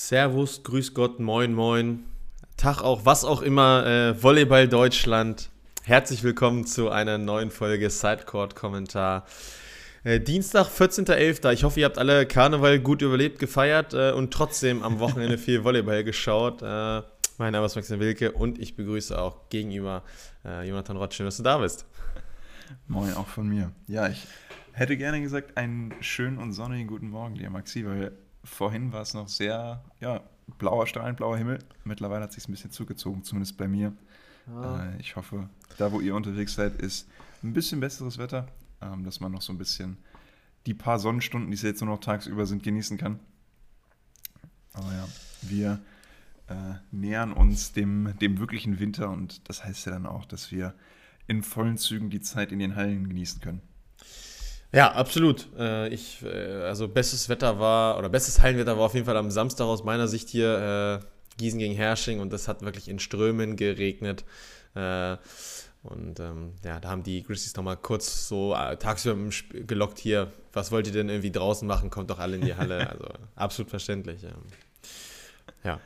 Servus, Grüß Gott, Moin, Moin. Tag auch, was auch immer, äh, Volleyball Deutschland. Herzlich willkommen zu einer neuen Folge Sidecourt-Kommentar. Äh, Dienstag, 14.11. Ich hoffe, ihr habt alle Karneval gut überlebt, gefeiert äh, und trotzdem am Wochenende viel Volleyball geschaut. Äh, mein Name ist Maxim Wilke und ich begrüße auch gegenüber äh, Jonathan Rott. Schön, dass du da bist. Moin, auch von mir. Ja, ich hätte gerne gesagt, einen schönen und sonnigen guten Morgen dir, Maxi, weil vorhin war es noch sehr, ja, blauer Strahlen, blauer Himmel. Mittlerweile hat es sich ein bisschen zugezogen, zumindest bei mir. Ah. Äh, ich hoffe, da wo ihr unterwegs seid, ist ein bisschen besseres Wetter, ähm, dass man noch so ein bisschen die paar Sonnenstunden, die es jetzt nur noch tagsüber sind, genießen kann. Aber ja, wir äh, nähern uns dem, dem wirklichen Winter und das heißt ja dann auch, dass wir in vollen Zügen die Zeit in den Hallen genießen können. Ja, absolut. Äh, ich, äh, also bestes Wetter war, oder bestes Hallenwetter war auf jeden Fall am Samstag aus meiner Sicht hier äh, Gießen gegen Hersching und das hat wirklich in Strömen geregnet. Und ähm, ja, da haben die Grizzlies nochmal kurz so tagsüber gelockt hier, was wollt ihr denn irgendwie draußen machen, kommt doch alle in die Halle. Also absolut verständlich. Ja. ja.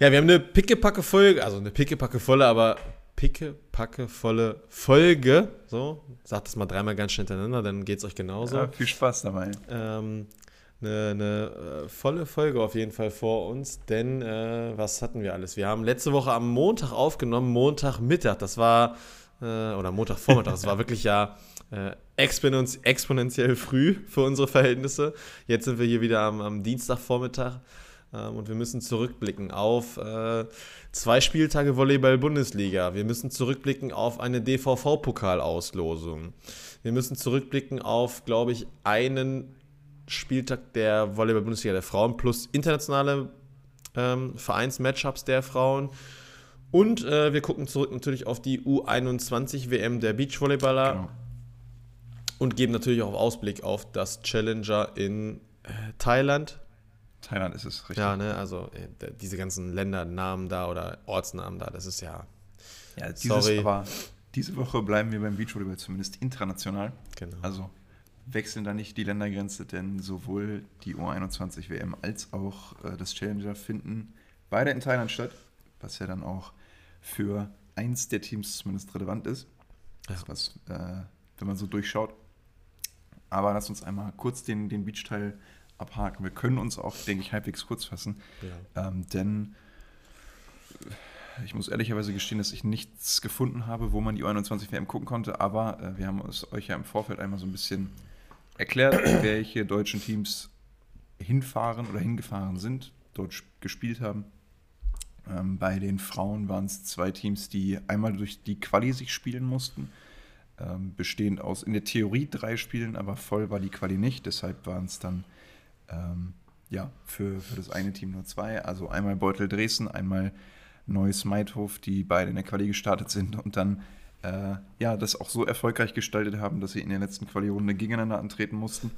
Ja, wir haben eine pickepacke Folge, also eine pickepacke volle, aber pickepackevolle Folge. So, sagt das mal dreimal ganz schnell hintereinander, dann geht es euch genauso. Ja, viel Spaß dabei. Ähm, eine, eine äh, volle Folge auf jeden Fall vor uns, denn äh, was hatten wir alles? Wir haben letzte Woche am Montag aufgenommen, Montagmittag, das war, äh, oder Montagvormittag, das war wirklich ja äh, exponentiell früh für unsere Verhältnisse. Jetzt sind wir hier wieder am, am Dienstagvormittag und wir müssen zurückblicken auf äh, zwei Spieltage Volleyball-Bundesliga. Wir müssen zurückblicken auf eine DVV-Pokalauslosung. Wir müssen zurückblicken auf, glaube ich, einen Spieltag der Volleyball-Bundesliga der Frauen plus internationale ähm, Vereins-Matchups der Frauen. Und äh, wir gucken zurück natürlich auf die U21-WM der Beachvolleyballer. Genau. Und geben natürlich auch Ausblick auf das Challenger in äh, Thailand. Thailand ist es, richtig. Ja, ne, also äh, diese ganzen Ländernamen da oder Ortsnamen da, das ist ja. Ja, dieses, sorry. aber diese Woche bleiben wir beim Beachvolleyball zumindest international. Genau. Also wechseln da nicht die Ländergrenze, denn sowohl die U21 WM als auch äh, das Challenger finden beide in Thailand statt, was ja dann auch für eins der Teams zumindest relevant ist. Ja. Was, äh, wenn man so durchschaut. Aber lass uns einmal kurz den, den Beach-Teil abhaken. Wir können uns auch, denke ich, halbwegs kurz fassen. Ja. Ähm, denn ich muss ehrlicherweise gestehen, dass ich nichts gefunden habe, wo man die 21 WM gucken konnte, aber äh, wir haben es euch ja im Vorfeld einmal so ein bisschen erklärt, welche deutschen Teams hinfahren oder hingefahren sind, dort gespielt haben. Ähm, bei den Frauen waren es zwei Teams, die einmal durch die Quali sich spielen mussten, ähm, bestehend aus in der Theorie drei Spielen, aber voll war die Quali nicht, deshalb waren es dann ähm, ja, für, für das eine Team nur zwei. Also einmal Beutel Dresden, einmal Neues Meidhof, die beide in der Quali gestartet sind und dann äh, ja, das auch so erfolgreich gestaltet haben, dass sie in der letzten Quali-Runde gegeneinander antreten mussten.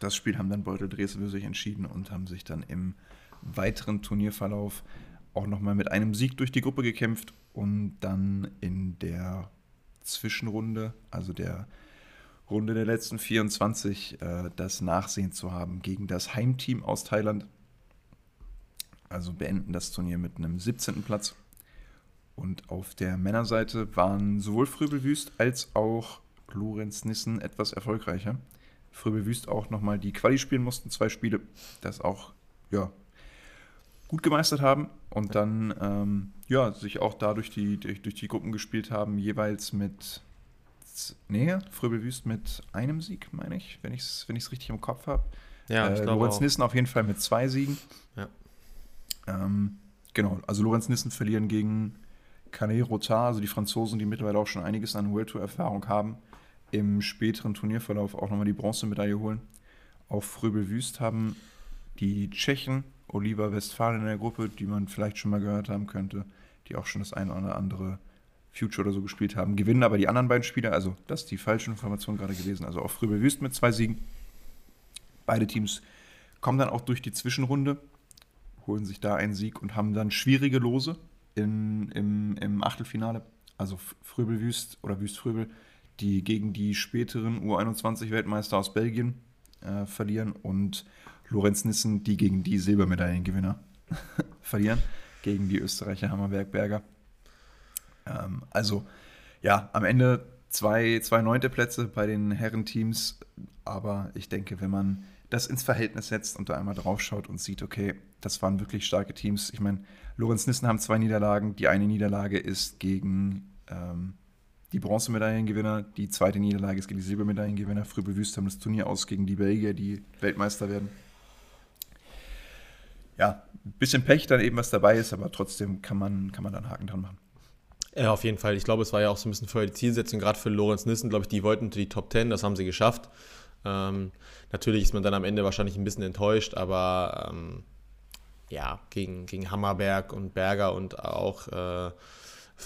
Das Spiel haben dann Beutel Dresden für sich entschieden und haben sich dann im weiteren Turnierverlauf auch nochmal mit einem Sieg durch die Gruppe gekämpft und dann in der Zwischenrunde, also der Runde der letzten 24 äh, das Nachsehen zu haben gegen das Heimteam aus Thailand. Also beenden das Turnier mit einem 17. Platz. Und auf der Männerseite waren sowohl Fröbel Wüst als auch Lorenz Nissen etwas erfolgreicher. Fröbel Wüst auch nochmal die Quali spielen mussten, zwei Spiele, das auch ja, gut gemeistert haben und dann ähm, ja, sich auch dadurch die, durch, durch die Gruppen gespielt haben, jeweils mit nee, Fröbel Wüst mit einem Sieg, meine ich, wenn ich es wenn richtig im Kopf habe. Ja, äh, Lorenz Nissen auf jeden Fall mit zwei Siegen. Ja. Ähm, genau, also Lorenz Nissen verlieren gegen Canet Rotard, also die Franzosen, die mittlerweile auch schon einiges an World Tour Erfahrung haben, im späteren Turnierverlauf auch nochmal die Bronzemedaille holen. Auf Fröbel Wüst haben die Tschechen Oliver Westphalen in der Gruppe, die man vielleicht schon mal gehört haben könnte, die auch schon das eine oder andere Future oder so gespielt haben, gewinnen aber die anderen beiden Spieler. Also, das ist die falsche Information gerade gewesen. Also auch Fröbel Wüst mit zwei Siegen. Beide Teams kommen dann auch durch die Zwischenrunde, holen sich da einen Sieg und haben dann schwierige Lose in, im, im Achtelfinale. Also Fröbel Wüst oder Wüst Fröbel, die gegen die späteren U21-Weltmeister aus Belgien äh, verlieren und Lorenz Nissen, die gegen die Silbermedaillengewinner verlieren, gegen die Österreicher Hammerberg-Berger. Ähm, also ja, am Ende zwei, zwei neunte Plätze bei den Herrenteams, aber ich denke, wenn man das ins Verhältnis setzt und da einmal drauf schaut und sieht, okay, das waren wirklich starke Teams. Ich meine, Lorenz Nissen haben zwei Niederlagen. Die eine Niederlage ist gegen ähm, die Bronzemedaillengewinner, die zweite Niederlage ist gegen die Silbermedaillengewinner. Frübe Wüst haben das Turnier aus gegen die Belgier, die Weltmeister werden. Ja, ein bisschen Pech dann eben, was dabei ist, aber trotzdem kann man, kann man da einen Haken dran machen. Ja, auf jeden Fall. Ich glaube, es war ja auch so ein bisschen vorher die Zielsetzung, gerade für Lorenz Nissen, glaube ich, die wollten die Top 10, das haben sie geschafft. Ähm, natürlich ist man dann am Ende wahrscheinlich ein bisschen enttäuscht, aber ähm, ja, gegen, gegen Hammerberg und Berger und auch äh,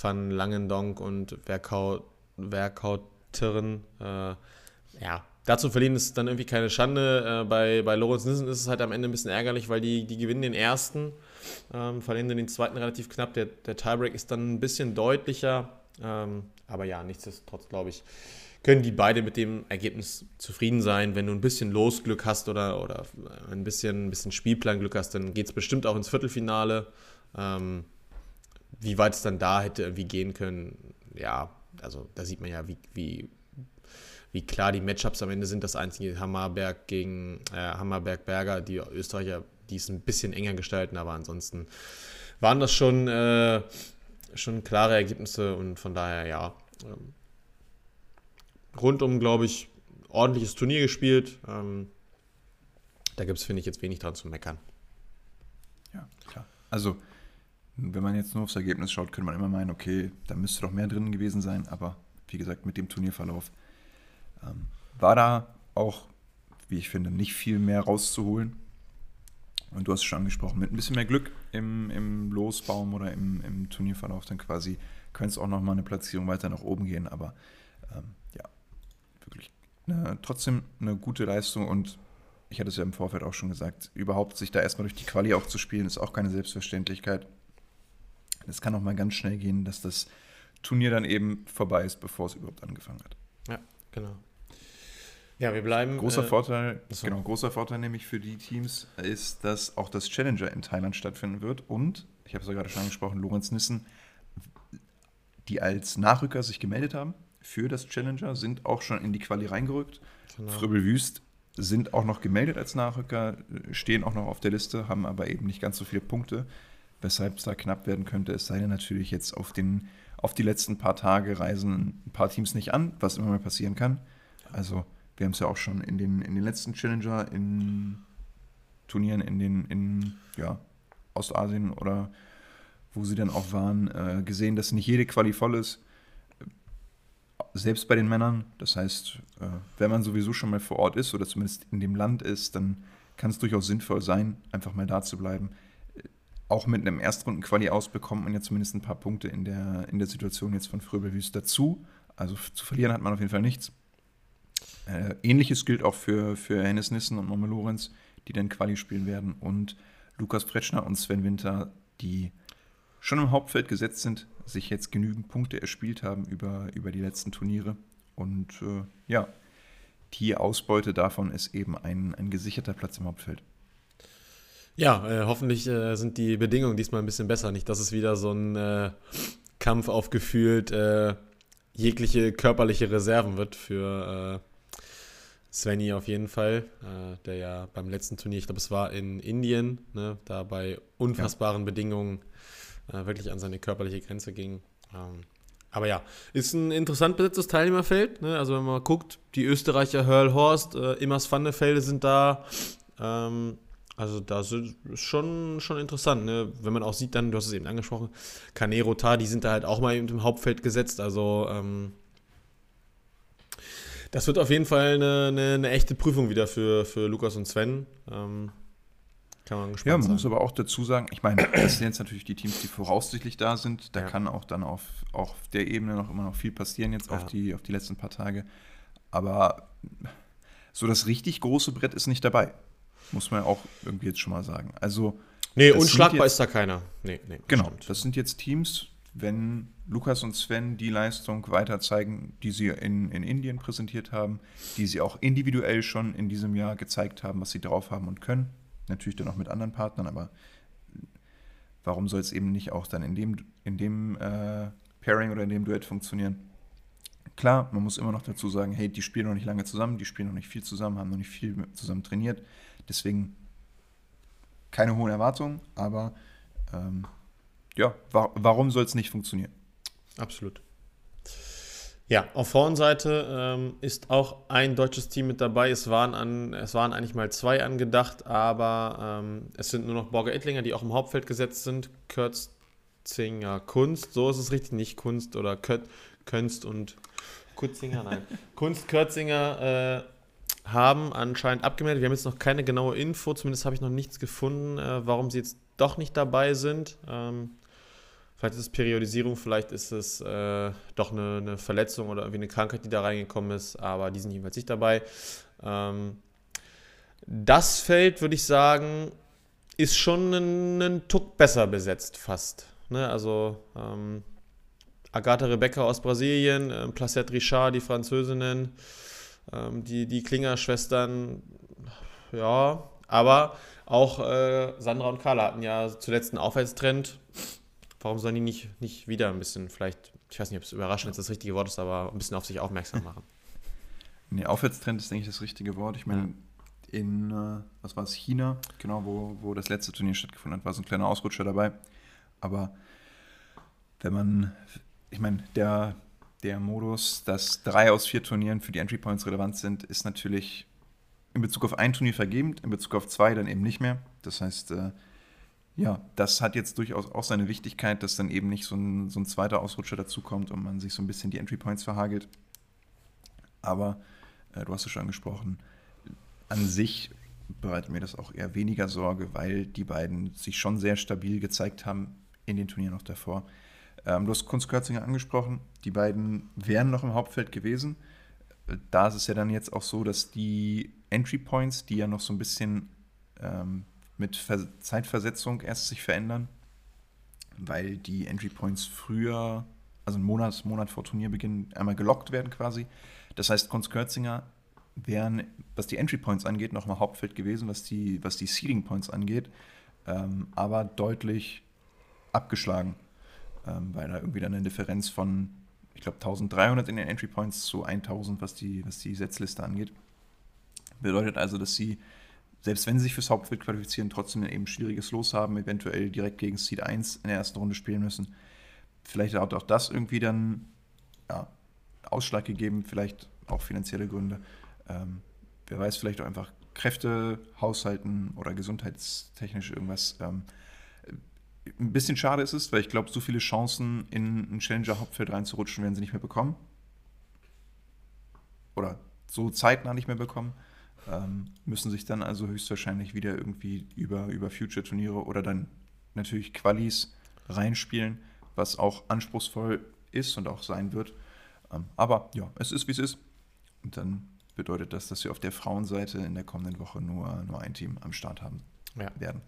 Van Langendonk und Werkau, Werkauteren, äh, ja, dazu verlieren ist dann irgendwie keine Schande. Äh, bei, bei Lorenz Nissen ist es halt am Ende ein bisschen ärgerlich, weil die, die gewinnen den ersten ähm, verlieren den zweiten relativ knapp. Der, der Tiebreak ist dann ein bisschen deutlicher. Ähm, aber ja, nichtsdestotrotz, glaube ich, können die beide mit dem Ergebnis zufrieden sein. Wenn du ein bisschen Losglück hast oder, oder ein bisschen, ein bisschen Spielplanglück hast, dann geht es bestimmt auch ins Viertelfinale. Ähm, wie weit es dann da hätte irgendwie gehen können, ja, also da sieht man ja, wie, wie, wie klar die Matchups am Ende sind. Das einzige Hammerberg gegen äh, Hammerberg-Berger, die Österreicher die es ein bisschen enger gestalten, aber ansonsten waren das schon, äh, schon klare Ergebnisse und von daher ja. Ähm, rundum, glaube ich, ordentliches Turnier gespielt. Ähm, da gibt es, finde ich, jetzt wenig dran zu meckern. Ja, klar. Also, wenn man jetzt nur aufs Ergebnis schaut, könnte man immer meinen, okay, da müsste doch mehr drin gewesen sein, aber wie gesagt, mit dem Turnierverlauf ähm, war da auch, wie ich finde, nicht viel mehr rauszuholen. Und du hast es schon angesprochen, mit ein bisschen mehr Glück im, im Losbaum oder im, im Turnierverlauf dann quasi könnte es auch nochmal eine Platzierung weiter nach oben gehen. Aber ähm, ja, wirklich eine, trotzdem eine gute Leistung und ich hatte es ja im Vorfeld auch schon gesagt, überhaupt sich da erstmal durch die Quali auch zu spielen, ist auch keine Selbstverständlichkeit. Es kann auch mal ganz schnell gehen, dass das Turnier dann eben vorbei ist, bevor es überhaupt angefangen hat. Ja, genau. Ja, wir bleiben. Großer äh, Vorteil, so. genau, großer Vorteil nämlich für die Teams ist, dass auch das Challenger in Thailand stattfinden wird und, ich habe es ja gerade schon angesprochen, Lorenz Nissen, die als Nachrücker sich gemeldet haben für das Challenger, sind auch schon in die Quali reingerückt. Genau. Fröbel Wüst sind auch noch gemeldet als Nachrücker, stehen auch noch auf der Liste, haben aber eben nicht ganz so viele Punkte, weshalb es da knapp werden könnte. Es sei denn natürlich jetzt auf, den, auf die letzten paar Tage reisen ein paar Teams nicht an, was immer mal passieren kann. Also wir haben es ja auch schon in den, in den letzten Challenger, in Turnieren in den, in ja, Ostasien oder wo sie dann auch waren, äh, gesehen, dass nicht jede Quali voll ist. Selbst bei den Männern. Das heißt, äh, wenn man sowieso schon mal vor Ort ist oder zumindest in dem Land ist, dann kann es durchaus sinnvoll sein, einfach mal da zu bleiben. Auch mit einem Erstrunden-Quali aus bekommt man ja zumindest ein paar Punkte in der, in der Situation jetzt von Fröbelwüst dazu. Also zu verlieren hat man auf jeden Fall nichts. Äh, Ähnliches gilt auch für, für Hennes Nissen und Momme Lorenz, die dann Quali spielen werden. Und Lukas Fretschner und Sven Winter, die schon im Hauptfeld gesetzt sind, sich jetzt genügend Punkte erspielt haben über, über die letzten Turniere. Und äh, ja, die Ausbeute davon ist eben ein, ein gesicherter Platz im Hauptfeld. Ja, äh, hoffentlich äh, sind die Bedingungen diesmal ein bisschen besser. Nicht, dass es wieder so ein äh, Kampf aufgefühlt äh, jegliche körperliche Reserven wird für äh, Svenny auf jeden Fall, äh, der ja beim letzten Turnier, ich glaube, es war in Indien, ne, da bei unfassbaren ja. Bedingungen äh, wirklich an seine körperliche Grenze ging. Ähm, aber ja, ist ein interessant besetztes Teilnehmerfeld. Ne? Also wenn man mal guckt, die Österreicher Hörl Horst, äh, Immers Vandefelde sind da. Ähm, also das ist schon, schon interessant, ne? wenn man auch sieht dann, du hast es eben angesprochen, Canero, Tar, die sind da halt auch mal im Hauptfeld gesetzt. Also ähm, das wird auf jeden Fall eine, eine, eine, echte Prüfung wieder für, für Lukas und Sven. Ähm, kann man gespannt Ja, man sein. muss aber auch dazu sagen, ich meine, das sind jetzt natürlich die Teams, die voraussichtlich da sind. Da ja. kann auch dann auf, auf der Ebene noch immer noch viel passieren, jetzt ja. auf, die, auf die letzten paar Tage. Aber so das richtig große Brett ist nicht dabei. Muss man auch irgendwie jetzt schon mal sagen. Also. Nee, unschlagbar jetzt, ist da keiner. Nee, nee. Genau. Stimmt. Das sind jetzt Teams, wenn Lukas und Sven die Leistung weiter zeigen, die sie in, in Indien präsentiert haben, die sie auch individuell schon in diesem Jahr gezeigt haben, was sie drauf haben und können. Natürlich dann auch mit anderen Partnern, aber warum soll es eben nicht auch dann in dem, in dem äh, Pairing oder in dem Duett funktionieren? Klar, man muss immer noch dazu sagen, hey, die spielen noch nicht lange zusammen, die spielen noch nicht viel zusammen, haben noch nicht viel zusammen trainiert. Deswegen keine hohen Erwartungen, aber ähm, ja, wa warum soll es nicht funktionieren? Absolut. Ja, auf Frauenseite ähm, ist auch ein deutsches Team mit dabei. Es waren, an, es waren eigentlich mal zwei angedacht, aber ähm, es sind nur noch Borger Ettlinger, die auch im Hauptfeld gesetzt sind. Kürzinger Kunst, so ist es richtig, nicht Kunst oder Kött, Künst und Kutzinger, nein. Kunst Kürzinger äh, haben anscheinend abgemeldet. Wir haben jetzt noch keine genaue Info, zumindest habe ich noch nichts gefunden, äh, warum sie jetzt doch nicht dabei sind. Ähm, Vielleicht ist es Periodisierung, vielleicht ist es äh, doch eine, eine, Verletzung oder irgendwie eine Krankheit, die da reingekommen ist, aber die sind jedenfalls nicht dabei. Ähm, das Feld, würde ich sagen, ist schon einen, Tuck besser besetzt, fast. Ne? Also ähm, Agatha Rebecca aus Brasilien, äh, Placette Richard, die Französinnen, ähm, die, die Klinger-Schwestern, ja, aber auch äh, Sandra und Carla hatten ja zuletzt einen Aufwärtstrend warum sollen die nicht, nicht wieder ein bisschen, vielleicht, ich weiß nicht, ob es überraschend jetzt das richtige Wort ist, aber ein bisschen auf sich aufmerksam machen? Nee, Aufwärtstrend ist, denke ich, das richtige Wort. Ich meine, in, äh, was war es, China, genau, wo, wo das letzte Turnier stattgefunden hat, war so ein kleiner Ausrutscher dabei. Aber wenn man, ich meine, der, der Modus, dass drei aus vier Turnieren für die Entry Points relevant sind, ist natürlich in Bezug auf ein Turnier vergebend, in Bezug auf zwei dann eben nicht mehr. Das heißt, äh, ja, das hat jetzt durchaus auch seine Wichtigkeit, dass dann eben nicht so ein, so ein zweiter Ausrutscher dazukommt und man sich so ein bisschen die Entry Points verhagelt. Aber äh, du hast es schon angesprochen, an sich bereitet mir das auch eher weniger Sorge, weil die beiden sich schon sehr stabil gezeigt haben in den Turnieren noch davor. Ähm, du hast Kunst Kürzinger angesprochen, die beiden wären noch im Hauptfeld gewesen. Da ist es ja dann jetzt auch so, dass die Entry Points, die ja noch so ein bisschen ähm, mit Ver Zeitversetzung erst sich verändern, weil die Entry Points früher, also einen Monat, Monat vor Turnierbeginn, einmal gelockt werden quasi. Das heißt, Konz Kürzinger wären, was die Entry Points angeht, noch mal Hauptfeld gewesen, was die, was die Seeding Points angeht, ähm, aber deutlich abgeschlagen, ähm, weil da irgendwie dann eine Differenz von, ich glaube, 1300 in den Entry Points zu 1000, was die, was die Setzliste angeht. Bedeutet also, dass sie selbst wenn sie sich fürs Hauptfeld qualifizieren, trotzdem eben ein schwieriges Los haben, eventuell direkt gegen Seed 1 in der ersten Runde spielen müssen. Vielleicht hat auch das irgendwie dann ja, Ausschlag gegeben, vielleicht auch finanzielle Gründe. Ähm, wer weiß, vielleicht auch einfach Kräfte, Haushalten oder gesundheitstechnisch irgendwas. Ähm, ein bisschen schade ist es, weil ich glaube, so viele Chancen in ein Challenger-Hauptfeld reinzurutschen, werden sie nicht mehr bekommen. Oder so zeitnah nicht mehr bekommen ähm, müssen sich dann also höchstwahrscheinlich wieder irgendwie über, über Future-Turniere oder dann natürlich Qualis reinspielen, was auch anspruchsvoll ist und auch sein wird. Ähm, aber ja, es ist wie es ist. Und dann bedeutet das, dass wir auf der Frauenseite in der kommenden Woche nur, nur ein Team am Start haben ja. werden.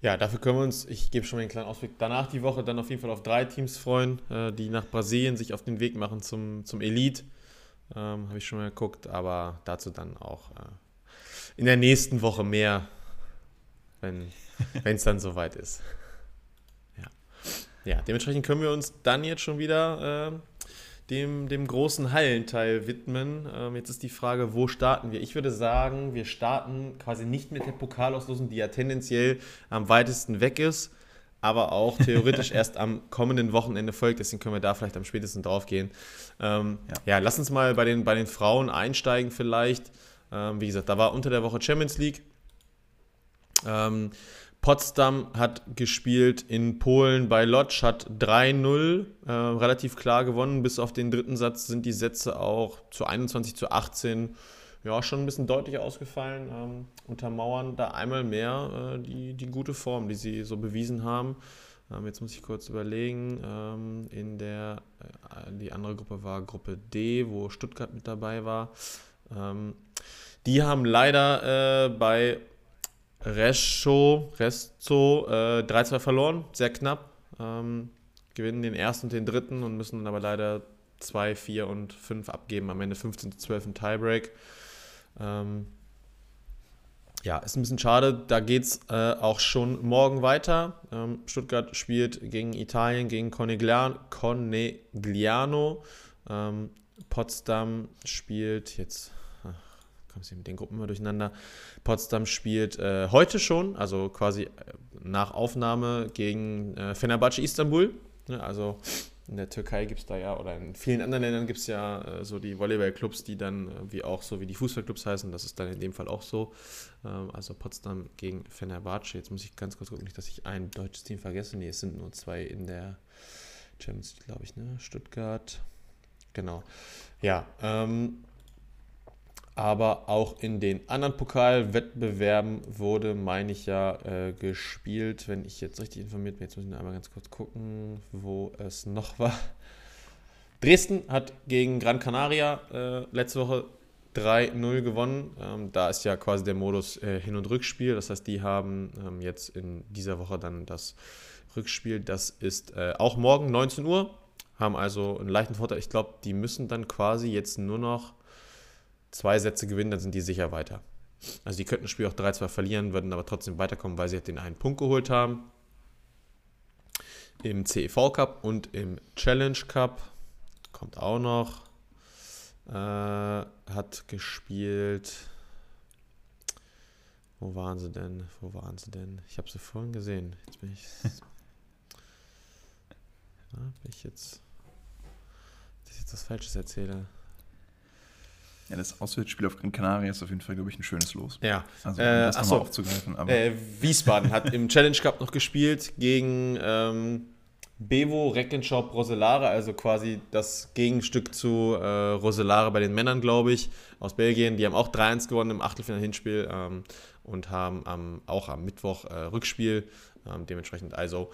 Ja, dafür können wir uns, ich gebe schon mal einen kleinen Ausblick, danach die Woche dann auf jeden Fall auf drei Teams freuen, äh, die nach Brasilien sich auf den Weg machen zum, zum Elite. Ähm, Habe ich schon mal geguckt, aber dazu dann auch äh, in der nächsten Woche mehr, wenn es dann soweit ist. Ja. ja, dementsprechend können wir uns dann jetzt schon wieder äh, dem, dem großen Hallenteil widmen. Ähm, jetzt ist die Frage, wo starten wir? Ich würde sagen, wir starten quasi nicht mit der Pokalauslosung, die ja tendenziell am weitesten weg ist aber auch theoretisch erst am kommenden Wochenende folgt. Deswegen können wir da vielleicht am spätesten drauf gehen. Ähm, ja. ja. lass uns mal bei den, bei den Frauen einsteigen vielleicht. Ähm, wie gesagt, da war unter der Woche Champions League. Ähm, Potsdam hat gespielt in Polen bei Lodz, hat 3-0 äh, relativ klar gewonnen. Bis auf den dritten Satz sind die Sätze auch zu 21 zu 18 ja, schon ein bisschen deutlich ausgefallen. Ähm, untermauern da einmal mehr äh, die, die gute Form, die sie so bewiesen haben. Ähm, jetzt muss ich kurz überlegen. Ähm, in der, äh, die andere Gruppe war Gruppe D, wo Stuttgart mit dabei war. Ähm, die haben leider äh, bei Rescho, Resto äh, 3-2 verloren, sehr knapp. Ähm, gewinnen den ersten und den dritten und müssen dann aber leider 2, 4 und 5 abgeben. Am Ende 15 zu 12 ein Tiebreak. Ähm, ja, ist ein bisschen schade. Da geht es äh, auch schon morgen weiter. Ähm, Stuttgart spielt gegen Italien, gegen Conegliano. Conegliano. Ähm, Potsdam spielt jetzt komme ich mit den Gruppen immer durcheinander. Potsdam spielt äh, heute schon, also quasi äh, nach Aufnahme gegen äh, Fenerbahce Istanbul. Ja, also in der Türkei gibt es da ja, oder in vielen anderen Ländern gibt es ja äh, so die Volleyballclubs, die dann äh, wie auch so wie die Fußballclubs heißen. Das ist dann in dem Fall auch so. Ähm, also Potsdam gegen Fenerbahce. Jetzt muss ich ganz kurz gucken, nicht, dass ich ein deutsches Team vergesse. Nee, es sind nur zwei in der Champions glaube ich, ne? Stuttgart. Genau. Ja, ähm, aber auch in den anderen Pokalwettbewerben wurde, meine ich ja, äh, gespielt, wenn ich jetzt richtig informiert bin. Jetzt muss ich noch einmal ganz kurz gucken, wo es noch war. Dresden hat gegen Gran Canaria äh, letzte Woche 3-0 gewonnen. Ähm, da ist ja quasi der Modus äh, Hin- und Rückspiel. Das heißt, die haben ähm, jetzt in dieser Woche dann das Rückspiel. Das ist äh, auch morgen 19 Uhr. Haben also einen leichten Vorteil. Ich glaube, die müssen dann quasi jetzt nur noch zwei Sätze gewinnen, dann sind die sicher weiter. Also die könnten das Spiel auch 3-2 verlieren, würden aber trotzdem weiterkommen, weil sie halt den einen Punkt geholt haben. Im CEV Cup und im Challenge Cup kommt auch noch. Äh, hat gespielt. Wo waren sie denn? Wo waren sie denn? Ich habe sie vorhin gesehen. Jetzt bin ich. Na, bin ich jetzt. Dass ich jetzt was Falsches erzähle. Ja, das Auswärtsspiel auf Gran Canaria ist auf jeden Fall, glaube ich, ein schönes Los. Ja. Also, um äh, das nochmal aufzugreifen. Äh, Wiesbaden hat im Challenge Cup noch gespielt gegen ähm, Bevo Reckenschau Roselare, also quasi das Gegenstück zu äh, Roselare bei den Männern, glaube ich, aus Belgien. Die haben auch 3-1 gewonnen im Achtelfinal-Hinspiel ähm, und haben am, auch am Mittwoch äh, Rückspiel. Ähm, dementsprechend, also,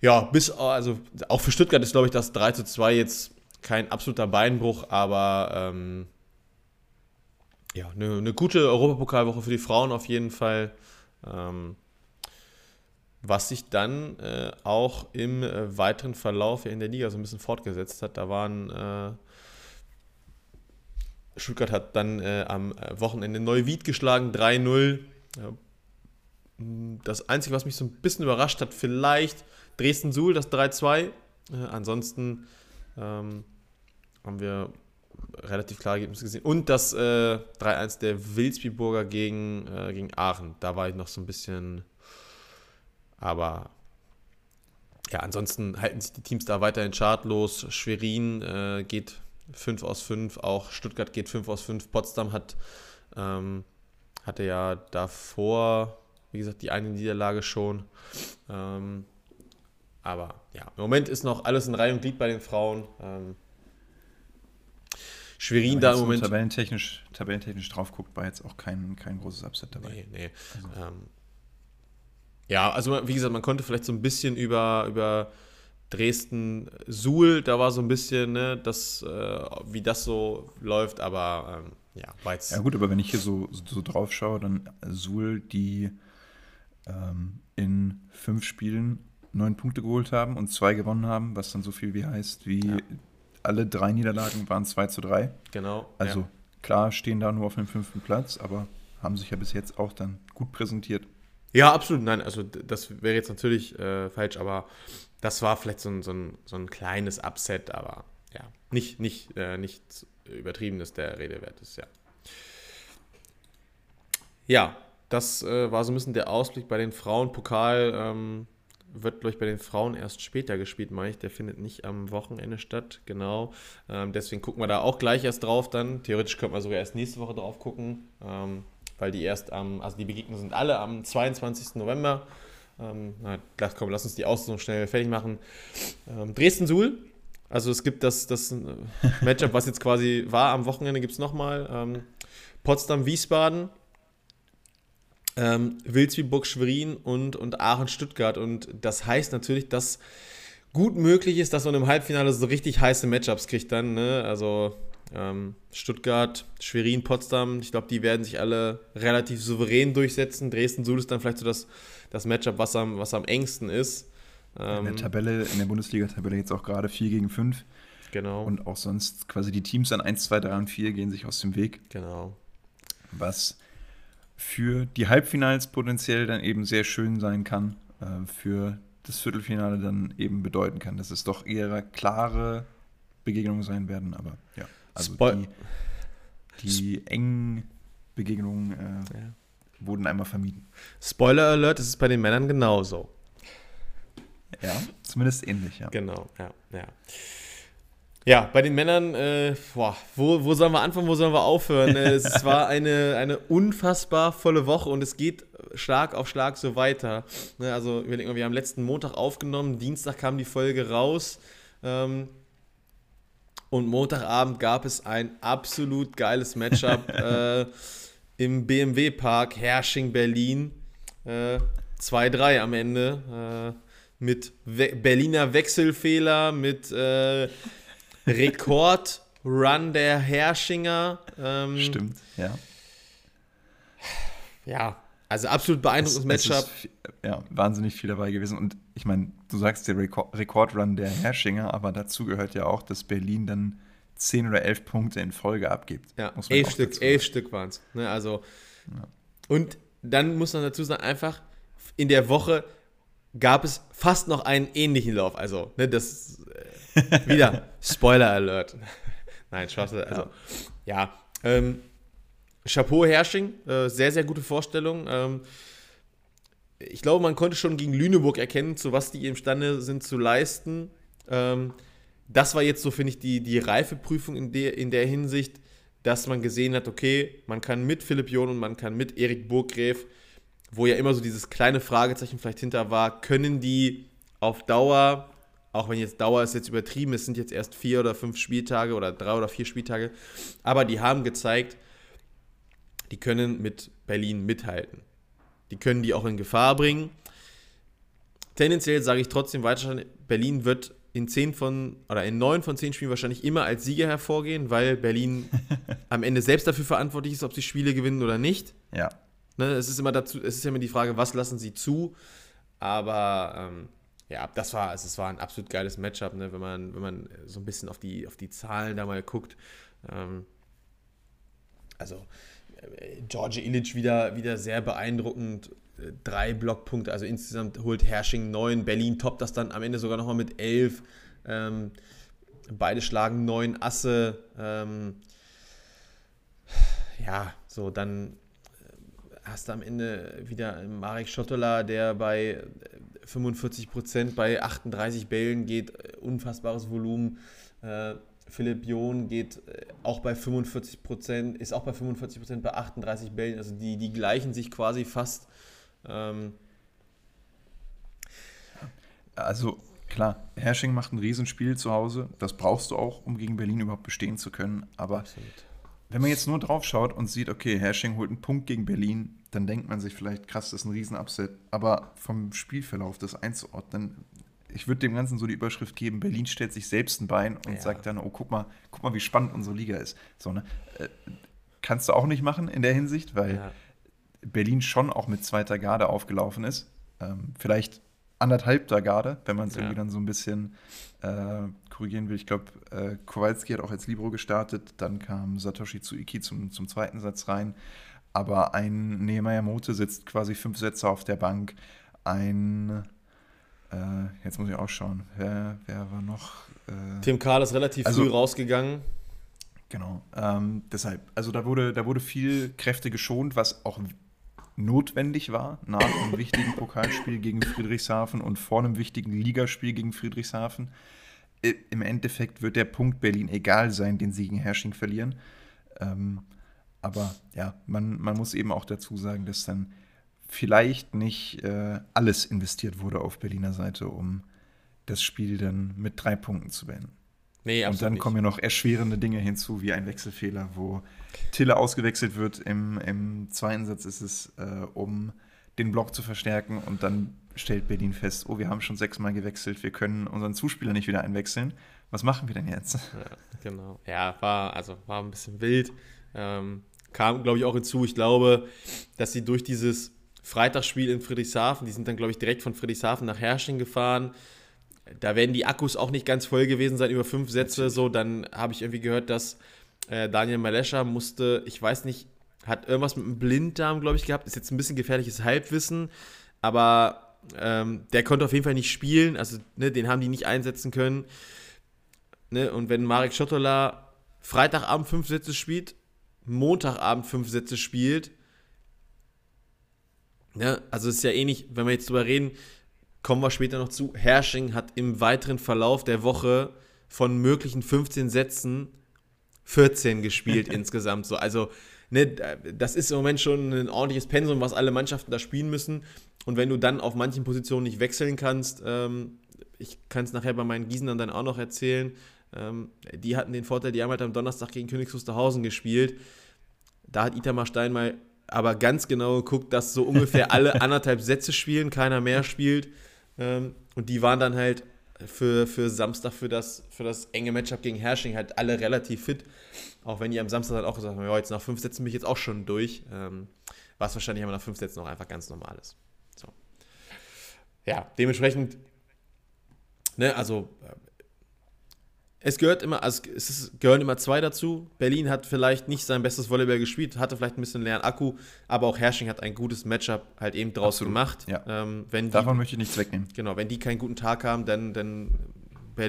ja, bis, also auch für Stuttgart ist, glaube ich, das 3 2 jetzt kein absoluter Beinbruch, aber ähm, ja, eine, eine gute Europapokalwoche für die Frauen auf jeden Fall. Ähm, was sich dann äh, auch im äh, weiteren Verlauf in der Liga so ein bisschen fortgesetzt hat. Da waren äh, Stuttgart hat dann äh, am äh, Wochenende Neuwied geschlagen, 3-0. Ja. Das Einzige, was mich so ein bisschen überrascht hat, vielleicht Dresden-Suhl, das 3-2. Äh, ansonsten ähm, haben wir relativ klare Ergebnisse gesehen. Und das äh, 3-1 der Wilsbiburger gegen, äh, gegen Aachen. Da war ich noch so ein bisschen. Aber ja, ansonsten halten sich die Teams da weiterhin chartlos. Schwerin äh, geht 5 aus 5, auch Stuttgart geht 5 aus 5. Potsdam hat, ähm, hatte ja davor, wie gesagt, die eine Niederlage schon. Ähm, aber ja, im Moment ist noch alles in Reihe und Glied bei den Frauen. Ähm, Schwerin da im Moment. Tabellentechnisch, tabellentechnisch drauf guckt, war jetzt auch kein, kein großes Upset dabei. Nee, nee. Also. Ähm, ja, also wie gesagt, man konnte vielleicht so ein bisschen über, über Dresden-Suhl, da war so ein bisschen, ne, das, äh, wie das so läuft, aber ähm, ja, war jetzt. Ja, gut, aber wenn ich hier so, so drauf schaue, dann Suhl, die ähm, in fünf Spielen neun Punkte geholt haben und zwei gewonnen haben, was dann so viel wie heißt wie ja alle drei Niederlagen waren 2 zu 3. Genau. Also ja. klar stehen da nur auf dem fünften Platz, aber haben sich ja bis jetzt auch dann gut präsentiert. Ja, absolut. Nein, also das wäre jetzt natürlich äh, falsch, aber das war vielleicht so ein, so ein, so ein kleines Upset, aber ja, nicht, nicht, äh, nichts Übertriebenes der Rede wert ist, ja. Ja, das äh, war so ein bisschen der Ausblick bei den Frauen. Pokal ähm, wird, glaube ich, bei den Frauen erst später gespielt, meine ich. Der findet nicht am Wochenende statt, genau. Ähm, deswegen gucken wir da auch gleich erst drauf dann. Theoretisch könnte man sogar erst nächste Woche drauf gucken, ähm, weil die erst am, also die Begegnungen sind alle am 22. November. Ähm, na, komm, lass uns die Auslosung schnell fertig machen. Ähm, Dresden-Suhl. Also es gibt das, das äh, Matchup, was jetzt quasi war am Wochenende, gibt es nochmal. Ähm, Potsdam-Wiesbaden ähm, Wilsbiburg, Schwerin und, und Aachen, Stuttgart. Und das heißt natürlich, dass gut möglich ist, dass man im Halbfinale so richtig heiße Matchups kriegt dann. Ne? Also ähm, Stuttgart, Schwerin, Potsdam, ich glaube, die werden sich alle relativ souverän durchsetzen. Dresden, Suhl ist dann vielleicht so das, das Matchup, was am, was am engsten ist. Ähm, in der Tabelle, in der Bundesliga-Tabelle jetzt auch gerade 4 gegen 5. Genau. Und auch sonst quasi die Teams an 1, 2, 3 und 4 gehen sich aus dem Weg. Genau. Was für die Halbfinals potenziell dann eben sehr schön sein kann, äh, für das Viertelfinale dann eben bedeuten kann, dass es doch eher klare Begegnungen sein werden, aber ja. Also Spoil die, die engen Begegnungen äh, ja. wurden einmal vermieden. Spoiler Alert, es ist bei den Männern genauso. Ja, zumindest ähnlich, ja. Genau, ja, ja. Ja, bei den Männern, äh, boah, wo, wo sollen wir anfangen, wo sollen wir aufhören? Äh, es war eine, eine unfassbar volle Woche und es geht Schlag auf Schlag so weiter. Ne, also, wir, wir haben letzten Montag aufgenommen, Dienstag kam die Folge raus. Ähm, und Montagabend gab es ein absolut geiles Matchup äh, im BMW Park Hersching Berlin. Äh, 2-3 am Ende. Äh, mit We Berliner Wechselfehler, mit äh, Rekord-Run der Herschinger. Ähm, Stimmt, ja. Ja, also absolut beeindruckendes Matchup. Ist, ja, wahnsinnig viel dabei gewesen. Und ich meine, du sagst der Rekordrun der Herschinger, aber dazu gehört ja auch, dass Berlin dann 10 oder 11 Punkte in Folge abgibt. Ja, elf Stück, elf Stück waren es. Ne, also, ja. Und dann muss man dazu sagen, einfach in der Woche gab es fast noch einen ähnlichen Lauf. Also, ne, das äh, wieder Spoiler Alert. Nein, Spaß. Also, ja. Ähm, Chapeau Hersching, äh, sehr, sehr gute Vorstellung. Ähm, ich glaube, man konnte schon gegen Lüneburg erkennen, zu was die imstande sind zu leisten. Ähm, das war jetzt so, finde ich, die, die Reifeprüfung in der, in der Hinsicht, dass man gesehen hat, okay, man kann mit Philipp John und man kann mit Erik Burggräf wo ja immer so dieses kleine Fragezeichen vielleicht hinter war, können die auf Dauer, auch wenn jetzt Dauer ist jetzt übertrieben, es sind jetzt erst vier oder fünf Spieltage oder drei oder vier Spieltage, aber die haben gezeigt, die können mit Berlin mithalten. Die können die auch in Gefahr bringen. Tendenziell sage ich trotzdem weiter, Berlin wird in zehn von oder in neun von zehn Spielen wahrscheinlich immer als Sieger hervorgehen, weil Berlin am Ende selbst dafür verantwortlich ist, ob sie Spiele gewinnen oder nicht. Ja. Ne, es ist immer dazu, es ist immer die Frage, was lassen sie zu? Aber ähm, ja, das war, also es war ein absolut geiles Matchup, ne, wenn man, wenn man so ein bisschen auf die, auf die Zahlen da mal guckt. Ähm, also äh, George Illich wieder, wieder sehr beeindruckend. Äh, drei Blockpunkte, also insgesamt holt Hersching neun. Berlin toppt das dann am Ende sogar nochmal mit elf. Ähm, beide schlagen neun Asse. Ähm, ja, so dann hast du am Ende wieder Marek Schottola, der bei 45 Prozent bei 38 Bällen geht, äh, unfassbares Volumen. Äh, Philipp John geht äh, auch bei 45 Prozent, ist auch bei 45 Prozent bei 38 Bällen. Also die, die gleichen sich quasi fast. Ähm also klar, Hersching macht ein Riesenspiel zu Hause. Das brauchst du auch, um gegen Berlin überhaupt bestehen zu können. Aber Absolut wenn man jetzt nur drauf schaut und sieht, okay, Hersching holt einen Punkt gegen Berlin, dann denkt man sich vielleicht, krass, das ist ein Riesen-Upset. Aber vom Spielverlauf das einzuordnen, ich würde dem Ganzen so die Überschrift geben, Berlin stellt sich selbst ein Bein und ja. sagt dann, oh, guck mal, guck mal, wie spannend unsere Liga ist. So, ne? Äh, kannst du auch nicht machen in der Hinsicht, weil ja. Berlin schon auch mit zweiter Garde aufgelaufen ist. Ähm, vielleicht anderthalb der Garde, wenn man es ja. irgendwie dann so ein bisschen äh, korrigieren will. Ich glaube, äh, Kowalski hat auch als Libro gestartet, dann kam Satoshi Tsuiki zum, zum zweiten Satz rein. Aber ein Nehemiah Mote sitzt quasi fünf Sätze auf der Bank. Ein, äh, jetzt muss ich auch schauen, wer, wer war noch? Äh, Tim Karl ist relativ also, früh rausgegangen. Genau, ähm, deshalb, also da wurde, da wurde viel Kräfte geschont, was auch notwendig war nach einem wichtigen Pokalspiel gegen Friedrichshafen und vor einem wichtigen Ligaspiel gegen Friedrichshafen. Im Endeffekt wird der Punkt Berlin egal sein, den Siegen Hersching verlieren. Ähm, aber ja, man, man muss eben auch dazu sagen, dass dann vielleicht nicht äh, alles investiert wurde auf Berliner Seite, um das Spiel dann mit drei Punkten zu beenden. Nee, und dann nicht. kommen ja noch erschwerende Dinge hinzu, wie ein Wechselfehler, wo Tille ausgewechselt wird. Im, im zweiten Satz ist es, äh, um den Block zu verstärken und dann stellt Berlin fest, oh, wir haben schon sechsmal gewechselt, wir können unseren Zuspieler nicht wieder einwechseln. Was machen wir denn jetzt? Ja, genau. Ja, war, also war ein bisschen wild. Ähm, kam, glaube ich, auch hinzu. Ich glaube, dass sie durch dieses Freitagsspiel in Friedrichshafen. Die sind dann, glaube ich, direkt von Friedrichshafen nach Hersching gefahren. Da werden die Akkus auch nicht ganz voll gewesen sein über fünf Sätze. So, dann habe ich irgendwie gehört, dass äh, Daniel Malescha musste, ich weiß nicht, hat irgendwas mit dem Blinddarm, glaube ich, gehabt. Ist jetzt ein bisschen gefährliches Halbwissen, aber ähm, der konnte auf jeden Fall nicht spielen. Also, ne, den haben die nicht einsetzen können. Ne, und wenn Marek Schottola Freitagabend fünf Sätze spielt, Montagabend fünf Sätze spielt, ne, also ist ja ähnlich, wenn wir jetzt drüber reden, kommen wir später noch zu. Hersching hat im weiteren Verlauf der Woche von möglichen 15 Sätzen 14 gespielt insgesamt. So. Also, ne, das ist im Moment schon ein ordentliches Pensum, was alle Mannschaften da spielen müssen. Und wenn du dann auf manchen Positionen nicht wechseln kannst, ähm, ich kann es nachher bei meinen Gießenern dann auch noch erzählen, ähm, die hatten den Vorteil, die haben halt am Donnerstag gegen Königs Wusterhausen gespielt. Da hat Itamar Stein mal aber ganz genau geguckt, dass so ungefähr alle anderthalb Sätze spielen, keiner mehr spielt. Ähm, und die waren dann halt für, für Samstag, für das, für das enge Matchup gegen Hersching halt alle relativ fit. Auch wenn die am Samstag dann auch gesagt haben, ja, jetzt nach fünf Sätzen bin ich jetzt auch schon durch. Ähm, was wahrscheinlich aber nach fünf Sätzen auch einfach ganz normal ist. So. Ja, dementsprechend, ne, also es gehört immer, also es ist, gehören immer zwei dazu. Berlin hat vielleicht nicht sein bestes Volleyball gespielt, hatte vielleicht ein bisschen leeren Akku, aber auch Hersching hat ein gutes Matchup halt eben draus Absolut. gemacht. Ja. Ähm, wenn die, Davon möchte ich nichts wegnehmen. Genau, wenn die keinen guten Tag haben, dann, dann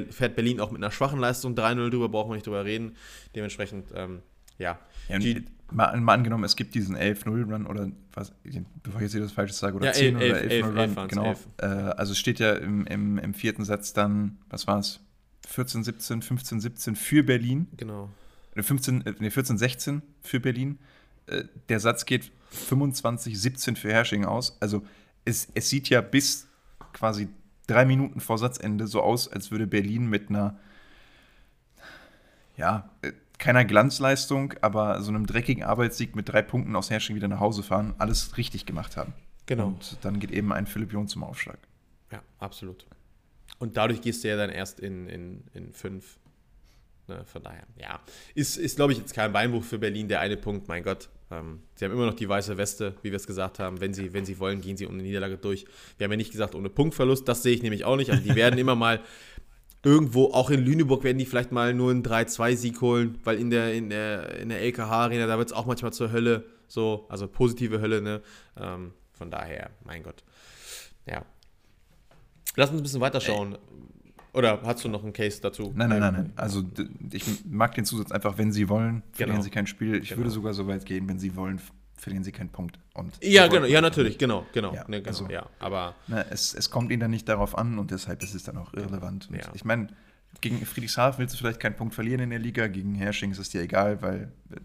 fährt Berlin auch mit einer schwachen Leistung 3-0 drüber, brauchen wir nicht drüber reden. Dementsprechend, ähm, ja. ja die, mal, mal, angenommen, es gibt diesen 11-0-Run oder was, bevor ich jetzt das Falsches sage, oder ja, 10 11, oder 11-0-Run. Genau. Äh, also es steht ja im, im, im vierten Satz dann, was war es? 14, 17, 15, 17 für Berlin. Genau. 15, nee, 14, 16 für Berlin. Äh, der Satz geht 25, 17 für Hersching aus. Also es, es sieht ja bis quasi drei Minuten vor Satzende so aus, als würde Berlin mit einer, ja, äh, keiner Glanzleistung, aber so einem dreckigen Arbeitssieg mit drei Punkten aus Hersching wieder nach Hause fahren, alles richtig gemacht haben. Genau. Und dann geht eben ein Philipp John zum Aufschlag. Ja, absolut. Und dadurch gehst du ja dann erst in, in, in fünf. Ne, von daher, ja. Ist, ist glaube ich, jetzt kein Beinbruch für Berlin, der eine Punkt, mein Gott. Ähm, sie haben immer noch die weiße Weste, wie wir es gesagt haben. Wenn sie, wenn sie wollen, gehen sie ohne Niederlage durch. Wir haben ja nicht gesagt, ohne Punktverlust. Das sehe ich nämlich auch nicht. Also die werden immer mal irgendwo, auch in Lüneburg, werden die vielleicht mal nur einen 3-2-Sieg holen, weil in der, in der, in der LKH-Arena, da wird es auch manchmal zur Hölle. So, also positive Hölle, ne? Ähm, von daher, mein Gott. Ja, Lass uns ein bisschen weiterschauen. Oder hast du noch einen Case dazu? Nein, nein, nein, nein. Also ich mag den Zusatz einfach, wenn sie wollen, verlieren genau. sie kein Spiel. Ich genau. würde sogar so weit gehen, wenn sie wollen, verlieren sie keinen Punkt. Und ja, genau, ja, natürlich, genau, genau. Ja, ne, genau also, ja, aber ne, es, es kommt ihnen dann nicht darauf an und deshalb ist es dann auch irrelevant. Ja. Ich meine, gegen Friedrichshafen willst du vielleicht keinen Punkt verlieren in der Liga, gegen Hersching ist es dir egal, weil äh,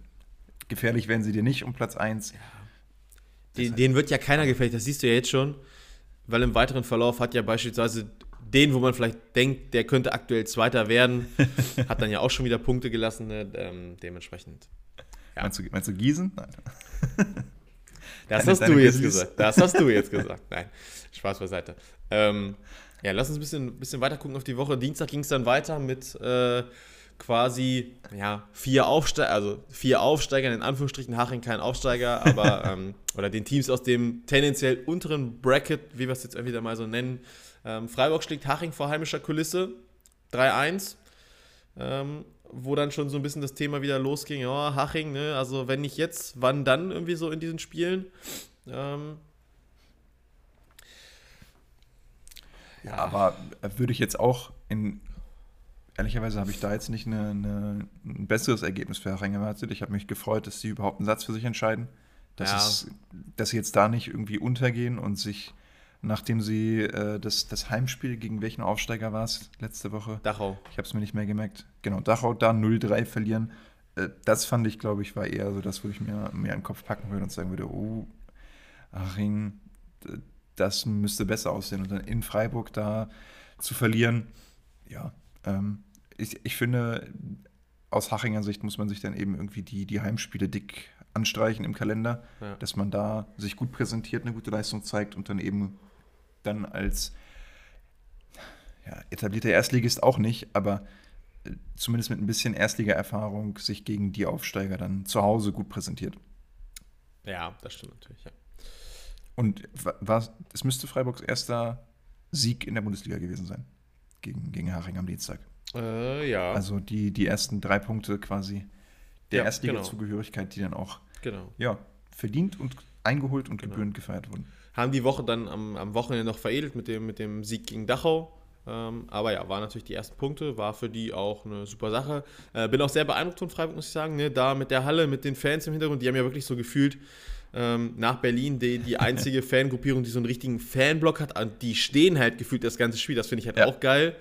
gefährlich werden sie dir nicht um Platz 1. Ja. Den, denen wird ja keiner gefährlich, das siehst du ja jetzt schon weil im weiteren Verlauf hat ja beispielsweise den, wo man vielleicht denkt, der könnte aktuell Zweiter werden, hat dann ja auch schon wieder Punkte gelassen, ne? ähm, dementsprechend. Ja. Meinst, du, meinst du Gießen? Nein. Das hast du jetzt gesagt. Das hast du jetzt gesagt. Nein, Spaß beiseite. Ähm, ja, lass uns ein bisschen, bisschen weiter gucken auf die Woche. Dienstag ging es dann weiter mit äh, quasi ja, vier Aufsteiger, also vier Aufsteiger, in Anführungsstrichen Haching kein Aufsteiger, aber ähm, oder den Teams aus dem tendenziell unteren Bracket, wie wir es jetzt wieder mal so nennen. Ähm, Freiburg schlägt Haching vor heimischer Kulisse 3-1. Ähm, wo dann schon so ein bisschen das Thema wieder losging, ja, Haching, ne, also wenn nicht jetzt, wann dann irgendwie so in diesen Spielen? Ähm, ja, aber würde ich jetzt auch in ehrlicherweise habe ich da jetzt nicht eine, eine, ein besseres Ergebnis für Herring erwartet. Ich habe mich gefreut, dass sie überhaupt einen Satz für sich entscheiden. Dass, ja. es, dass sie jetzt da nicht irgendwie untergehen und sich, nachdem sie äh, das, das Heimspiel, gegen welchen Aufsteiger war es letzte Woche? Dachau. Ich habe es mir nicht mehr gemerkt. Genau, Dachau da 0-3 verlieren. Äh, das fand ich, glaube ich, war eher so das, wo ich mir mehr in den Kopf packen würde und sagen würde, oh, Aching, das müsste besser aussehen. Und dann in Freiburg da zu verlieren, ja, ähm, ich, ich finde, aus Hachinger Sicht muss man sich dann eben irgendwie die, die Heimspiele dick anstreichen im Kalender, ja. dass man da sich gut präsentiert, eine gute Leistung zeigt und dann eben dann als ja, etablierter Erstligist auch nicht, aber äh, zumindest mit ein bisschen Erstliga-Erfahrung sich gegen die Aufsteiger dann zu Hause gut präsentiert. Ja, das stimmt natürlich, ja. Und war, es müsste Freiburgs erster Sieg in der Bundesliga gewesen sein. Gegen, gegen Haching am Dienstag. Äh, ja. Also die, die ersten drei Punkte quasi der ja, Erstliga-Zugehörigkeit, genau. die dann auch genau. ja, verdient und eingeholt und genau. gebührend gefeiert wurden. Haben die Woche dann am, am Wochenende noch veredelt mit dem, mit dem Sieg gegen Dachau. Ähm, aber ja, waren natürlich die ersten Punkte, war für die auch eine super Sache. Äh, bin auch sehr beeindruckt von Freiburg, muss ich sagen. Ne? Da mit der Halle, mit den Fans im Hintergrund, die haben ja wirklich so gefühlt ähm, nach Berlin die, die einzige Fangruppierung, die so einen richtigen Fanblock hat. Und die stehen halt gefühlt das ganze Spiel. Das finde ich halt ja. auch geil.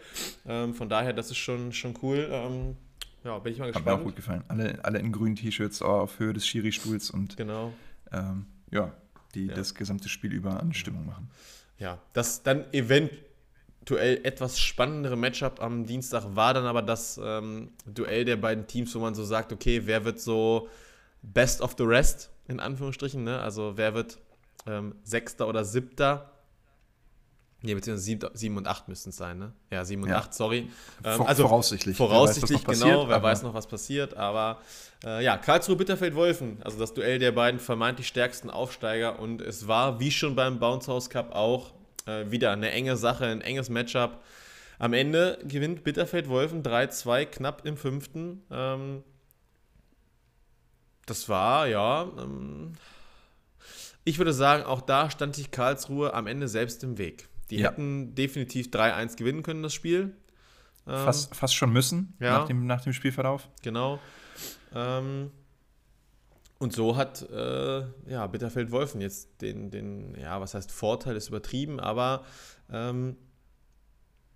Ähm, von daher, das ist schon, schon cool. Ähm, ja, bin ich mal gespannt. Hat mir auch gut gefallen. Alle, alle in grünen T-Shirts auf Höhe des Schiri-Stuhls und genau. Ähm, ja, die ja. das gesamte Spiel über an Stimmung machen. Ja, das dann eventuell etwas spannendere Matchup am Dienstag war dann aber das ähm, Duell der beiden Teams, wo man so sagt, okay, wer wird so best of the rest, in Anführungsstrichen, ne? Also wer wird ähm, Sechster oder Siebter? Ne, beziehungsweise 7 und 8 müssten es sein, ne? Ja, 7 und ja. 8, sorry. Ähm, also voraussichtlich. Voraussichtlich, wer genau, passiert, wer weiß noch, was passiert. Aber äh, ja, Karlsruhe-Bitterfeld-Wolfen, also das Duell der beiden vermeintlich stärksten Aufsteiger. Und es war, wie schon beim Bounce House Cup, auch äh, wieder eine enge Sache, ein enges Matchup. Am Ende gewinnt Bitterfeld-Wolfen 3-2, knapp im fünften. Ähm, das war, ja. Ähm, ich würde sagen, auch da stand sich Karlsruhe am Ende selbst im Weg. Die ja. hätten definitiv 3-1 gewinnen können, das Spiel. Ähm, fast, fast schon müssen ja. nach, dem, nach dem Spielverlauf. Genau. Ähm, und so hat äh, ja, Bitterfeld-Wolfen jetzt den, den, ja, was heißt Vorteil, ist übertrieben, aber ähm,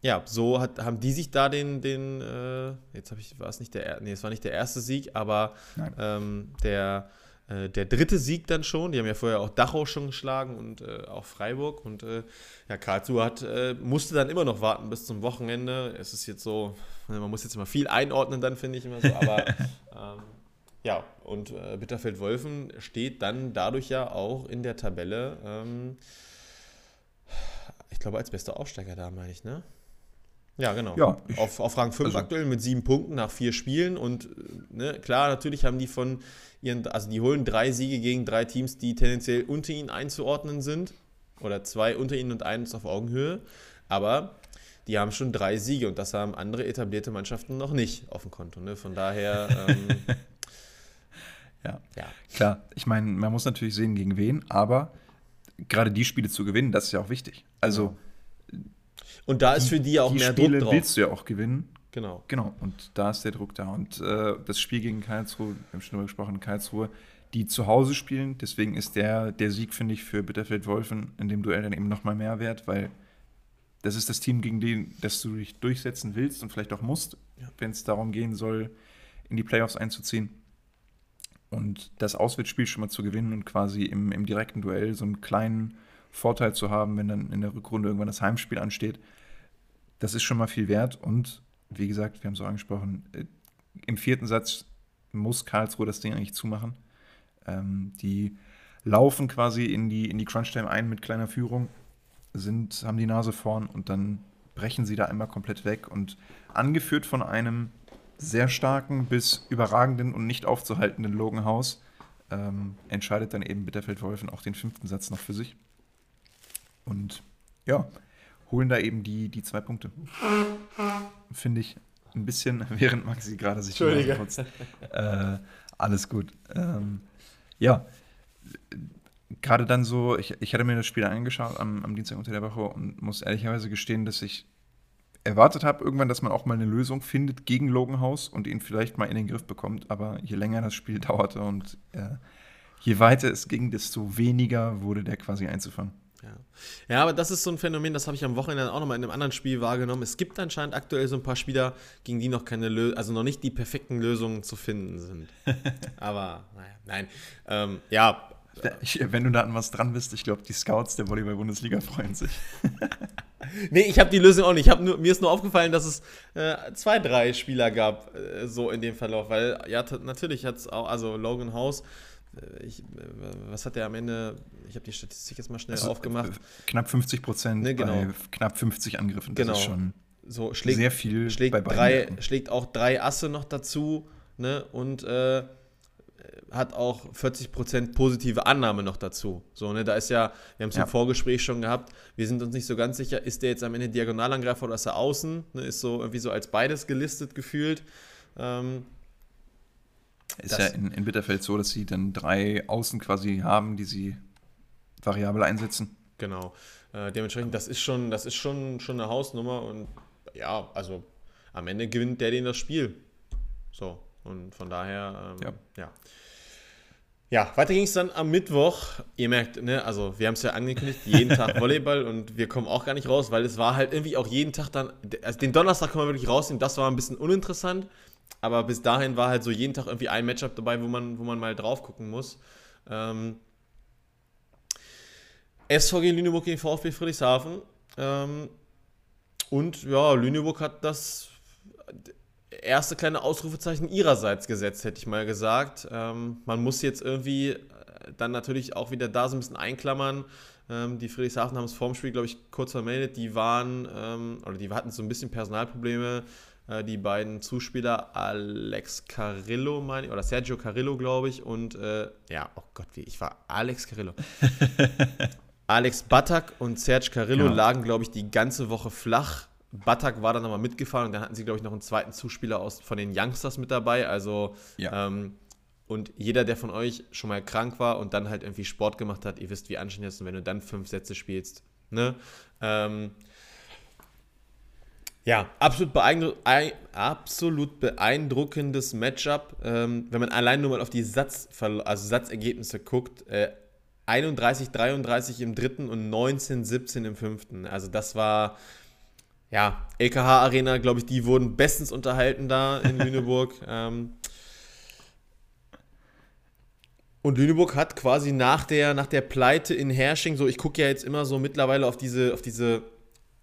ja, so hat, haben die sich da den, den äh, jetzt habe ich, war es nicht der, nee, es war nicht der erste Sieg, aber ähm, der, äh, der dritte Sieg dann schon. Die haben ja vorher auch Dachau schon geschlagen und äh, auch Freiburg. Und äh, ja, Karlsruhe hat, äh, musste dann immer noch warten bis zum Wochenende. Es ist jetzt so, ne, man muss jetzt immer viel einordnen, dann finde ich immer so, aber ähm, ja, und äh, Bitterfeld-Wolfen steht dann dadurch ja auch in der Tabelle, ähm, ich glaube, als bester Aufsteiger da, meine ich, ne? Ja, genau. Ja, ich, auf, auf Rang 5 also, aktuell mit sieben Punkten nach vier Spielen. Und ne, klar, natürlich haben die von ihren, also die holen drei Siege gegen drei Teams, die tendenziell unter ihnen einzuordnen sind. Oder zwei unter ihnen und eins auf Augenhöhe. Aber die haben schon drei Siege und das haben andere etablierte Mannschaften noch nicht auf dem Konto. Ne? Von daher. Ähm, ja. ja, klar. Ich meine, man muss natürlich sehen, gegen wen, aber gerade die Spiele zu gewinnen, das ist ja auch wichtig. Also. Ja und da ist für die auch die mehr Spiele Druck drauf. willst du ja auch gewinnen. Genau. Genau, und da ist der Druck da. Und äh, das Spiel gegen Karlsruhe, wir haben schon darüber gesprochen, Karlsruhe, die zu Hause spielen. Deswegen ist der, der Sieg, finde ich, für Bitterfeld-Wolfen in dem Duell dann eben nochmal mehr wert, weil das ist das Team, gegen den das du dich durchsetzen willst und vielleicht auch musst, ja. wenn es darum gehen soll, in die Playoffs einzuziehen. Und das Auswärtsspiel schon mal zu gewinnen und quasi im, im direkten Duell so einen kleinen Vorteil zu haben, wenn dann in der Rückrunde irgendwann das Heimspiel ansteht. Das ist schon mal viel wert. Und wie gesagt, wir haben es auch angesprochen, äh, im vierten Satz muss Karlsruhe das Ding eigentlich zumachen. Ähm, die laufen quasi in die, in die Crunch-Time ein mit kleiner Führung, sind, haben die Nase vorn und dann brechen sie da einmal komplett weg. Und angeführt von einem sehr starken bis überragenden und nicht aufzuhaltenden Logan House ähm, entscheidet dann eben Bitterfeld-Wolfen auch den fünften Satz noch für sich. Und ja, holen da eben die, die zwei Punkte. Finde ich ein bisschen, während Maxi gerade sich kurz, äh, alles gut. Ähm, ja, gerade dann so, ich, ich hatte mir das Spiel angeschaut am, am Dienstag unter der Woche und muss ehrlicherweise gestehen, dass ich erwartet habe irgendwann, dass man auch mal eine Lösung findet gegen Logan House und ihn vielleicht mal in den Griff bekommt. Aber je länger das Spiel dauerte und äh, je weiter es ging, desto weniger wurde der quasi einzufangen. Ja. ja, aber das ist so ein Phänomen, das habe ich am Wochenende auch nochmal in einem anderen Spiel wahrgenommen. Es gibt anscheinend aktuell so ein paar Spieler, gegen die noch keine Lösung, also noch nicht die perfekten Lösungen zu finden sind. aber, naja, nein. Ähm, ja. Ich, wenn du da an was dran bist, ich glaube, die Scouts der Volleyball-Bundesliga freuen sich. nee, ich habe die Lösung auch nicht. Nur, mir ist nur aufgefallen, dass es äh, zwei, drei Spieler gab, äh, so in dem Verlauf. Weil, ja, natürlich hat es auch, also Logan House ich, äh, was hat der am Ende? Ich habe die Statistik jetzt mal schnell also, aufgemacht. Knapp 50 Prozent ne, genau. bei knapp 50 Angriffen. Das genau. ist schon so, schlägt, sehr viel schlägt, drei, schlägt auch drei Asse noch dazu. Ne? Und äh, hat auch 40% positive Annahme noch dazu. So, ne, da ist ja, wir haben es ja. im Vorgespräch schon gehabt, wir sind uns nicht so ganz sicher, ist der jetzt am Ende Diagonalangreifer oder ist er außen? Ne, ist so irgendwie so als beides gelistet gefühlt. Ähm, ist ja in, in Bitterfeld so, dass sie dann drei Außen quasi haben, die sie variabel einsetzen. Genau. Äh, dementsprechend, das ist schon, das ist schon, schon eine Hausnummer und ja, also am Ende gewinnt der den das Spiel. So. Und von daher, ähm, ja. ja. Ja, weiter ging es dann am Mittwoch. Ihr merkt, ne, also wir haben es ja angekündigt, jeden Tag Volleyball und wir kommen auch gar nicht raus, weil es war halt irgendwie auch jeden Tag dann, also den Donnerstag können wir wirklich rausnehmen, das war ein bisschen uninteressant, aber bis dahin war halt so jeden Tag irgendwie ein Matchup dabei, wo man, wo man mal drauf gucken muss. Ähm, SVG Lüneburg gegen VfB Friedrichshafen. Ähm, und ja, Lüneburg hat das erste kleine Ausrufezeichen ihrerseits gesetzt, hätte ich mal gesagt. Ähm, man muss jetzt irgendwie äh, dann natürlich auch wieder da so ein bisschen einklammern. Ähm, die Friedrichshafen haben es vorm Spiel, glaube ich, kurz vermeldet. Die waren, ähm, oder die hatten so ein bisschen Personalprobleme. Äh, die beiden Zuspieler, Alex Carillo, meine ich, oder Sergio Carillo, glaube ich, und äh, ja, oh Gott, wie ich war Alex Carillo. Alex Batak und Serge Carillo genau. lagen, glaube ich, die ganze Woche flach. Batak war dann nochmal mitgefahren und dann hatten sie, glaube ich, noch einen zweiten Zuspieler aus, von den Youngsters mit dabei. Also, ja. ähm, und jeder, der von euch schon mal krank war und dann halt irgendwie Sport gemacht hat, ihr wisst, wie anstrengend ist, und wenn du dann fünf Sätze spielst. Ne? Ähm, ja, absolut, beeindruck absolut beeindruckendes Matchup. Ähm, wenn man allein nur mal auf die Satz also Satzergebnisse guckt, äh, 31, 33 im dritten und 19, 17 im fünften. Also das war, ja, LKH Arena, glaube ich, die wurden bestens unterhalten da in Lüneburg. ähm, und Lüneburg hat quasi nach der, nach der Pleite in Hersching, so ich gucke ja jetzt immer so mittlerweile auf diese, auf diese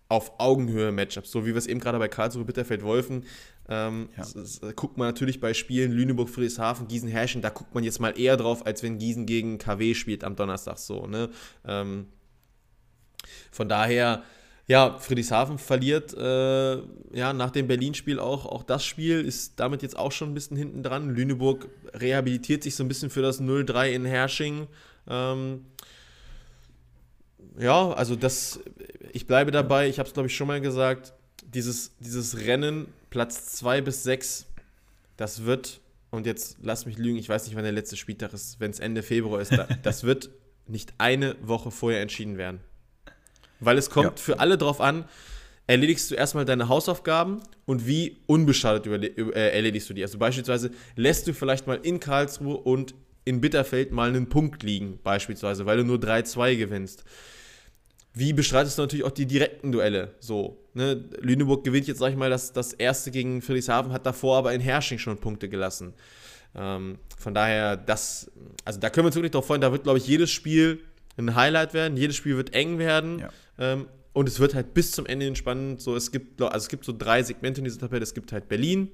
auf Augenhöhe Matchups, so wie wir es eben gerade bei Karlsruhe Bitterfeld-Wolfen ähm, ja. das, das, guckt man natürlich bei Spielen Lüneburg, Friedrichshafen, Gießen, Herschen, da guckt man jetzt mal eher drauf, als wenn Gießen gegen KW spielt am Donnerstag so. Ne? Ähm, von daher, ja, Friedrichshafen verliert äh, ja, nach dem Berlin-Spiel auch, auch das Spiel, ist damit jetzt auch schon ein bisschen hinten dran. Lüneburg rehabilitiert sich so ein bisschen für das 0-3 in Hersching. Ähm, ja, also das, ich bleibe dabei, ich habe es glaube ich schon mal gesagt, dieses, dieses Rennen, Platz 2 bis 6, das wird, und jetzt lass mich lügen, ich weiß nicht, wann der letzte Spieltag ist, wenn es Ende Februar ist, das wird nicht eine Woche vorher entschieden werden. Weil es kommt ja. für alle drauf an, erledigst du erstmal deine Hausaufgaben und wie unbeschadet äh, erledigst du die. Also beispielsweise lässt du vielleicht mal in Karlsruhe und in Bitterfeld mal einen Punkt liegen, beispielsweise, weil du nur 3-2 gewinnst wie bestreitest du natürlich auch die direkten Duelle? So, ne? Lüneburg gewinnt jetzt, sag ich mal, das, das erste gegen Friedrichshafen, hat davor aber in Hersching schon Punkte gelassen. Ähm, von daher, das, also da können wir uns wirklich drauf freuen, da wird, glaube ich, jedes Spiel ein Highlight werden, jedes Spiel wird eng werden. Ja. Ähm, und es wird halt bis zum Ende spannend. So, es gibt, also es gibt so drei Segmente in dieser Tabelle. Es gibt halt Berlin,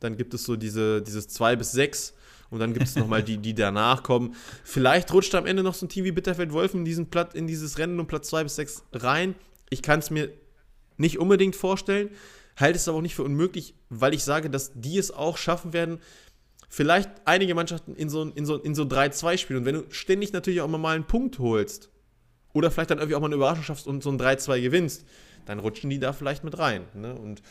dann gibt es so diese, dieses 2 bis 6 und dann gibt es nochmal die, die danach kommen. Vielleicht rutscht am Ende noch so ein Team wie Bitterfeld-Wolfen in, in dieses Rennen um Platz 2 bis 6 rein. Ich kann es mir nicht unbedingt vorstellen, halte es aber auch nicht für unmöglich, weil ich sage, dass die es auch schaffen werden, vielleicht einige Mannschaften in so, in so, in so 3-2 spielen. Und wenn du ständig natürlich auch mal einen Punkt holst oder vielleicht dann irgendwie auch mal eine Überraschung schaffst und so ein 3-2 gewinnst, dann rutschen die da vielleicht mit rein. Ne? Und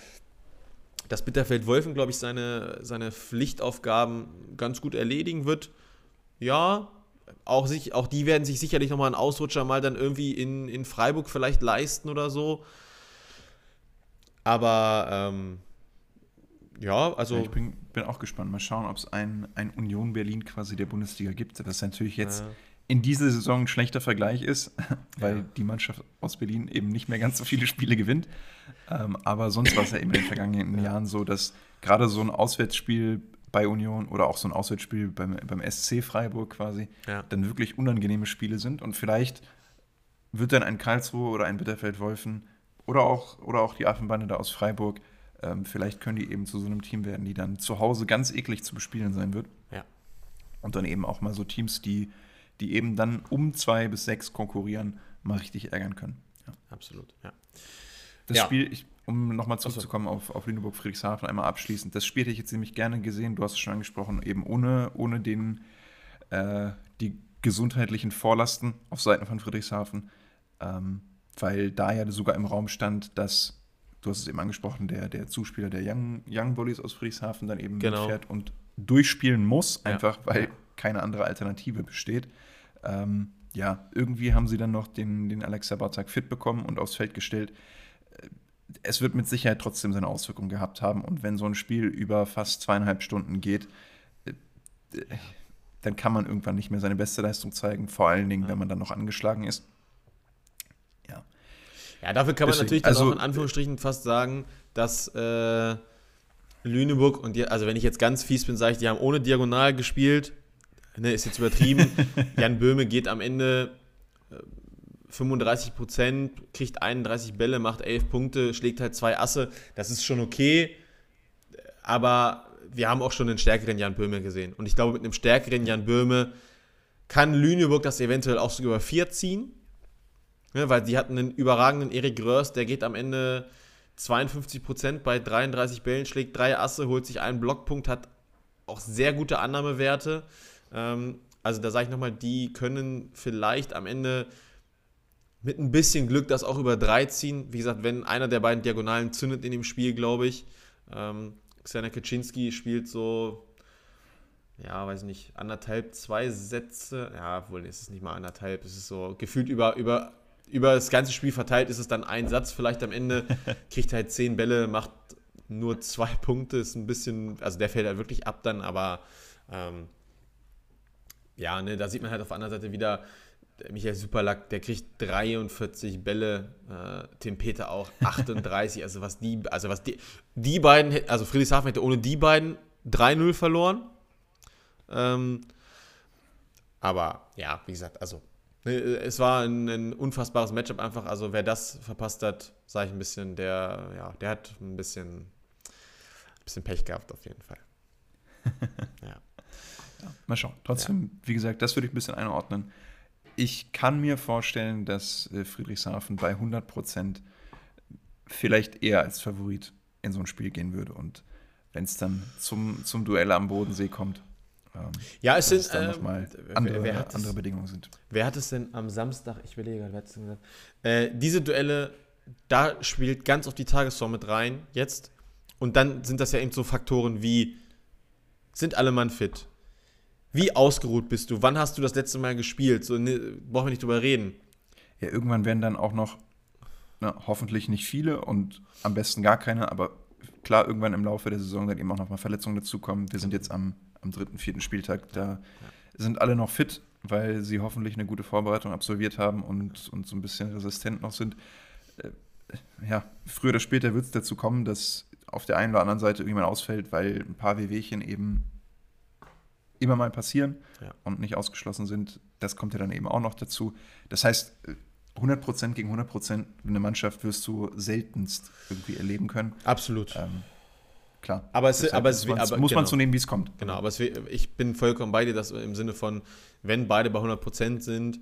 dass Bitterfeld-Wolfen, glaube ich, seine, seine Pflichtaufgaben ganz gut erledigen wird. Ja, auch, sich, auch die werden sich sicherlich nochmal einen Ausrutscher mal dann irgendwie in, in Freiburg vielleicht leisten oder so. Aber ähm, ja, also. Ich bin, bin, auch gespannt. Mal schauen, ob es ein, ein Union Berlin quasi der Bundesliga gibt. Das ist natürlich jetzt ja in dieser Saison ein schlechter Vergleich ist, weil ja. die Mannschaft aus Berlin eben nicht mehr ganz so viele Spiele gewinnt. Ähm, aber sonst war es ja eben in den vergangenen Jahren so, dass gerade so ein Auswärtsspiel bei Union oder auch so ein Auswärtsspiel beim, beim SC Freiburg quasi ja. dann wirklich unangenehme Spiele sind. Und vielleicht wird dann ein Karlsruhe oder ein Bitterfeld-Wolfen oder auch, oder auch die Affenbande da aus Freiburg, ähm, vielleicht können die eben zu so einem Team werden, die dann zu Hause ganz eklig zu bespielen sein wird. Ja. Und dann eben auch mal so Teams, die die eben dann um zwei bis sechs konkurrieren, mal richtig ärgern können. Ja. Absolut, ja. Das ja. Spiel, ich, um nochmal zurückzukommen auf, auf Lüneburg Friedrichshafen, einmal abschließend. Das Spiel hätte ich jetzt nämlich gerne gesehen, du hast es schon angesprochen, eben ohne, ohne den, äh, die gesundheitlichen Vorlasten auf Seiten von Friedrichshafen, ähm, weil da ja sogar im Raum stand, dass, du hast es eben angesprochen, der, der Zuspieler der Young, Young Bullies aus Friedrichshafen dann eben genau. fährt und durchspielen muss, einfach ja. weil keine andere Alternative besteht. Ähm, ja, irgendwie haben sie dann noch den, den Alex Sabatak fit bekommen und aufs Feld gestellt es wird mit Sicherheit trotzdem seine Auswirkungen gehabt haben. Und wenn so ein Spiel über fast zweieinhalb Stunden geht, äh, dann kann man irgendwann nicht mehr seine beste Leistung zeigen, vor allen Dingen, ja. wenn man dann noch angeschlagen ist. Ja. Ja, dafür kann man Deswegen, natürlich also, auch in Anführungsstrichen fast sagen, dass äh, Lüneburg und die, also wenn ich jetzt ganz fies bin, sage ich, die haben ohne Diagonal gespielt. Ne, ist jetzt übertrieben. Jan Böhme geht am Ende äh, 35 Prozent, kriegt 31 Bälle, macht 11 Punkte, schlägt halt zwei Asse. Das ist schon okay. Aber wir haben auch schon einen stärkeren Jan Böhme gesehen. Und ich glaube, mit einem stärkeren Jan Böhme kann Lüneburg das eventuell auch sogar über vier ziehen. Ja, weil die hatten einen überragenden Erik Röhrs, der geht am Ende 52 Prozent bei 33 Bällen, schlägt drei Asse, holt sich einen Blockpunkt, hat auch sehr gute Annahmewerte. Ähm, also da sage ich nochmal, die können vielleicht am Ende mit ein bisschen Glück das auch über drei ziehen. Wie gesagt, wenn einer der beiden Diagonalen zündet in dem Spiel, glaube ich. Ähm, Xena Kaczynski spielt so, ja, weiß nicht, anderthalb, zwei Sätze. Ja, wohl ist es nicht mal anderthalb. Es ist so gefühlt über, über, über das ganze Spiel verteilt ist es dann ein Satz vielleicht am Ende. Kriegt halt zehn Bälle, macht nur zwei Punkte. Ist ein bisschen, also der fällt halt wirklich ab dann, aber ähm, ja, ne, da sieht man halt auf der anderen Seite wieder, Michael Superlack, der kriegt 43 Bälle, äh, Tim Peter auch 38. also was die, also was die, die beiden, also Friedrichshafen hätte ohne die beiden 3-0 verloren. Ähm, aber ja, wie gesagt, also ne, es war ein, ein, unfassbares Matchup einfach. Also wer das verpasst hat, sage ich ein bisschen, der, ja, der hat ein bisschen, ein bisschen Pech gehabt auf jeden Fall. ja. Ja. Mal schauen. Trotzdem, ja. wie gesagt, das würde ich ein bisschen einordnen ich kann mir vorstellen, dass äh, Friedrichshafen bei 100 Prozent vielleicht eher als Favorit in so ein Spiel gehen würde. Und wenn es dann zum, zum Duell am Bodensee kommt, ähm, ja, es sind dann nochmal andere, wer, andere Bedingungen sind. Wer hat es denn am Samstag, ich will gerade, wer hat es gesagt, äh, diese Duelle, da spielt ganz auf die Tagesform mit rein jetzt. Und dann sind das ja eben so Faktoren wie, sind alle Mann fit? Wie ausgeruht bist du? Wann hast du das letzte Mal gespielt? So, ne, brauchen wir nicht drüber reden. Ja, irgendwann werden dann auch noch, na, hoffentlich nicht viele und am besten gar keine, aber klar, irgendwann im Laufe der Saison dann eben auch nochmal Verletzungen dazukommen. Wir sind jetzt am, am dritten, vierten Spieltag, da ja. sind alle noch fit, weil sie hoffentlich eine gute Vorbereitung absolviert haben und, und so ein bisschen resistent noch sind. Äh, ja, früher oder später wird es dazu kommen, dass auf der einen oder anderen Seite irgendjemand ausfällt, weil ein paar Wehwehchen eben immer mal passieren ja. und nicht ausgeschlossen sind. Das kommt ja dann eben auch noch dazu. Das heißt, 100% gegen 100% eine Mannschaft wirst du seltenst irgendwie erleben können. Absolut. Ähm, klar. Aber es, aber es aber, muss genau. man so nehmen, wie es kommt. Genau, aber es, ich bin vollkommen bei dir, dass im Sinne von, wenn beide bei 100% sind,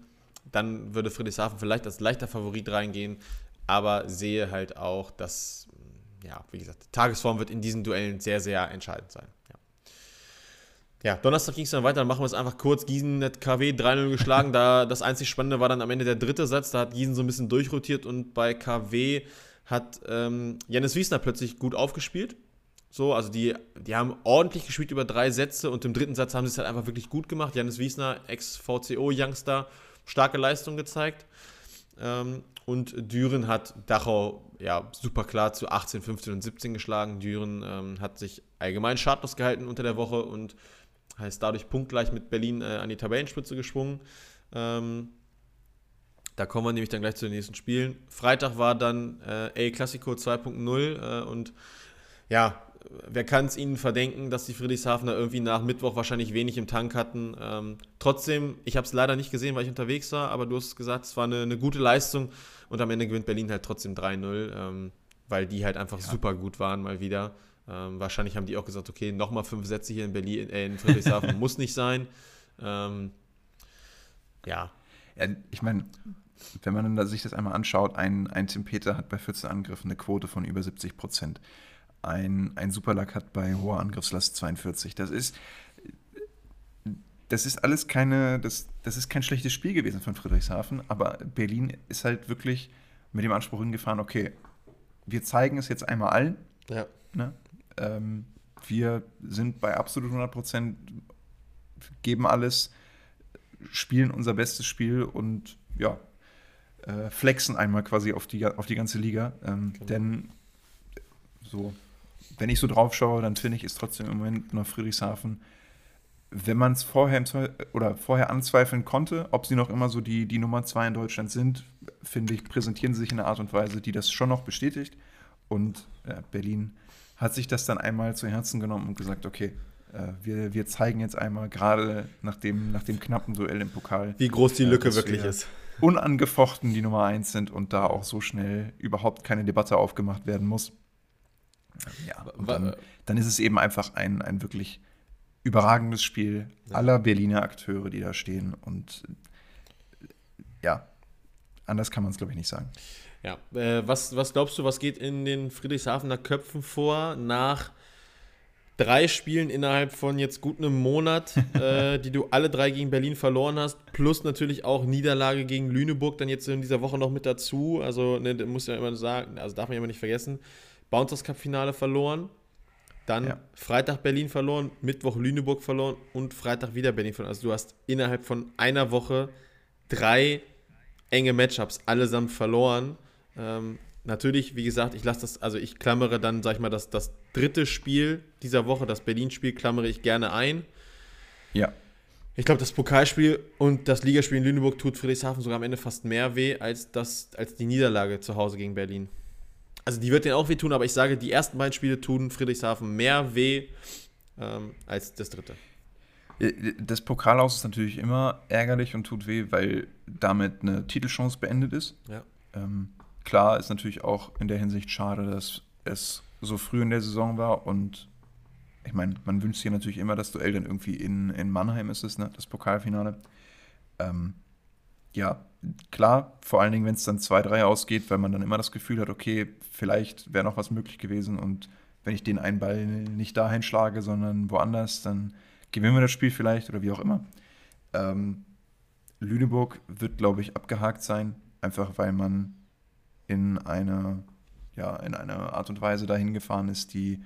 dann würde Friedrichshafen vielleicht als leichter Favorit reingehen, aber sehe halt auch, dass, ja, wie gesagt, Tagesform wird in diesen Duellen sehr, sehr entscheidend sein. Ja, Donnerstag ging es dann weiter, dann machen wir es einfach kurz. Gießen hat KW 3-0 geschlagen. da das einzig Spannende war dann am Ende der dritte Satz. Da hat Gießen so ein bisschen durchrotiert und bei KW hat ähm, Janis Wiesner plötzlich gut aufgespielt. So, also die, die haben ordentlich gespielt über drei Sätze und im dritten Satz haben sie es halt einfach wirklich gut gemacht. Janis Wiesner, Ex-VCO-Youngster, starke Leistung gezeigt. Ähm, und Düren hat Dachau ja super klar zu 18, 15 und 17 geschlagen. Düren ähm, hat sich allgemein schadlos gehalten unter der Woche und Heißt dadurch punktgleich mit Berlin äh, an die Tabellenspitze geschwungen. Ähm, da kommen wir nämlich dann gleich zu den nächsten Spielen. Freitag war dann äh, El Clasico 2.0 äh, und ja, wer kann es ihnen verdenken, dass die Friedrichshafener irgendwie nach Mittwoch wahrscheinlich wenig im Tank hatten. Ähm, trotzdem, ich habe es leider nicht gesehen, weil ich unterwegs war, aber du hast gesagt, es war eine, eine gute Leistung und am Ende gewinnt Berlin halt trotzdem 3-0, ähm, weil die halt einfach ja. super gut waren mal wieder. Ähm, wahrscheinlich haben die auch gesagt, okay, nochmal fünf Sätze hier in Berlin, äh, in Friedrichshafen muss nicht sein. Ähm, ja. ja. Ich meine, wenn man sich das einmal anschaut, ein, ein Tim Peter hat bei 14 Angriffen eine Quote von über 70 Prozent. Ein, ein Superlack hat bei hoher Angriffslast 42. Das ist, das ist alles keine, das, das ist kein schlechtes Spiel gewesen von Friedrichshafen, aber Berlin ist halt wirklich mit dem Anspruch hingefahren, okay, wir zeigen es jetzt einmal allen. Ja. Ne? Ähm, wir sind bei absolut 100 Prozent, geben alles, spielen unser bestes Spiel und ja, äh, flexen einmal quasi auf die, auf die ganze Liga. Ähm, genau. Denn so, wenn ich so drauf schaue, dann finde ich, ist trotzdem im Moment noch Friedrichshafen, wenn man es vorher, oder vorher anzweifeln konnte, ob sie noch immer so die, die Nummer zwei in Deutschland sind, finde ich, präsentieren sie sich in einer Art und Weise, die das schon noch bestätigt. Und ja, Berlin hat sich das dann einmal zu Herzen genommen und gesagt, okay, äh, wir, wir zeigen jetzt einmal, gerade nach dem, nach dem knappen Duell im Pokal, wie groß die äh, Lücke äh, wirklich ist. Unangefochten die Nummer eins sind und da auch so schnell überhaupt keine Debatte aufgemacht werden muss. Ja, dann, dann ist es eben einfach ein, ein wirklich überragendes Spiel aller Berliner Akteure, die da stehen. Und ja, anders kann man es, glaube ich, nicht sagen. Ja, äh, was, was glaubst du, was geht in den Friedrichshafener Köpfen vor nach drei Spielen innerhalb von jetzt gut einem Monat, äh, die du alle drei gegen Berlin verloren hast, plus natürlich auch Niederlage gegen Lüneburg dann jetzt in dieser Woche noch mit dazu. Also, ne, muss ja immer sagen, also darf man ja immer nicht vergessen. Bouncers Cup Finale verloren, dann ja. Freitag Berlin verloren, Mittwoch Lüneburg verloren und Freitag wieder Berlin verloren. Also du hast innerhalb von einer Woche drei enge Matchups allesamt verloren. Ähm, natürlich, wie gesagt, ich lasse das, also ich klammere dann, sag ich mal, das, das dritte Spiel dieser Woche, das Berlin-Spiel, klammere ich gerne ein. Ja. Ich glaube, das Pokalspiel und das Ligaspiel in Lüneburg tut Friedrichshafen sogar am Ende fast mehr weh als, das, als die Niederlage zu Hause gegen Berlin. Also die wird denen auch weh tun, aber ich sage, die ersten beiden Spiele tun Friedrichshafen mehr weh ähm, als das dritte. Das Pokal aus ist natürlich immer ärgerlich und tut weh, weil damit eine Titelchance beendet ist. Ja. Ähm, Klar ist natürlich auch in der Hinsicht schade, dass es so früh in der Saison war und ich meine, man wünscht sich natürlich immer das Duell dann irgendwie in, in Mannheim ist es, ne? das Pokalfinale. Ähm, ja, klar, vor allen Dingen, wenn es dann 2-3 ausgeht, weil man dann immer das Gefühl hat, okay, vielleicht wäre noch was möglich gewesen und wenn ich den einen Ball nicht dahin schlage, sondern woanders, dann gewinnen wir das Spiel vielleicht oder wie auch immer. Ähm, Lüneburg wird, glaube ich, abgehakt sein, einfach weil man in eine, ja, in eine Art und Weise dahin gefahren ist, die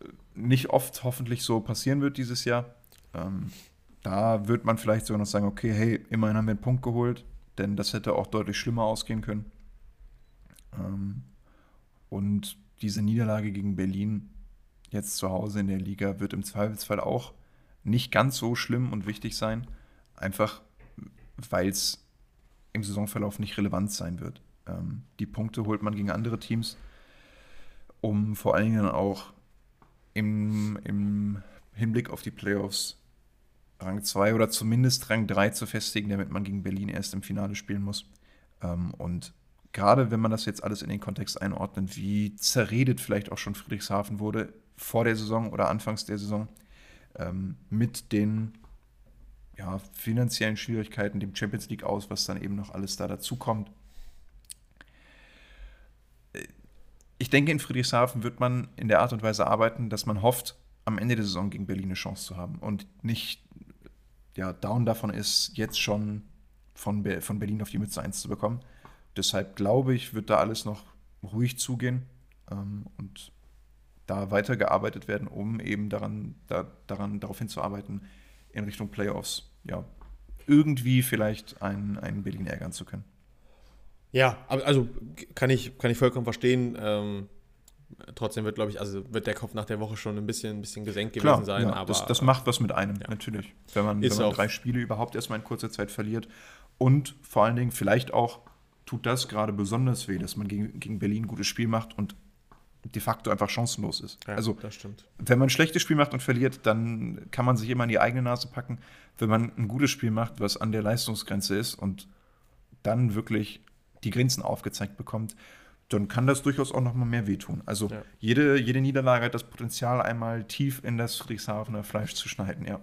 äh, nicht oft hoffentlich so passieren wird dieses Jahr. Ähm, da wird man vielleicht sogar noch sagen, okay, hey, immerhin haben wir einen Punkt geholt, denn das hätte auch deutlich schlimmer ausgehen können. Ähm, und diese Niederlage gegen Berlin jetzt zu Hause in der Liga wird im Zweifelsfall auch nicht ganz so schlimm und wichtig sein, einfach weil es im Saisonverlauf nicht relevant sein wird. Ähm, die Punkte holt man gegen andere Teams, um vor allen Dingen auch im, im Hinblick auf die Playoffs Rang 2 oder zumindest Rang 3 zu festigen, damit man gegen Berlin erst im Finale spielen muss. Ähm, und gerade wenn man das jetzt alles in den Kontext einordnet, wie zerredet vielleicht auch schon Friedrichshafen wurde vor der Saison oder anfangs der Saison, ähm, mit den ja, finanziellen Schwierigkeiten, dem Champions League aus, was dann eben noch alles da dazukommt. Ich denke, in Friedrichshafen wird man in der Art und Weise arbeiten, dass man hofft, am Ende der Saison gegen Berlin eine Chance zu haben und nicht ja, down davon ist, jetzt schon von, Be von Berlin auf die Mütze 1 zu bekommen. Deshalb glaube ich, wird da alles noch ruhig zugehen ähm, und da weitergearbeitet werden, um eben daran, da, daran darauf hinzuarbeiten, in Richtung Playoffs ja, irgendwie vielleicht einen, einen Berlin ärgern zu können. Ja, also kann ich, kann ich vollkommen verstehen. Ähm, trotzdem wird, glaube ich, also wird der Kopf nach der Woche schon ein bisschen, ein bisschen gesenkt gewesen Klar, sein. Ja, aber, das, das macht was mit einem, ja. natürlich. Wenn man, wenn man drei Spiele überhaupt erstmal in kurzer Zeit verliert. Und vor allen Dingen, vielleicht auch tut das gerade besonders weh, dass man gegen, gegen Berlin ein gutes Spiel macht und de facto einfach chancenlos ist. Ja, also, das stimmt. wenn man ein schlechtes Spiel macht und verliert, dann kann man sich immer in die eigene Nase packen. Wenn man ein gutes Spiel macht, was an der Leistungsgrenze ist und dann wirklich die Grenzen aufgezeigt bekommt, dann kann das durchaus auch noch mal mehr wehtun. Also ja. jede, jede Niederlage hat das Potenzial, einmal tief in das Friedrichshafener Fleisch zu schneiden, ja.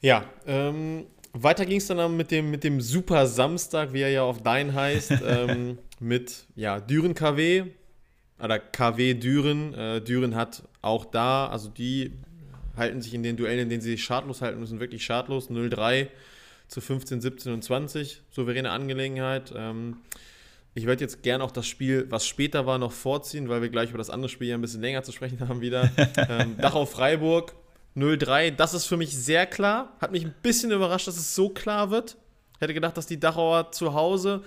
Ja, ähm, weiter ging es dann mit dem, mit dem Super Samstag, wie er ja auf Dein heißt, ähm, mit ja, Düren KW oder KW Düren. Äh, Düren hat auch da, also die halten sich in den Duellen, in denen sie sich schadlos halten müssen, wirklich schadlos. 0-3 zu 15, 17 und 20. Souveräne Angelegenheit. Ähm, ich werde jetzt gern auch das Spiel, was später war, noch vorziehen, weil wir gleich über das andere Spiel ja ein bisschen länger zu sprechen haben wieder. ähm, Dachau Freiburg 0-3. Das ist für mich sehr klar. Hat mich ein bisschen überrascht, dass es so klar wird. Hätte gedacht, dass die Dachauer zu Hause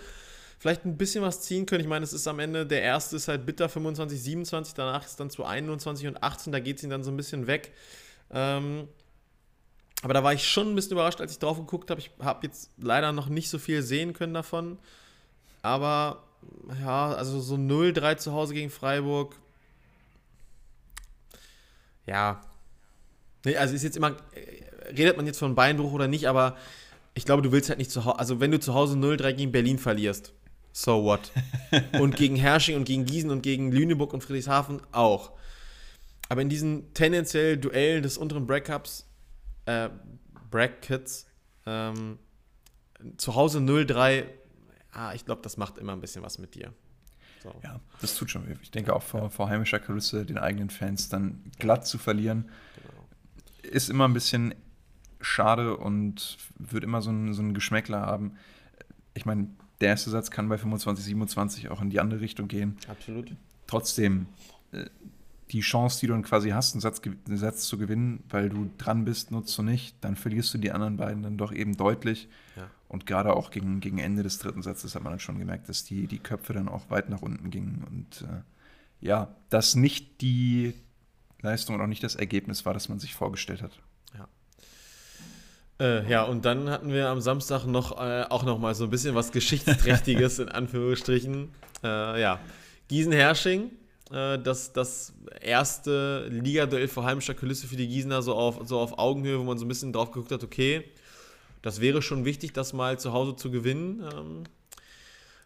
vielleicht ein bisschen was ziehen können. Ich meine, es ist am Ende, der erste ist halt bitter 25, 27, danach ist dann zu 21 und 18, da geht es ihnen dann so ein bisschen weg. Ähm, aber da war ich schon ein bisschen überrascht, als ich drauf geguckt habe. Ich habe jetzt leider noch nicht so viel sehen können davon. Aber ja, also so 0-3 zu Hause gegen Freiburg. Ja. Nee, also ist jetzt immer, redet man jetzt von Beinbruch oder nicht, aber ich glaube, du willst halt nicht zu Hause, also wenn du zu Hause 0-3 gegen Berlin verlierst, so what? und gegen Hersching und gegen Gießen und gegen Lüneburg und Friedrichshafen auch. Aber in diesen tendenziell Duellen des unteren Brackets, äh, Brackets, ähm, zu Hause 0-3, ah, ich glaube, das macht immer ein bisschen was mit dir. So. Ja, das tut schon weh. Ich denke auch vor, vor heimischer Kulisse den eigenen Fans dann glatt zu verlieren, genau. ist immer ein bisschen schade und wird immer so ein, so Geschmäckler haben. Ich meine, der erste Satz kann bei 25, 27 auch in die andere Richtung gehen. Absolut. Trotzdem, äh, die Chance, die du dann quasi hast, einen Satz, einen Satz, zu gewinnen, weil du dran bist, nutzt du nicht, dann verlierst du die anderen beiden dann doch eben deutlich. Ja. Und gerade auch gegen, gegen Ende des dritten Satzes hat man dann schon gemerkt, dass die, die Köpfe dann auch weit nach unten gingen. Und äh, ja, dass nicht die Leistung und auch nicht das Ergebnis war, das man sich vorgestellt hat. Ja. Äh, ja, und dann hatten wir am Samstag noch äh, auch noch mal so ein bisschen was Geschichtsträchtiges in Anführungsstrichen. Äh, ja, Gießen-Hersching äh, das, das erste Ligaduell vor heimischer Kulisse für die Gießener so auf, so auf Augenhöhe, wo man so ein bisschen drauf geguckt hat, okay, das wäre schon wichtig, das mal zu Hause zu gewinnen. Ähm,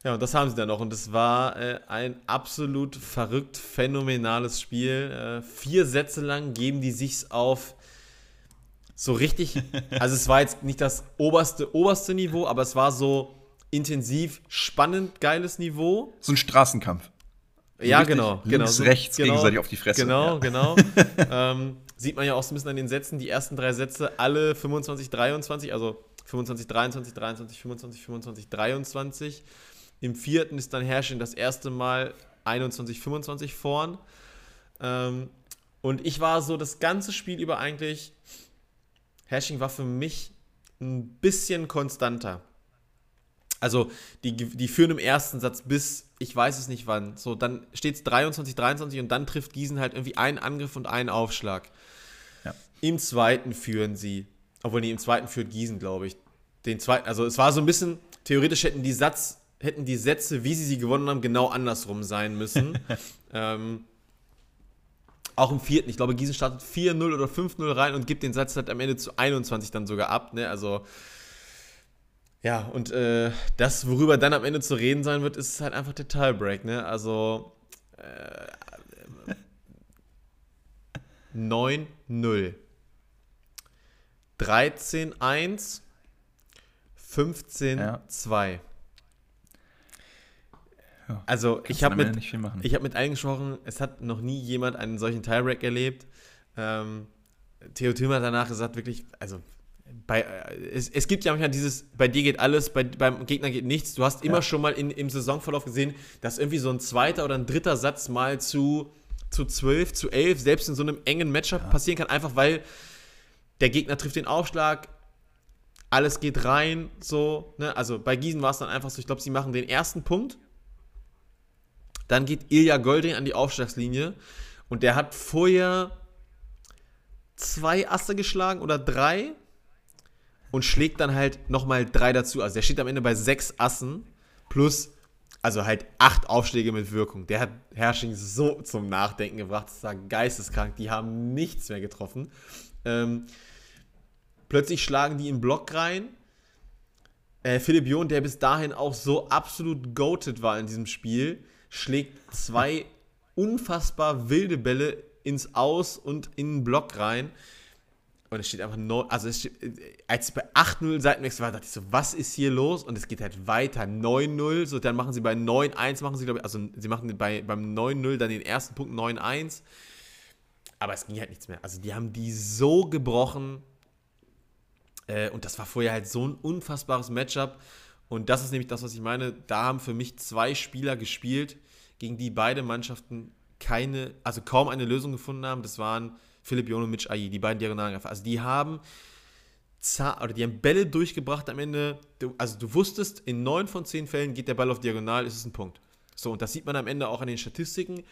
ja, und das haben sie dann noch. Und es war äh, ein absolut verrückt, phänomenales Spiel. Äh, vier Sätze lang geben die sich's auf so richtig. Also es war jetzt nicht das oberste, oberste Niveau, aber es war so intensiv, spannend, geiles Niveau. So ein Straßenkampf. Ja, genau. Links, genau, rechts genau, gegenseitig auf die Fresse. Genau, ja. genau. ähm, sieht man ja auch so ein bisschen an den Sätzen, die ersten drei Sätze, alle 25, 23, also 25, 23, 23, 25, 25, 23. Im vierten ist dann Herrsching das erste Mal 21, 25 vorn. Ähm, und ich war so das ganze Spiel über eigentlich, Herrsching war für mich ein bisschen konstanter. Also die, die führen im ersten Satz bis, ich weiß es nicht wann, so dann steht es 23, 23 und dann trifft Gießen halt irgendwie einen Angriff und einen Aufschlag. Ja. Im zweiten führen sie, obwohl nee, im zweiten führt Gießen, glaube ich. Den zweiten, also es war so ein bisschen, theoretisch hätten die Satz, hätten die Sätze, wie sie sie gewonnen haben, genau andersrum sein müssen. ähm, auch im vierten, ich glaube, Gießen startet 4-0 oder 5-0 rein und gibt den Satz halt am Ende zu 21 dann sogar ab. Ne? Also ja, und äh, das, worüber dann am Ende zu reden sein wird, ist halt einfach der Tiebreak, ne? Also äh, 9-0. 13-1. 15-2. Ja. Also ich habe mit, hab mit allen gesprochen, es hat noch nie jemand einen solchen Tiebreak erlebt. Ähm, Theo Thümer hat danach gesagt, wirklich, also bei, äh, es, es, gibt ja manchmal dieses, bei dir geht alles, bei, beim Gegner geht nichts. Du hast immer ja. schon mal in, im Saisonverlauf gesehen, dass irgendwie so ein zweiter oder ein dritter Satz mal zu, zu 12, zu 11, selbst in so einem engen Matchup ja. passieren kann, einfach weil der Gegner trifft den Aufschlag, alles geht rein, so. Ne? Also bei Gießen war es dann einfach so, ich glaube, sie machen den ersten Punkt. Dann geht Ilja Golding an die Aufschlagslinie und der hat vorher zwei Asse geschlagen oder drei und schlägt dann halt nochmal drei dazu. Also der steht am Ende bei sechs Assen plus, also halt acht Aufschläge mit Wirkung. Der hat Herrsching so zum Nachdenken gebracht. Das war geisteskrank. Die haben nichts mehr getroffen. Ähm, plötzlich schlagen die in Block rein. Äh, Philipp John, der bis dahin auch so absolut goated war in diesem Spiel, schlägt zwei unfassbar wilde Bälle ins Aus und in den Block rein. Und es steht einfach, no, also steht, als ich bei 8-0 Seitenwechsel war, dachte ich so, was ist hier los? Und es geht halt weiter, 9-0, so dann machen sie bei 9-1, machen sie, glaube ich, also sie machen bei, beim 9-0 dann den ersten Punkt 9-1. Aber es ging halt nichts mehr. Also die haben die so gebrochen. Äh, und das war vorher halt so ein unfassbares Matchup. Und das ist nämlich das, was ich meine. Da haben für mich zwei Spieler gespielt, gegen die beide Mannschaften keine, also kaum eine Lösung gefunden haben. Das waren Philipp Jon und Mitch Ayi, die beiden Diagonalangreifer. Also die haben oder die haben Bälle durchgebracht am Ende. also du wusstest, in neun von zehn Fällen geht der Ball auf Diagonal, ist es ein Punkt. So, und das sieht man am Ende auch an den Statistiken.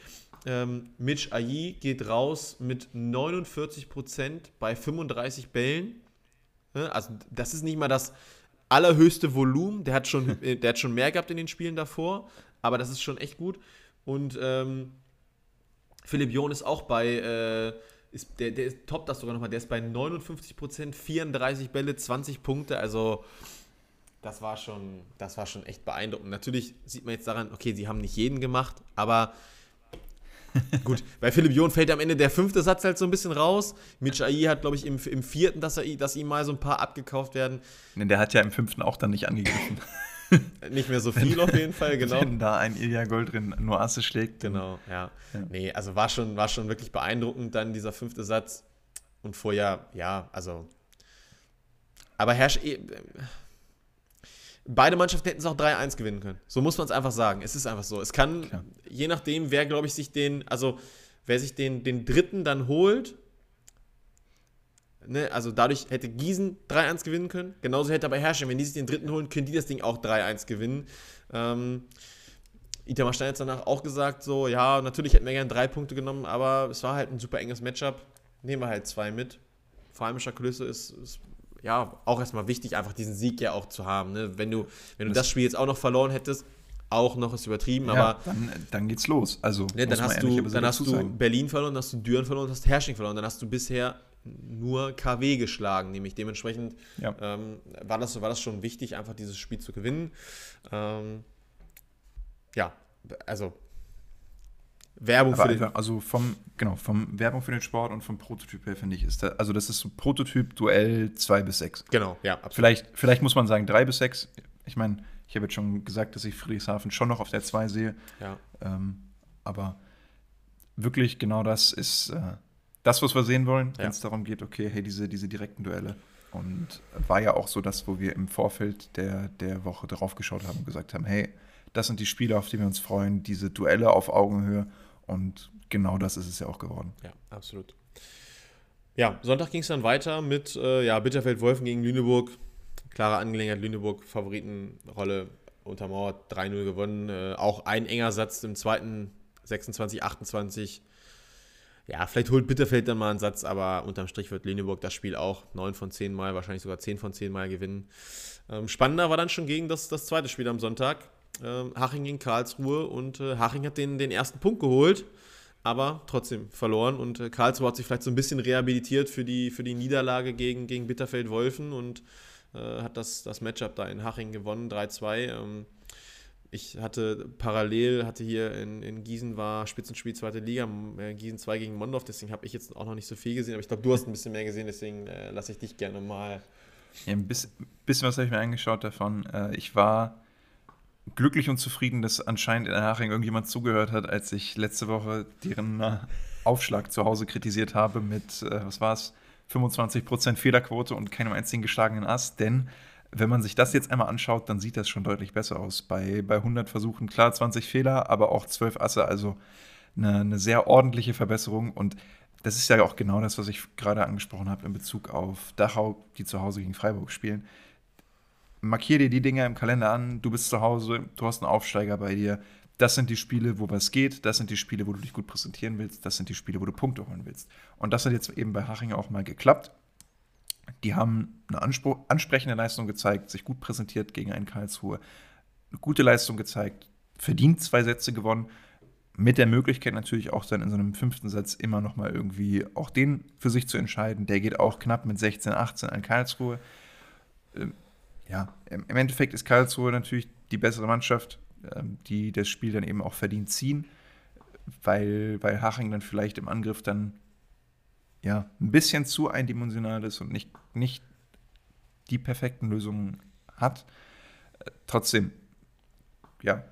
Ähm, Mitch Ayi geht raus mit 49% bei 35 Bällen. Also das ist nicht mal das allerhöchste Volumen. Der hat schon, der hat schon mehr gehabt in den Spielen davor, aber das ist schon echt gut. Und ähm, Philipp John ist auch bei, äh, ist, der, der ist, top das sogar nochmal, der ist bei 59%, 34 Bälle, 20 Punkte, also das war schon, das war schon echt beeindruckend. Natürlich sieht man jetzt daran, okay, sie haben nicht jeden gemacht, aber Gut, bei Philipp John fällt am Ende der fünfte Satz halt so ein bisschen raus. Mitch Ai hat, glaube ich, im, im vierten, dass, er, dass ihm mal so ein paar abgekauft werden. Nee, der hat ja im fünften auch dann nicht angegriffen. nicht mehr so viel auf jeden Fall, genau. Wenn da ein Ilya drin nur Asse schlägt. Genau, ja. ja. Nee, also war schon, war schon wirklich beeindruckend dann dieser fünfte Satz. Und vorher, ja, also. Aber Herrsch, eh, Beide Mannschaften hätten es auch 3-1 gewinnen können. So muss man es einfach sagen. Es ist einfach so. Es kann, Klar. je nachdem, wer, glaube ich, sich den, also wer sich den, den dritten dann holt, ne, also dadurch hätte Gießen 3-1 gewinnen können. Genauso hätte aber Herrschen, wenn die sich den dritten holen, können die das Ding auch 3-1 gewinnen. Ähm, Itamar Stein hat danach auch gesagt, so, ja, natürlich hätten wir gerne drei Punkte genommen, aber es war halt ein super enges Matchup. Nehmen wir halt zwei mit. Vor allem Kulisse ist, ist ja, auch erstmal wichtig, einfach diesen Sieg ja auch zu haben. Ne? Wenn du, wenn du das, das Spiel jetzt auch noch verloren hättest, auch noch ist übertrieben, ja, aber. Dann, dann geht's los. Also, ne, dann hast du, dann hast du Berlin verloren, dann hast du Düren verloren, hast Hersching verloren, dann hast du bisher nur KW geschlagen, nämlich dementsprechend ja. ähm, war, das, war das schon wichtig, einfach dieses Spiel zu gewinnen. Ähm, ja, also Werbung Aber für den Also vom, genau, vom Werbung für den Sport und vom Prototyp her, finde ich, ist da, also das ist so Prototyp-Duell 2 bis 6. Genau, ja, absolut. Vielleicht, vielleicht muss man sagen 3 bis 6. Ich meine, ich habe jetzt schon gesagt, dass ich Friedrichshafen schon noch auf der 2 sehe. Ja. Ähm, aber wirklich genau das ist äh, das, was wir sehen wollen, wenn es darum geht, okay, hey, diese, diese direkten Duelle. Und war ja auch so das, wo wir im Vorfeld der, der Woche drauf geschaut haben und gesagt haben, hey, das sind die Spiele, auf die wir uns freuen, diese Duelle auf Augenhöhe. Und genau das ist es ja auch geworden. Ja, absolut. Ja, Sonntag ging es dann weiter mit äh, ja, Bitterfeld-Wolfen gegen Lüneburg. Klare Angelegenheit, Lüneburg, Favoritenrolle untermauert, 3-0 gewonnen. Äh, auch ein enger Satz im zweiten, 26, 28. Ja, vielleicht holt Bitterfeld dann mal einen Satz, aber unterm Strich wird Lüneburg das Spiel auch 9 von 10 Mal, wahrscheinlich sogar 10 von 10 Mal gewinnen. Ähm, spannender war dann schon gegen das, das zweite Spiel am Sonntag. Ähm, Haching gegen Karlsruhe und äh, Haching hat den, den ersten Punkt geholt, aber trotzdem verloren und äh, Karlsruhe hat sich vielleicht so ein bisschen rehabilitiert für die, für die Niederlage gegen, gegen Bitterfeld-Wolfen und äh, hat das, das Matchup da in Haching gewonnen, 3-2. Ähm, ich hatte parallel, hatte hier in, in Gießen war Spitzenspiel zweite Liga, äh, Gießen 2 gegen Mondorf, deswegen habe ich jetzt auch noch nicht so viel gesehen, aber ich glaube, du hast ein bisschen mehr gesehen, deswegen äh, lasse ich dich gerne mal. Ja, ein bisschen, bisschen was habe ich mir angeschaut davon. Äh, ich war glücklich und zufrieden, dass anscheinend in Haching irgendjemand zugehört hat, als ich letzte Woche deren äh, Aufschlag zu Hause kritisiert habe mit, äh, was war es, 25% Fehlerquote und keinem einzigen geschlagenen Ass. Denn wenn man sich das jetzt einmal anschaut, dann sieht das schon deutlich besser aus. Bei, bei 100 Versuchen klar 20 Fehler, aber auch 12 Asse, also eine, eine sehr ordentliche Verbesserung. Und das ist ja auch genau das, was ich gerade angesprochen habe in Bezug auf Dachau, die zu Hause gegen Freiburg spielen markier dir die Dinge im Kalender an, du bist zu Hause, du hast einen Aufsteiger bei dir. Das sind die Spiele, wo was geht, das sind die Spiele, wo du dich gut präsentieren willst, das sind die Spiele, wo du Punkte holen willst. Und das hat jetzt eben bei Haching auch mal geklappt. Die haben eine ansprechende Leistung gezeigt, sich gut präsentiert gegen einen Karlsruhe, eine gute Leistung gezeigt, verdient zwei Sätze gewonnen, mit der Möglichkeit natürlich auch dann in so einem fünften Satz immer noch mal irgendwie auch den für sich zu entscheiden. Der geht auch knapp mit 16, 18 an Karlsruhe. Ähm, ja, im Endeffekt ist Karlsruhe natürlich die bessere Mannschaft, ähm, die das Spiel dann eben auch verdient ziehen, weil, weil Haching dann vielleicht im Angriff dann ja, ein bisschen zu eindimensional ist und nicht, nicht die perfekten Lösungen hat. Äh, trotzdem, ja,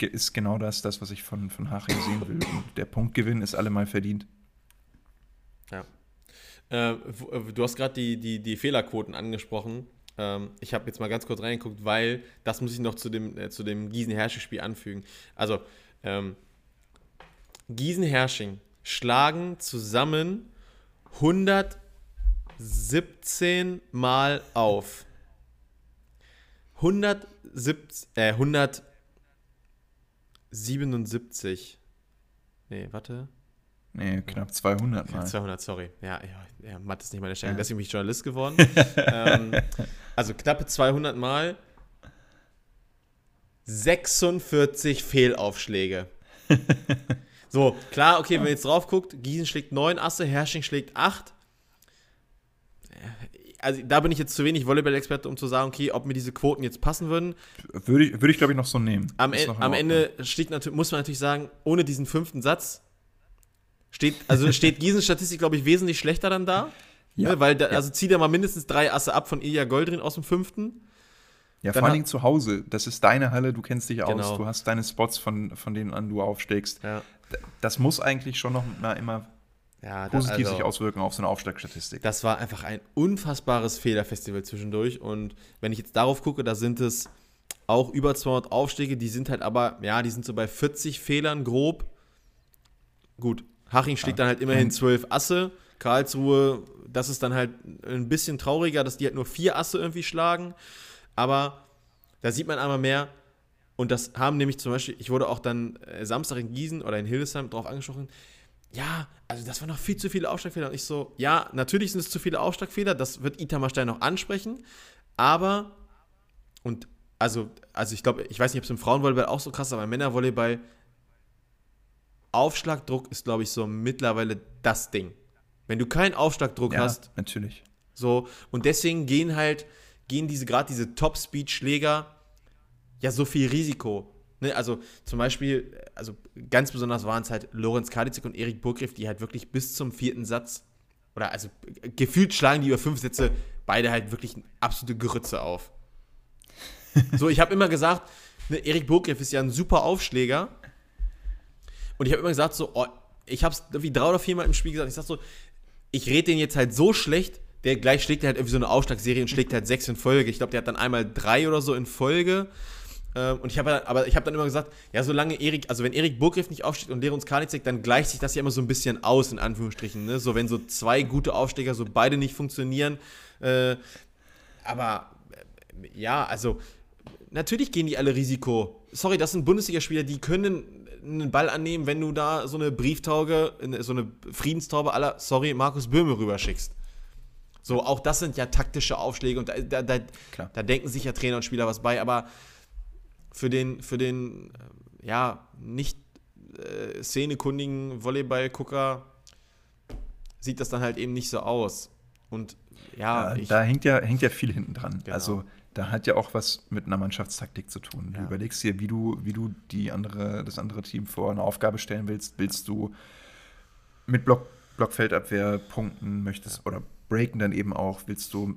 ist genau das, das, was ich von, von Haching sehen will. Und der Punktgewinn ist allemal verdient. Ja. Äh, äh du hast gerade die, die, die Fehlerquoten angesprochen. Ähm, ich habe jetzt mal ganz kurz reingeguckt, weil das muss ich noch zu dem, äh, zu dem Gießen-Hersching-Spiel anfügen. Also, ähm, Gießen-Hersching schlagen zusammen 117 Mal auf. 177, äh, 177. Nee, warte. Nee, knapp 200 Mal. 200, sorry. Ja, ja, ja Mathe ist nicht meine Stärke. Ja. Deswegen bin ich Journalist geworden. ähm, also knappe 200 Mal. 46 Fehlaufschläge. so, klar, okay, wenn man jetzt drauf guckt, Gießen schlägt 9 Asse, Herrsching schlägt 8. Also da bin ich jetzt zu wenig Volleyball-Experte, um zu sagen, okay, ob mir diese Quoten jetzt passen würden. Würde ich, würde ich glaube ich, noch so nehmen. Am, e am Ende steht muss man natürlich sagen, ohne diesen fünften Satz Steht, also steht Giesens Statistik, glaube ich, wesentlich schlechter dann da. Ja. Ne, weil, da, also zieht er mal mindestens drei Asse ab von Ilya Goldrin aus dem fünften. Ja, dann vor allen Dingen zu Hause. Das ist deine Halle, du kennst dich genau. aus, du hast deine Spots, von, von denen an du aufsteigst. Ja. Das muss eigentlich schon noch mal immer ja, positiv also, sich auswirken auf so eine Aufsteigstatistik. Das war einfach ein unfassbares Fehlerfestival zwischendurch. Und wenn ich jetzt darauf gucke, da sind es auch über 200 Aufstiege, die sind halt aber, ja, die sind so bei 40 Fehlern grob. Gut, Haching schlägt ja. dann halt immerhin zwölf Asse. Karlsruhe, das ist dann halt ein bisschen trauriger, dass die halt nur vier Asse irgendwie schlagen. Aber da sieht man einmal mehr. Und das haben nämlich zum Beispiel, ich wurde auch dann äh, Samstag in Gießen oder in Hildesheim drauf angesprochen. Ja, also das waren noch viel zu viele Aufschlagfehler. Und ich so, ja, natürlich sind es zu viele Aufschlagfehler. Das wird Itamar Stein noch ansprechen. Aber, und also, also ich glaube, ich weiß nicht, ob es im Frauenvolleyball auch so krass ist, aber im Männervolleyball Aufschlagdruck ist, glaube ich, so mittlerweile das Ding. Wenn du keinen Aufschlagdruck ja, hast. Natürlich. So, und deswegen gehen halt, gehen diese, gerade diese Top-Speed-Schläger ja so viel Risiko. Ne? Also zum Beispiel, also ganz besonders waren es halt Lorenz Kadizik und Erik Burgriff, die halt wirklich bis zum vierten Satz, oder also gefühlt schlagen die über fünf Sätze beide halt wirklich absolute Grütze auf. so, ich habe immer gesagt, ne, Erik Burgriff ist ja ein super Aufschläger, und ich habe immer gesagt, so, oh, ich habe es wie drei oder viermal im Spiel gesagt, ich sag so, ich rede den jetzt halt so schlecht, der gleich schlägt halt irgendwie so eine Aufschlagserie und schlägt halt sechs in Folge. Ich glaube, der hat dann einmal drei oder so in Folge. Ähm, und ich habe aber ich habe dann immer gesagt, ja, solange Erik, also wenn Erik Burgriff nicht aufsteht und Lehruns Karnitzek, dann gleicht sich das ja immer so ein bisschen aus, in Anführungsstrichen. Ne? So, wenn so zwei gute Aufsteiger so beide nicht funktionieren. Äh, aber äh, ja, also natürlich gehen die alle Risiko. Sorry, das sind Bundesligaspieler, die können einen Ball annehmen, wenn du da so eine Brieftaube, so eine Friedenstaube aller, sorry, Markus Böhme rüberschickst. So, auch das sind ja taktische Aufschläge und da, da, da, da, denken sich ja Trainer und Spieler was bei, aber für den, für den äh, ja, nicht äh, szenekundigen Volleyball-Gucker sieht das dann halt eben nicht so aus. Und ja, ja da hängt ja, hängt ja viel hinten dran. Genau. Also da hat ja auch was mit einer Mannschaftstaktik zu tun. Du überlegst dir, wie du, wie du die andere, das andere Team vor eine Aufgabe stellen willst. Willst du mit Block, Blockfeldabwehr punkten möchtest ja. oder breaken dann eben auch? Willst du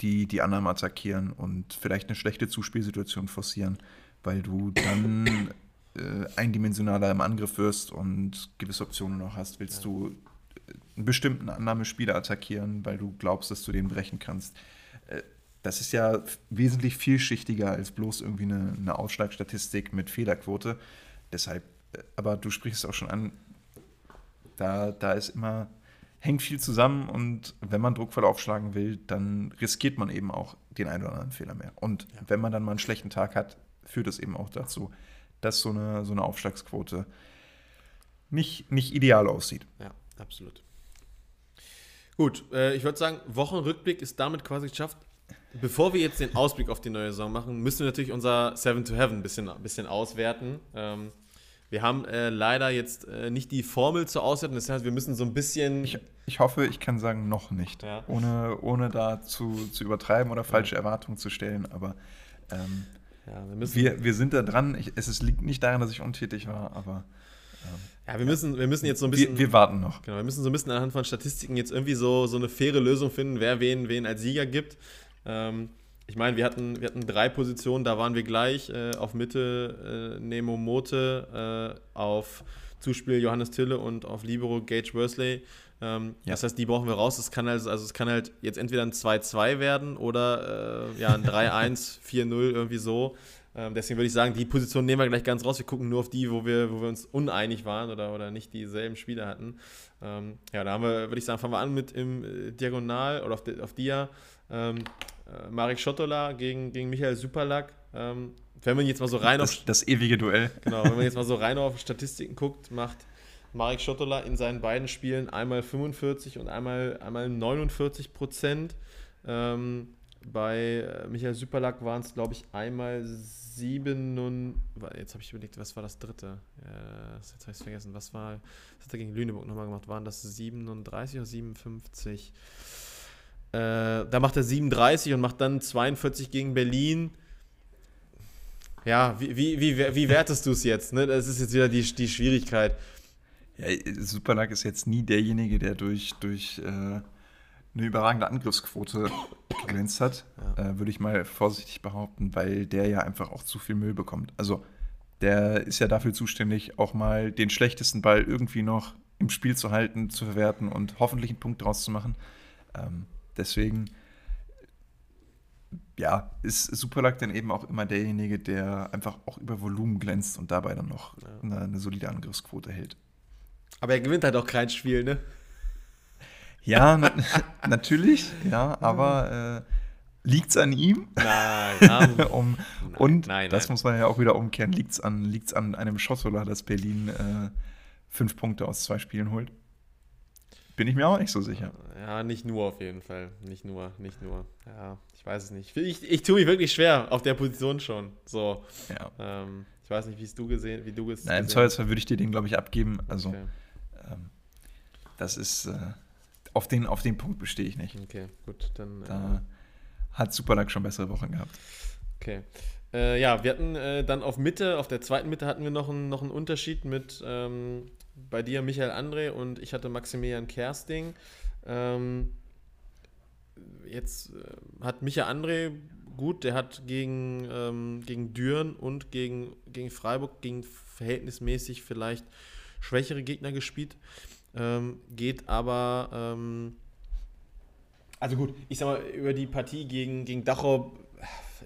die, die anderen attackieren und vielleicht eine schlechte Zuspielsituation forcieren, weil du dann äh, eindimensionaler im Angriff wirst und gewisse Optionen noch hast? Willst du einen bestimmten Annahmespieler attackieren, weil du glaubst, dass du den brechen kannst? Äh, das ist ja wesentlich vielschichtiger als bloß irgendwie eine, eine Ausschlagstatistik mit Fehlerquote. Deshalb, äh, aber du sprichst es auch schon an, da, da ist immer, hängt viel zusammen und wenn man druckvoll aufschlagen will, dann riskiert man eben auch den einen oder anderen Fehler mehr. Und ja. wenn man dann mal einen schlechten Tag hat, führt es eben auch dazu, dass so eine, so eine Aufschlagsquote nicht, nicht ideal aussieht. Ja, absolut. Gut, äh, ich würde sagen, Wochenrückblick ist damit quasi geschafft. Bevor wir jetzt den Ausblick auf die neue Saison machen, müssen wir natürlich unser Seven to Heaven ein bisschen, ein bisschen auswerten. Ähm, wir haben äh, leider jetzt äh, nicht die Formel zur Auswertung, das heißt, wir müssen so ein bisschen. Ich, ich hoffe, ich kann sagen, noch nicht. Ja. Ohne, ohne da zu, zu übertreiben oder falsche ja. Erwartungen zu stellen. Aber ähm, ja, wir, wir, wir, sind da dran. Ich, es ist, liegt nicht daran, dass ich untätig war, aber. Ähm, Ja, wir müssen, wir müssen jetzt so ein bisschen. Wir, wir, warten noch. Genau, wir müssen so ein bisschen anhand von Statistiken jetzt irgendwie so, so eine faire Lösung finden, wer wen, wen als Sieger gibt. Ähm, ich meine, wir hatten, wir hatten drei Positionen, da waren wir gleich. Äh, auf Mitte äh, Nemo Mote, äh, auf Zuspiel Johannes Tille und auf Libero Gage Worsley. Ähm, ja. Das heißt, die brauchen wir raus. Es kann halt, also es kann halt jetzt entweder ein 2-2 werden oder äh, ja, ein 3-1, 4-0, irgendwie so. Ähm, deswegen würde ich sagen, die Position nehmen wir gleich ganz raus. Wir gucken nur auf die, wo wir, wo wir uns uneinig waren oder, oder nicht dieselben Spieler hatten. Ähm, ja, da haben wir, würde ich sagen, fangen wir an mit im äh, Diagonal oder auf, auf Dia. Äh, Marek Schottola gegen, gegen Michael Superlack. Ähm, wenn man jetzt mal so rein das, auf. Das ewige Duell. Genau, wenn man jetzt mal so rein auf Statistiken guckt, macht Marek Schottola in seinen beiden Spielen einmal 45 und einmal, einmal 49 Prozent. Ähm, bei äh, Michael Superlack waren es, glaube ich, einmal 7 und. Jetzt habe ich überlegt, was war das dritte? Äh, jetzt habe ich es vergessen. Was war. Was hat er gegen Lüneburg nochmal gemacht? Waren das 37 oder 57? Äh, da macht er 37 und macht dann 42 gegen Berlin. Ja, wie, wie, wie, wie wertest du es jetzt? Ne? Das ist jetzt wieder die, die Schwierigkeit. Ja, Superlack ist jetzt nie derjenige, der durch, durch äh, eine überragende Angriffsquote geglänzt hat, ja. äh, würde ich mal vorsichtig behaupten, weil der ja einfach auch zu viel Müll bekommt. Also der ist ja dafür zuständig, auch mal den schlechtesten Ball irgendwie noch im Spiel zu halten, zu verwerten und hoffentlich einen Punkt draus zu machen. Ähm, deswegen ja, ist Superlack dann eben auch immer derjenige, der einfach auch über Volumen glänzt und dabei dann noch ja. eine, eine, solide Angriffsquote hält. Aber er gewinnt halt auch kein Spiel, ne? Ja, na, natürlich, ja, aber äh, liegt es an ihm? Nein, um, nein Und nein, das nein. muss man ja auch wieder umkehren, liegt es an, liegt's an einem Schossola, dass Berlin äh, fünf Punkte aus zwei Spielen holt? Bin ich mir auch nicht so sicher. Ja, nicht nur auf jeden Fall. Nicht nur, nicht nur. Ja, ich weiß es nicht. Ich, ich tue mich wirklich schwer auf der Position schon. So. Ja. Ähm, ich weiß nicht, wie du gesehen, wie du es. Nein, im Zweifelsfall würde ich dir den, glaube ich, abgeben. Also, okay. ähm, das ist. Äh, auf, den, auf den Punkt bestehe ich nicht. Okay, gut. Dann. Da äh, hat Superlag schon bessere Wochen gehabt. Okay. Äh, ja, wir hatten äh, dann auf Mitte, auf der zweiten Mitte hatten wir noch, ein, noch einen Unterschied mit ähm, bei dir Michael André und ich hatte Maximilian Kersting. Ähm, jetzt äh, hat Michael André gut, der hat gegen, ähm, gegen Düren und gegen, gegen Freiburg, gegen verhältnismäßig vielleicht schwächere Gegner gespielt. Ähm, geht aber, ähm, also gut, ich sag mal, über die Partie gegen, gegen Dachau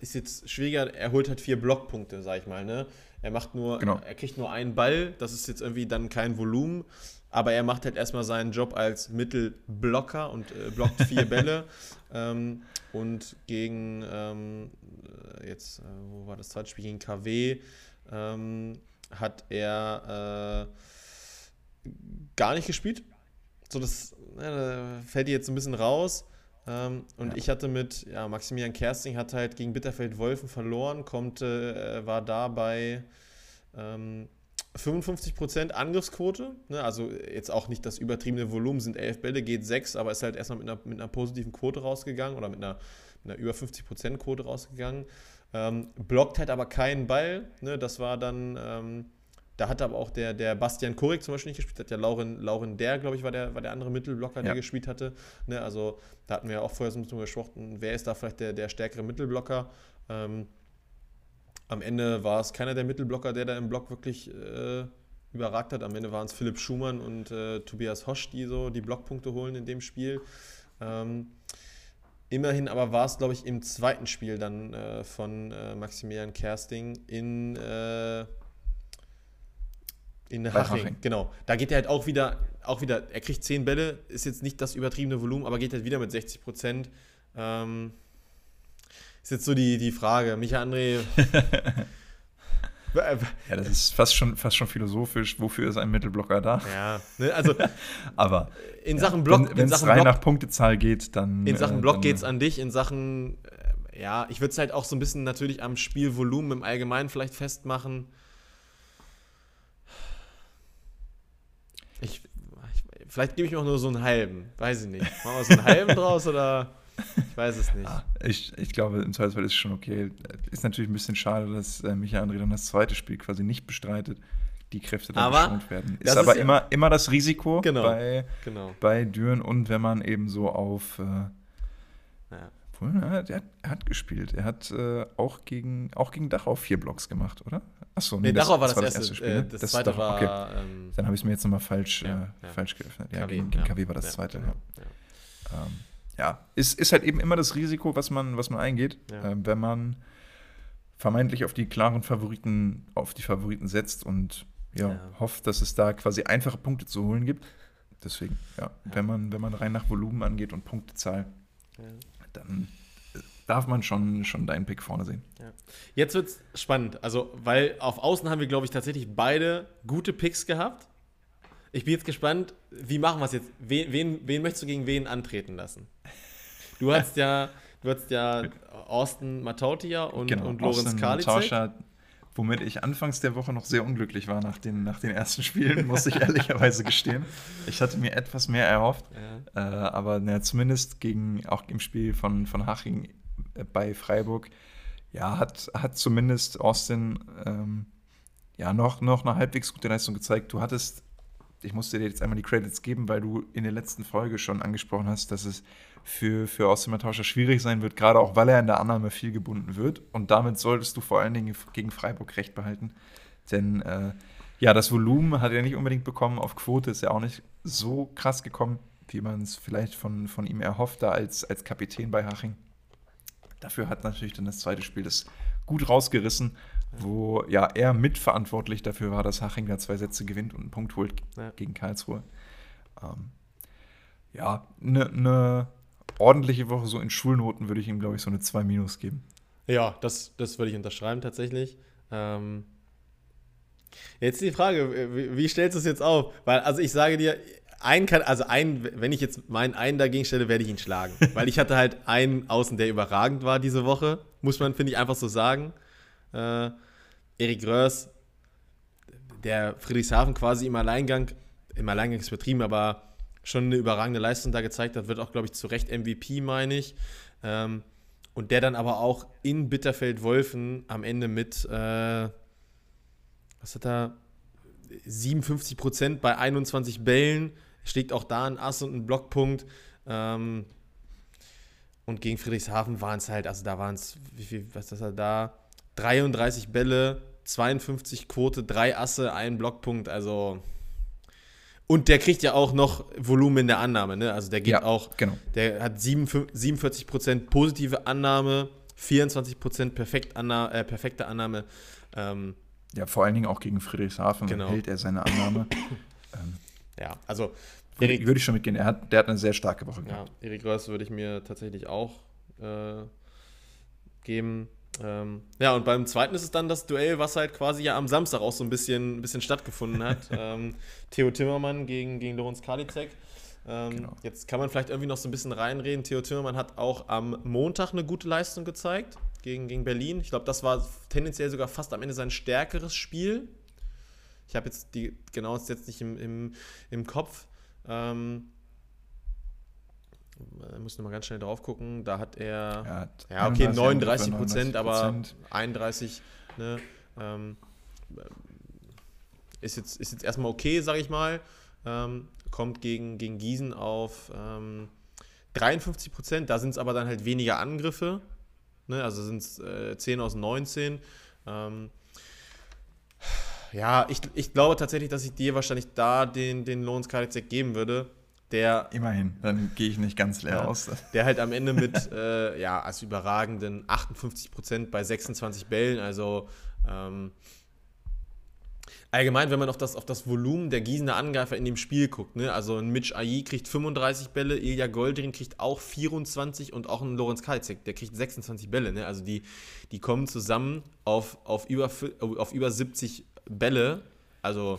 ist jetzt schwieriger. Er holt halt vier Blockpunkte, sag ich mal. Ne? Er macht nur, genau. er kriegt nur einen Ball, das ist jetzt irgendwie dann kein Volumen, aber er macht halt erstmal seinen Job als Mittelblocker und äh, blockt vier Bälle. Ähm, und gegen, ähm, äh, jetzt, äh, wo war das zweite Spiel? Gegen KW ähm, hat er äh, gar nicht gespielt. So, das äh, fällt jetzt ein bisschen raus. Ähm, und ja. ich hatte mit, ja, Maximilian Kersting hat halt gegen Bitterfeld-Wolfen verloren, kommt, äh, war da bei ähm, 55% Angriffsquote. Ne? Also jetzt auch nicht das übertriebene Volumen, sind elf Bälle, geht sechs, aber ist halt erstmal mit einer, mit einer positiven Quote rausgegangen oder mit einer, mit einer über 50% Quote rausgegangen. Ähm, blockt halt aber keinen Ball. Ne? Das war dann ähm, da hat aber auch der, der Bastian Kurik zum Beispiel nicht gespielt, hat ja Lauren, Lauren Der, glaube ich, war der, war der andere Mittelblocker, ja. der gespielt hatte. Ne, also da hatten wir ja auch vorher so ein bisschen gesprochen, wer ist da vielleicht der, der stärkere Mittelblocker. Ähm, am Ende war es keiner der Mittelblocker, der da im Block wirklich äh, überragt hat. Am Ende waren es Philipp Schumann und äh, Tobias Hosch, die so die Blockpunkte holen in dem Spiel. Ähm, immerhin aber war es, glaube ich, im zweiten Spiel dann äh, von äh, Maximilian Kersting in äh, in Haching, Haching, genau. Da geht er halt auch wieder, auch wieder, er kriegt 10 Bälle, ist jetzt nicht das übertriebene Volumen, aber geht halt wieder mit 60 Prozent. Ähm, ist jetzt so die, die Frage. Micha André. ja, das ist fast schon, fast schon philosophisch. Wofür ist ein Mittelblocker da? Ja, ne, also. aber. In ja, Sachen Block. Wenn es rein Block, nach Punktezahl geht, dann. In Sachen äh, Block geht es an dich. In Sachen. Äh, ja, ich würde es halt auch so ein bisschen natürlich am Spielvolumen im Allgemeinen vielleicht festmachen. Ich, ich vielleicht gebe ich mir auch nur so einen halben. Weiß ich nicht. Machen wir so einen halben draus oder. Ich weiß es nicht. Ah, ich, ich glaube, im Zweifelsfall ist es schon okay. Ist natürlich ein bisschen schade, dass äh, Michael André dann das zweite Spiel quasi nicht bestreitet. die Kräfte dann aber geschont werden. Ist aber ist ja immer, immer das Risiko genau, bei, genau. bei Düren und wenn man eben so auf. Äh, ja. Er, hat, er hat gespielt. Er hat äh, auch, gegen, auch gegen Dachau vier Blocks gemacht, oder? Achso, nee, nee Dachau das, war das, das, erste, Spiel. Äh, das, das, zweite war. Okay. Ähm, Dann habe ich es mir jetzt nochmal falsch, ja, äh, ja. falsch geöffnet. Ja, KW, gegen, gegen KW war das zweite. Genau, ja, ähm, ja. Ist, ist halt eben immer das Risiko, was man, was man eingeht, äh, wenn man vermeintlich auf die klaren Favoriten, auf die Favoriten setzt und ja, ja, hofft, dass es da quasi einfache Punkte zu holen gibt. Deswegen, ja, ja. Wenn, man, wenn man rein nach Volumen angeht und Punktezahl, ja. Dann darf man schon, schon deinen Pick vorne sehen. Jetzt wird es spannend. Also, weil auf Außen haben wir, glaube ich, tatsächlich beide gute Picks gehabt. Ich bin jetzt gespannt, wie machen wir es jetzt? Wen, wen, wen möchtest du gegen wen antreten lassen? Du hast ja Du hattest ja Austin Matautia und, genau, und Lorenz Karlitzek. Womit ich anfangs der Woche noch sehr unglücklich war nach den, nach den ersten Spielen, muss ich ehrlicherweise gestehen. Ich hatte mir etwas mehr erhofft. Ja. Äh, aber na, zumindest gegen, auch im Spiel von, von Haching äh, bei Freiburg, ja, hat, hat zumindest Austin ähm, ja, noch, noch eine halbwegs gute Leistung gezeigt. Du hattest, ich musste dir jetzt einmal die Credits geben, weil du in der letzten Folge schon angesprochen hast, dass es für, für Außentauscher schwierig sein wird, gerade auch weil er in der Annahme viel gebunden wird. Und damit solltest du vor allen Dingen gegen Freiburg recht behalten. Denn äh, ja, das Volumen hat er nicht unbedingt bekommen. Auf Quote ist er auch nicht so krass gekommen, wie man es vielleicht von, von ihm erhoffte als, als Kapitän bei Haching. Dafür hat natürlich dann das zweite Spiel das gut rausgerissen, wo ja er mitverantwortlich dafür war, dass Haching da zwei Sätze gewinnt und einen Punkt holt ja. gegen Karlsruhe. Ähm, ja, eine ne ordentliche Woche, so in Schulnoten würde ich ihm, glaube ich, so eine 2 Minus geben. Ja, das, das würde ich unterschreiben tatsächlich. Ähm, jetzt die Frage, wie, wie stellst du es jetzt auf? Weil, also ich sage dir, ein kann, also ein, wenn ich jetzt meinen einen dagegen stelle, werde ich ihn schlagen. Weil ich hatte halt einen außen, der überragend war diese Woche, muss man, finde ich, einfach so sagen. Äh, Erik Röhrs, der Friedrichshafen quasi im Alleingang, im Alleingang ist übertrieben, aber schon eine überragende Leistung da gezeigt hat, wird auch, glaube ich, zu Recht MVP, meine ich. Ähm, und der dann aber auch in Bitterfeld-Wolfen am Ende mit, äh, was hat er, 57 Prozent bei 21 Bällen, schlägt auch da ein Ass und ein Blockpunkt. Ähm, und gegen Friedrichshafen waren es halt, also da waren es, wie viel, was ist das da? 33 Bälle, 52 Quote, drei Asse, ein Blockpunkt, also und der kriegt ja auch noch Volumen in der Annahme, ne? Also der geht ja, auch, genau. der hat 47% positive Annahme, 24% perfekt Anna äh, perfekte Annahme. Ähm, ja, vor allen Dingen auch gegen Friedrichshafen genau. hält er seine Annahme. ähm, ja, also Erik, würde ich schon mitgehen. Er hat, der hat eine sehr starke Woche gehabt. Ja, Erik Röss würde ich mir tatsächlich auch äh, geben. Ähm, ja, und beim zweiten ist es dann das Duell, was halt quasi ja am Samstag auch so ein bisschen, ein bisschen stattgefunden hat. ähm, Theo Timmermann gegen, gegen Lorenz Karlitzek. Ähm, genau. Jetzt kann man vielleicht irgendwie noch so ein bisschen reinreden. Theo Timmermann hat auch am Montag eine gute Leistung gezeigt gegen, gegen Berlin. Ich glaube, das war tendenziell sogar fast am Ende sein stärkeres Spiel. Ich habe jetzt die genau jetzt nicht im, im, im Kopf. Ähm, äh, muss noch mal ganz schnell drauf gucken. Da hat er, hat ja okay 39 Prozent, aber 31 ne, ähm, ist jetzt ist jetzt erstmal okay, sage ich mal. Ähm, kommt gegen, gegen Gießen auf ähm, 53 Prozent. Da sind es aber dann halt weniger Angriffe. Ne? Also sind es äh, 10 aus 19. Ähm, ja, ich, ich glaube tatsächlich, dass ich dir wahrscheinlich da den, den Lohns geben würde der. Immerhin, dann gehe ich nicht ganz leer ja, aus. Der halt am Ende mit, äh, ja, als überragenden 58 Prozent bei 26 Bällen, also. Ähm, allgemein, wenn man auf das, auf das Volumen der Gießener Angreifer in dem Spiel guckt, ne? also ein Mitch Ayi kriegt 35 Bälle, Ilja Goldrin kriegt auch 24 und auch ein Lorenz Kalzek, der kriegt 26 Bälle. Ne? Also die, die kommen zusammen auf, auf, über, auf über 70 Bälle. Also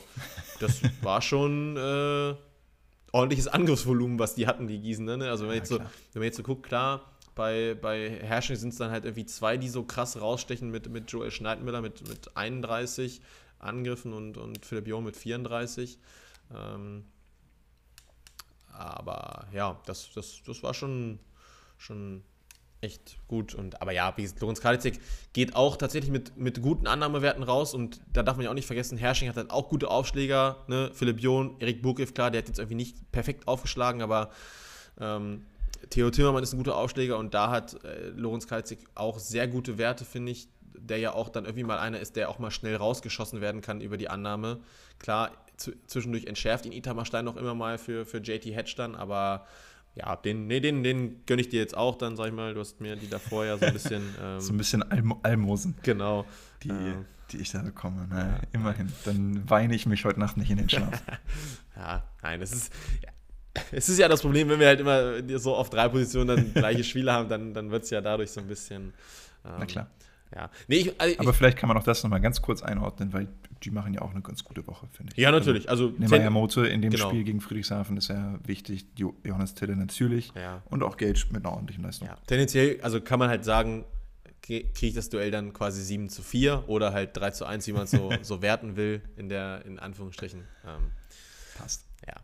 das war schon äh, ordentliches Angriffsvolumen, was die hatten, die Gießen. Ne? Also wenn, ja, jetzt so, wenn man jetzt so guckt, klar, bei, bei Herrsching sind es dann halt irgendwie zwei, die so krass rausstechen mit, mit Joel Schneidmüller mit, mit 31 Angriffen und, und Philipp Joh mit 34. Ähm, aber ja, das, das, das war schon, schon echt gut. Und, aber ja, wie Lorenz Kalitzek geht auch tatsächlich mit, mit guten Annahmewerten raus und da darf man ja auch nicht vergessen, Herrsching hat halt auch gute Aufschläger. Ne? Philipp John, Erik Burkiv, klar, der hat jetzt irgendwie nicht perfekt aufgeschlagen, aber ähm, Theo Timmermann ist ein guter Aufschläger und da hat äh, Lorenz Kalitzek auch sehr gute Werte, finde ich, der ja auch dann irgendwie mal einer ist, der auch mal schnell rausgeschossen werden kann über die Annahme. Klar, zwischendurch entschärft ihn Itamar Stein noch immer mal für, für JT Hedge dann, aber ja, den, nee, den, den gönne ich dir jetzt auch dann, sag ich mal. Du hast mir die davor ja so ein bisschen. Ähm, so ein bisschen Alm Almosen. Genau. Die, äh, die ich da bekomme. Na, ja. Immerhin. Dann weine ich mich heute Nacht nicht in den Schlaf. ja, nein, es ist. Ja, es ist ja das Problem, wenn wir halt immer so auf drei Positionen dann gleiche Spiele haben, dann, dann wird es ja dadurch so ein bisschen. Ähm, Na klar. Ja. Nee, ich, also Aber vielleicht kann man auch das nochmal ganz kurz einordnen, weil die machen ja auch eine ganz gute Woche, finde ich. Ja, natürlich. Also, also Mote in dem genau. Spiel gegen Friedrichshafen ist ja wichtig. Johannes Tille natürlich. Ja. Und auch Gage mit einer ordentlichen Leistung. Ja. Tendenziell, also kann man halt sagen, kriege ich das Duell dann quasi 7 zu 4 oder halt 3 zu 1, wie man es so, so werten will, in der, in Anführungsstrichen. Ähm, Passt. Ja.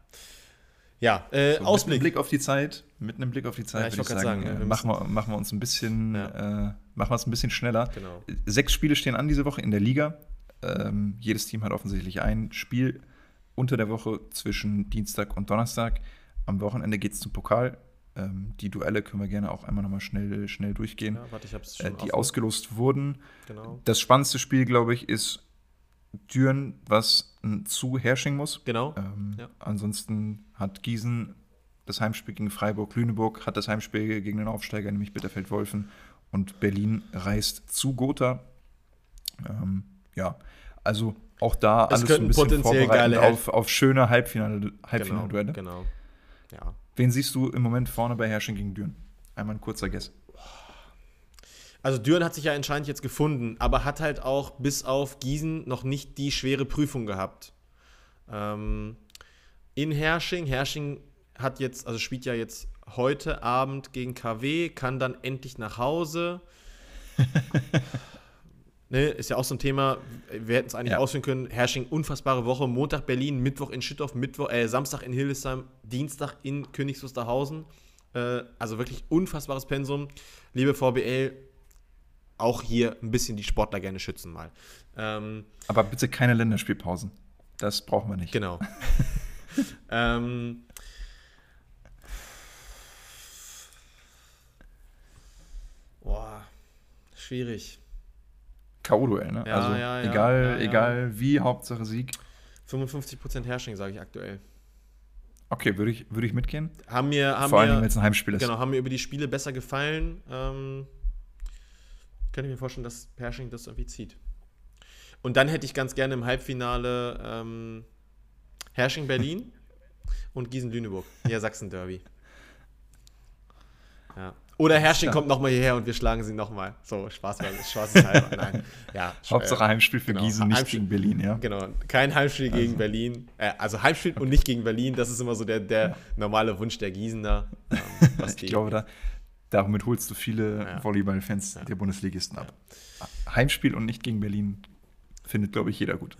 Ja, äh, so, Ausblick. Mit einem Blick auf die Zeit, mit einem Blick auf die Zeit, ja, ich würde ich sagen, sagen äh, machen, wir, machen wir uns ein bisschen, ja. äh, machen wir es ein bisschen schneller. Genau. Sechs Spiele stehen an diese Woche in der Liga. Ähm, jedes Team hat offensichtlich ein Spiel unter der Woche zwischen Dienstag und Donnerstag. Am Wochenende geht es zum Pokal. Ähm, die Duelle können wir gerne auch einmal nochmal schnell, schnell durchgehen. Ja, warte, äh, die ausgelost wurden. Genau. Das spannendste Spiel, glaube ich, ist Düren, was zu Hersching muss. Genau. Ähm, ja. Ansonsten hat Gießen das Heimspiel gegen Freiburg, Lüneburg hat das Heimspiel gegen den Aufsteiger, nämlich Bitterfeld-Wolfen. Und Berlin reist zu Gotha. Ähm, ja, also auch da es alles ein bisschen vorbereitet auf, auf schöne Halbfinale, Halbfinale-Duelle. Genau, genau. Ja. Wen siehst du im Moment vorne bei Hersching gegen Düren? Einmal ein kurzer Guess. Also Düren hat sich ja anscheinend jetzt gefunden, aber hat halt auch bis auf Gießen noch nicht die schwere Prüfung gehabt. Ähm, in Hersching, Hersching hat jetzt, also spielt ja jetzt heute Abend gegen KW, kann dann endlich nach Hause. ne, ist ja auch so ein Thema, wir hätten es eigentlich ja. ausführen können. Hersching, unfassbare Woche. Montag Berlin, Mittwoch in Schüttorf, Mittwoch, äh, Samstag in Hildesheim, Dienstag in Königs Wusterhausen. Äh, also wirklich unfassbares Pensum. Liebe VBL, auch hier ein bisschen die Sportler gerne schützen mal. Ähm, Aber bitte keine Länderspielpausen. Das brauchen wir nicht. Genau. ähm, boah, schwierig. K.O.-Duell, ne? Ja, also ja, ja, egal, egal wie, Hauptsache Sieg. 55% Herrsching, sage ich aktuell. Okay, würde ich, würd ich mitgehen. Haben mir, haben Vor allem, wenn es ein Heimspiel ist. Genau, haben mir über die Spiele besser gefallen. Ähm, könnte ich mir vorstellen, dass Pershing das irgendwie zieht. Und dann hätte ich ganz gerne im Halbfinale ähm, Hersching Berlin und Gießen Lüneburg. Ja, Sachsen Derby. Ja. Oder Hersching ja. kommt nochmal hierher und wir schlagen sie nochmal. So, Spaß, Spaß ist halber. Nein. Ja, Hauptsache Heimspiel für genau. Gießen, nicht Heimspiel, gegen Berlin, ja. Genau, kein Heimspiel also. gegen Berlin. Äh, also Heimspiel und nicht gegen Berlin, das ist immer so der, der normale Wunsch der Gießener. Ähm, ich glaube, da, damit holst du viele ja. Volleyballfans ja. der Bundesligisten ab. Heimspiel und nicht gegen Berlin findet, glaube ich, jeder gut.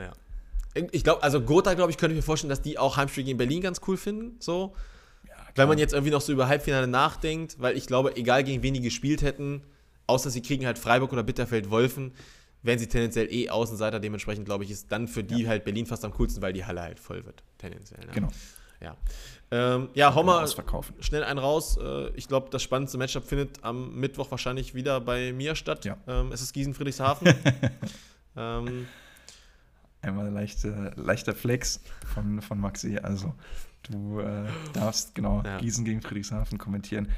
Ich glaube, also Gotha, glaube ich, könnte ich mir vorstellen, dass die auch Heimspiel gegen Berlin ganz cool finden. So. Wenn man jetzt irgendwie noch so über Halbfinale nachdenkt, weil ich glaube, egal gegen wen die gespielt hätten, außer sie kriegen halt Freiburg oder Bitterfeld-Wolfen, wären sie tendenziell eh Außenseiter. Dementsprechend, glaube ich, ist dann für die halt Berlin fast am coolsten, weil die Halle halt voll wird, tendenziell. Ne? Genau. Ja. Ähm, ja, mal schnell einen raus. Äh, ich glaube, das spannendste Matchup findet am Mittwoch wahrscheinlich wieder bei mir statt. Ja. Ähm, es ist Gießen-Friedrichshafen. ähm, Einmal leichte, leichter Flex von, von Maxi. Also, du äh, darfst genau ja. Gießen gegen Friedrichshafen kommentieren.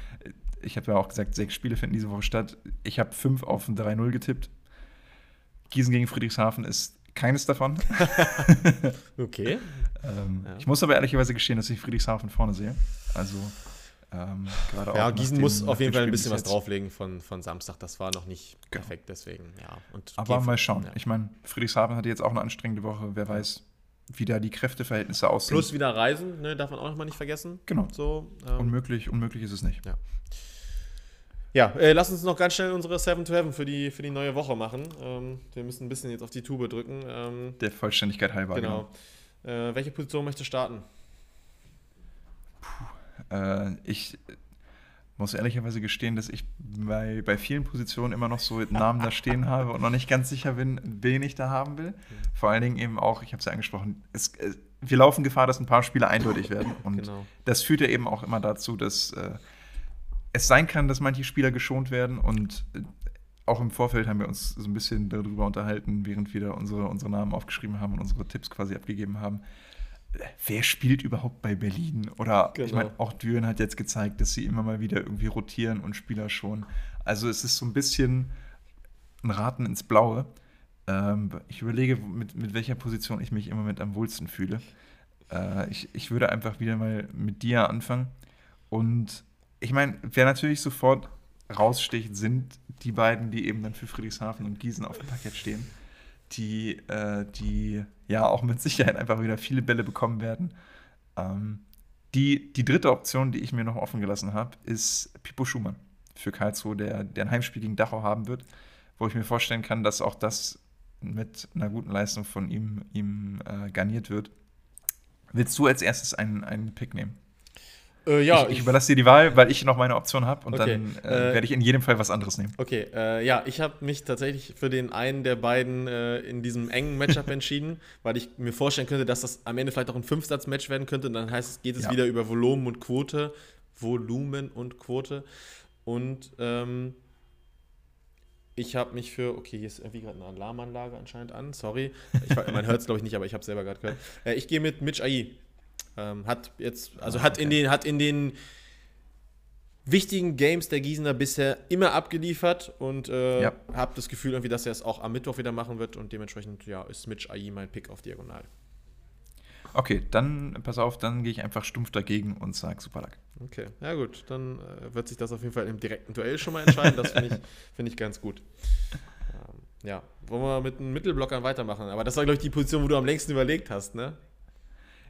Ich habe ja auch gesagt, sechs Spiele finden diese Woche statt. Ich habe fünf auf ein 3-0 getippt. Gießen gegen Friedrichshafen ist keines davon. okay. ähm, ja. Ich muss aber ehrlicherweise gestehen, dass ich Friedrichshafen vorne sehe. Also ähm, gerade auch. Ja, Gießen dem, muss auf jeden Fall ein bisschen was drauflegen von, von Samstag. Das war noch nicht genau. perfekt, deswegen, ja. Und aber mal schauen. Ja. Ich meine, Friedrichshafen hatte jetzt auch eine anstrengende Woche. Wer weiß, wie da die Kräfteverhältnisse aussehen. Plus wieder Reisen, ne, darf man auch noch mal nicht vergessen. Genau. So, ähm, unmöglich, unmöglich ist es nicht. Ja. Ja, äh, lass uns noch ganz schnell unsere 7 to Heaven für die, für die neue Woche machen. Ähm, wir müssen ein bisschen jetzt auf die Tube drücken. Ähm, Der Vollständigkeit halber. Genau. genau. Äh, welche Position möchtest du starten? Puh, äh, ich muss ehrlicherweise gestehen, dass ich bei, bei vielen Positionen immer noch so Namen da stehen habe und noch nicht ganz sicher bin, wen ich da haben will. Vor allen Dingen eben auch, ich habe es ja angesprochen, es, es, wir laufen Gefahr, dass ein paar Spiele eindeutig werden. Und genau. das führt ja eben auch immer dazu, dass äh, es sein kann, dass manche Spieler geschont werden und äh, auch im Vorfeld haben wir uns so ein bisschen darüber unterhalten, während wir da unsere, unsere Namen aufgeschrieben haben und unsere Tipps quasi abgegeben haben. Wer spielt überhaupt bei Berlin? Oder genau. ich meine, auch Düren hat jetzt gezeigt, dass sie immer mal wieder irgendwie rotieren und Spieler schon. Also es ist so ein bisschen ein Raten ins Blaue. Ähm, ich überlege, mit, mit welcher Position ich mich im Moment am wohlsten fühle. Äh, ich, ich würde einfach wieder mal mit dir anfangen. Und ich meine, wer natürlich sofort raussticht, sind die beiden, die eben dann für Friedrichshafen und Gießen auf dem Parkett stehen, die, äh, die ja auch mit Sicherheit einfach wieder viele Bälle bekommen werden. Ähm, die, die dritte Option, die ich mir noch offen gelassen habe, ist Pipo Schumann für Karlsruhe, der, der ein Heimspiel gegen Dachau haben wird, wo ich mir vorstellen kann, dass auch das mit einer guten Leistung von ihm, ihm äh, garniert wird. Willst du als erstes einen, einen Pick nehmen? Äh, ja, ich, ich, überlasse dir die Wahl, weil ich noch meine Option habe und okay. dann äh, äh, werde ich in jedem Fall was anderes nehmen. Okay, äh, ja, ich habe mich tatsächlich für den einen der beiden äh, in diesem engen Matchup entschieden, weil ich mir vorstellen könnte, dass das am Ende vielleicht auch ein Fünfsatz-Match werden könnte und dann heißt es, geht es ja. wieder über Volumen und Quote. Volumen und Quote. Und ähm, ich habe mich für, okay, hier ist irgendwie gerade eine Alarmanlage anscheinend an, sorry. Ich, man hört es, glaube ich, nicht, aber ich habe es selber gerade gehört. Äh, ich gehe mit Mitch Ai. Ähm, hat jetzt, also ah, hat in den, hat in den wichtigen Games der Gießener bisher immer abgeliefert und äh, ja. habe das Gefühl irgendwie, dass er es auch am Mittwoch wieder machen wird und dementsprechend ja, ist Mitch Ai mein Pick auf Diagonal. Okay, dann pass auf, dann gehe ich einfach stumpf dagegen und sage Superlack. Okay, ja gut, dann äh, wird sich das auf jeden Fall im direkten Duell schon mal entscheiden. Das finde ich, find ich ganz gut. Ähm, ja, wollen wir mit den Mittelblockern weitermachen. Aber das war, glaube ich, die Position, wo du am längsten überlegt hast, ne?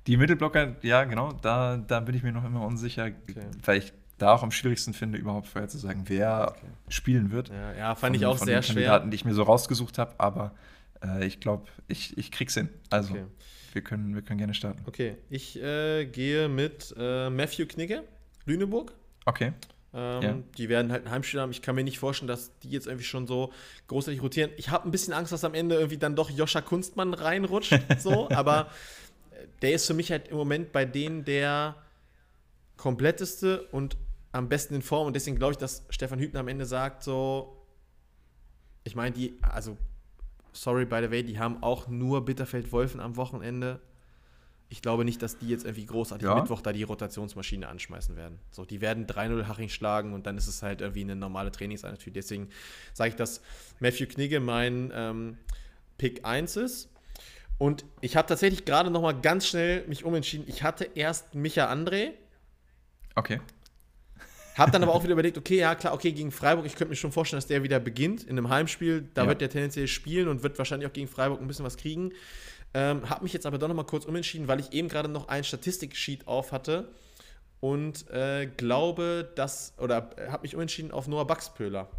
Die Mittelblocker, ja, genau, da, da bin ich mir noch immer unsicher, okay. weil ich da auch am schwierigsten finde, überhaupt vorher zu sagen, wer okay. spielen wird. Ja, ja fand von, ich auch von sehr den Kandidaten, die ich mir so rausgesucht habe, aber äh, ich glaube, ich, ich krieg's hin. Also, okay. wir, können, wir können gerne starten. Okay, ich äh, gehe mit äh, Matthew Knigge, Lüneburg. Okay. Ähm, ja. Die werden halt ein Heimspiel haben. Ich kann mir nicht vorstellen, dass die jetzt irgendwie schon so großartig rotieren. Ich habe ein bisschen Angst, dass am Ende irgendwie dann doch Joscha Kunstmann reinrutscht. so, aber der ist für mich halt im Moment bei denen der kompletteste und am besten in Form. Und deswegen glaube ich, dass Stefan Hübner am Ende sagt, so, ich meine, die, also, sorry by the way, die haben auch nur Bitterfeld-Wolfen am Wochenende. Ich glaube nicht, dass die jetzt irgendwie großartig ja. Mittwoch da die Rotationsmaschine anschmeißen werden. So, die werden 3-0 Haching schlagen und dann ist es halt irgendwie eine normale Trainingseinheit. Deswegen sage ich, dass Matthew Knigge mein ähm, Pick 1 ist. Und ich habe tatsächlich gerade noch mal ganz schnell mich umentschieden. Ich hatte erst Micha André. Okay. Hab dann aber auch wieder überlegt, okay, ja klar, okay, gegen Freiburg, ich könnte mir schon vorstellen, dass der wieder beginnt in einem Heimspiel. Da ja. wird der tendenziell spielen und wird wahrscheinlich auch gegen Freiburg ein bisschen was kriegen. Ähm, hab mich jetzt aber doch noch mal kurz umentschieden, weil ich eben gerade noch ein Statistik-Sheet auf hatte und äh, glaube, dass, oder äh, habe mich umentschieden auf Noah Baxpöhler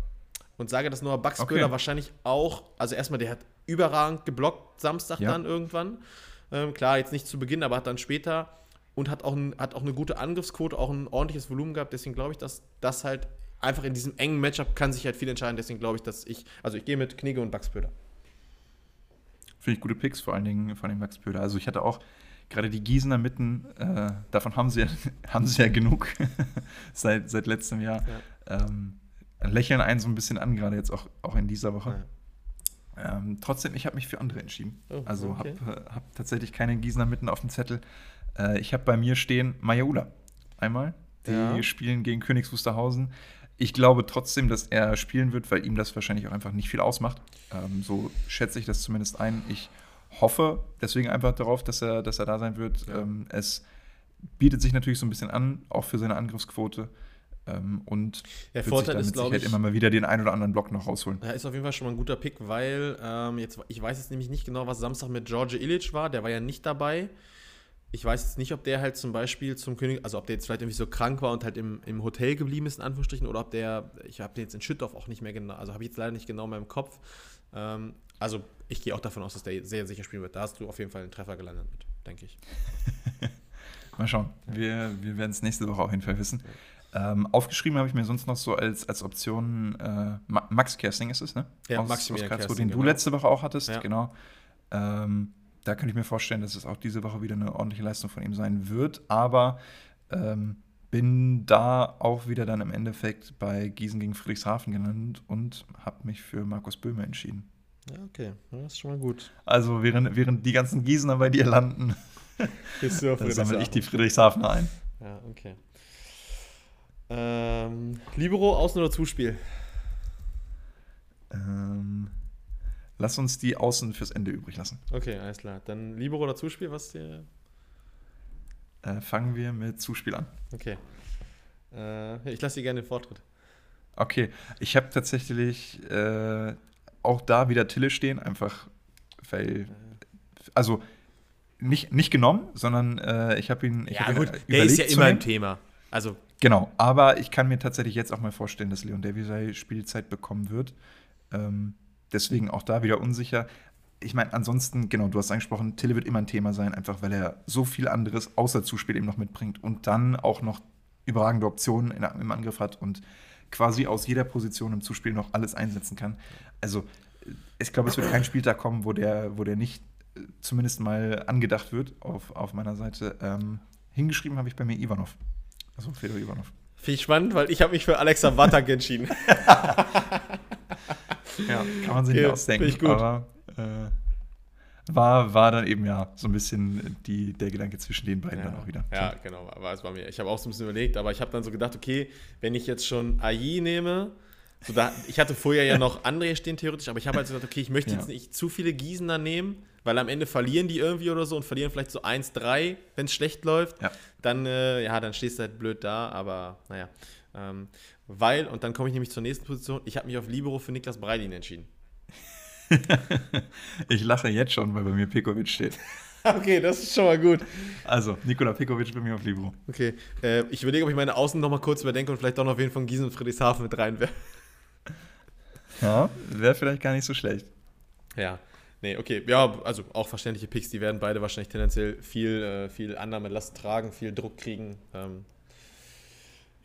und sage, dass Noah Baxpöhler okay. wahrscheinlich auch, also erstmal, der hat überragend geblockt Samstag ja. dann irgendwann. Ähm, klar, jetzt nicht zu Beginn, aber hat dann später und hat auch, ein, hat auch eine gute Angriffsquote, auch ein ordentliches Volumen gehabt. Deswegen glaube ich, dass das halt einfach in diesem engen Matchup kann sich halt viel entscheiden. Deswegen glaube ich, dass ich, also ich gehe mit Knigge und Max Pöder. Finde ich gute Picks, vor allen Dingen, vor allem Max Pöder. Also ich hatte auch gerade die Gießener mitten, äh, davon haben sie, ja, haben sie ja genug seit, seit letztem Jahr. Ja. Ähm, lächeln einen so ein bisschen an, gerade jetzt auch, auch in dieser Woche. Ja. Ähm, trotzdem, ich habe mich für andere entschieden. Oh, also okay. habe äh, hab tatsächlich keinen Gießener mitten auf dem Zettel. Äh, ich habe bei mir stehen Majaula. Einmal. Die ja. spielen gegen Königs Wusterhausen. Ich glaube trotzdem, dass er spielen wird, weil ihm das wahrscheinlich auch einfach nicht viel ausmacht. Ähm, so schätze ich das zumindest ein. Ich hoffe deswegen einfach darauf, dass er, dass er da sein wird. Ja. Ähm, es bietet sich natürlich so ein bisschen an, auch für seine Angriffsquote. Ähm, und der Vorteil ist, glaube ich, immer mal wieder den einen oder anderen Block noch rausholen. Ja, ist auf jeden Fall schon mal ein guter Pick, weil ähm, jetzt, ich weiß jetzt nämlich nicht genau, was Samstag mit George Illich war. Der war ja nicht dabei. Ich weiß jetzt nicht, ob der halt zum Beispiel zum König, also ob der jetzt vielleicht irgendwie so krank war und halt im, im Hotel geblieben ist, in Anführungsstrichen, oder ob der, ich habe den jetzt in Schüttorf auch nicht mehr genau, also habe ich jetzt leider nicht genau in meinem Kopf. Ähm, also ich gehe auch davon aus, dass der sehr sicher spielen wird. Da hast du auf jeden Fall einen Treffer gelandet mit, denke ich. mal schauen. Wir, wir werden es nächste Woche auf jeden Fall wissen. Ähm, aufgeschrieben habe ich mir sonst noch so als, als Option äh, Max Kersting ist es, ne? Ja, aus, Maximilian aus Kersting, den genau. du letzte Woche auch hattest, ja. genau. Ähm, da könnte ich mir vorstellen, dass es auch diese Woche wieder eine ordentliche Leistung von ihm sein wird. Aber ähm, bin da auch wieder dann im Endeffekt bei Gießen gegen Friedrichshafen genannt und habe mich für Markus Böhme entschieden. Ja, okay, das ist schon mal gut. Also während, während die ganzen Gießener bei dir landen, sammle ich die Friedrichshafener ein. Ja, okay. Ähm, Libero, Außen- oder Zuspiel? Ähm, lass uns die Außen fürs Ende übrig lassen. Okay, alles klar. Dann Libero oder Zuspiel, was dir. Äh, fangen wir mit Zuspiel an. Okay. Äh, ich lasse dir gerne den Vortritt. Okay, ich habe tatsächlich äh, auch da wieder Tille stehen, einfach weil. Also nicht, nicht genommen, sondern äh, ich habe ihn. Ich ja, hab gut, ihn der ist ja immer ein Thema. Also. Genau, aber ich kann mir tatsächlich jetzt auch mal vorstellen, dass Leon Davies Spielzeit bekommen wird. Ähm, deswegen auch da wieder unsicher. Ich meine, ansonsten, genau, du hast angesprochen, Tille wird immer ein Thema sein, einfach weil er so viel anderes außer Zuspiel eben noch mitbringt und dann auch noch überragende Optionen in, im Angriff hat und quasi aus jeder Position im Zuspiel noch alles einsetzen kann. Also, ich glaube, es wird kein Spieltag kommen, wo der, wo der nicht äh, zumindest mal angedacht wird auf, auf meiner Seite. Ähm, hingeschrieben habe ich bei mir Ivanov. Also Fedor Ivanov. Finde ich spannend, weil ich habe mich für Alexa Watak entschieden. ja, kann man sich nicht ausdenken. Ich gut. Aber äh, war, war dann eben ja so ein bisschen die, der Gedanke zwischen den beiden ja, dann auch wieder. Ja, genau. Aber es war mir. Ich habe auch so ein bisschen überlegt, aber ich habe dann so gedacht, okay, wenn ich jetzt schon AI nehme, so da, ich hatte vorher ja noch andere stehen theoretisch, aber ich habe halt gedacht, okay, ich möchte ja. jetzt nicht zu viele Gießener nehmen, weil am Ende verlieren die irgendwie oder so und verlieren vielleicht so 1-3, wenn es schlecht läuft. Ja. Dann, äh, ja, dann stehst du halt blöd da, aber naja. Ähm, weil, und dann komme ich nämlich zur nächsten Position, ich habe mich auf Libero für Niklas Breilin entschieden. ich lache jetzt schon, weil bei mir Pekovic steht. Okay, das ist schon mal gut. Also, Nikola Pekovic bei mir auf Libro. Okay, äh, ich überlege, ob ich meine Außen noch mal kurz überdenke und vielleicht doch noch wen von Gießen und Friedrichshafen mit reinwerfe. Ja, wäre vielleicht gar nicht so schlecht. Ja, nee, okay. Ja, also auch verständliche Picks, die werden beide wahrscheinlich tendenziell viel, äh, viel Annahmelast tragen, viel Druck kriegen. Ähm,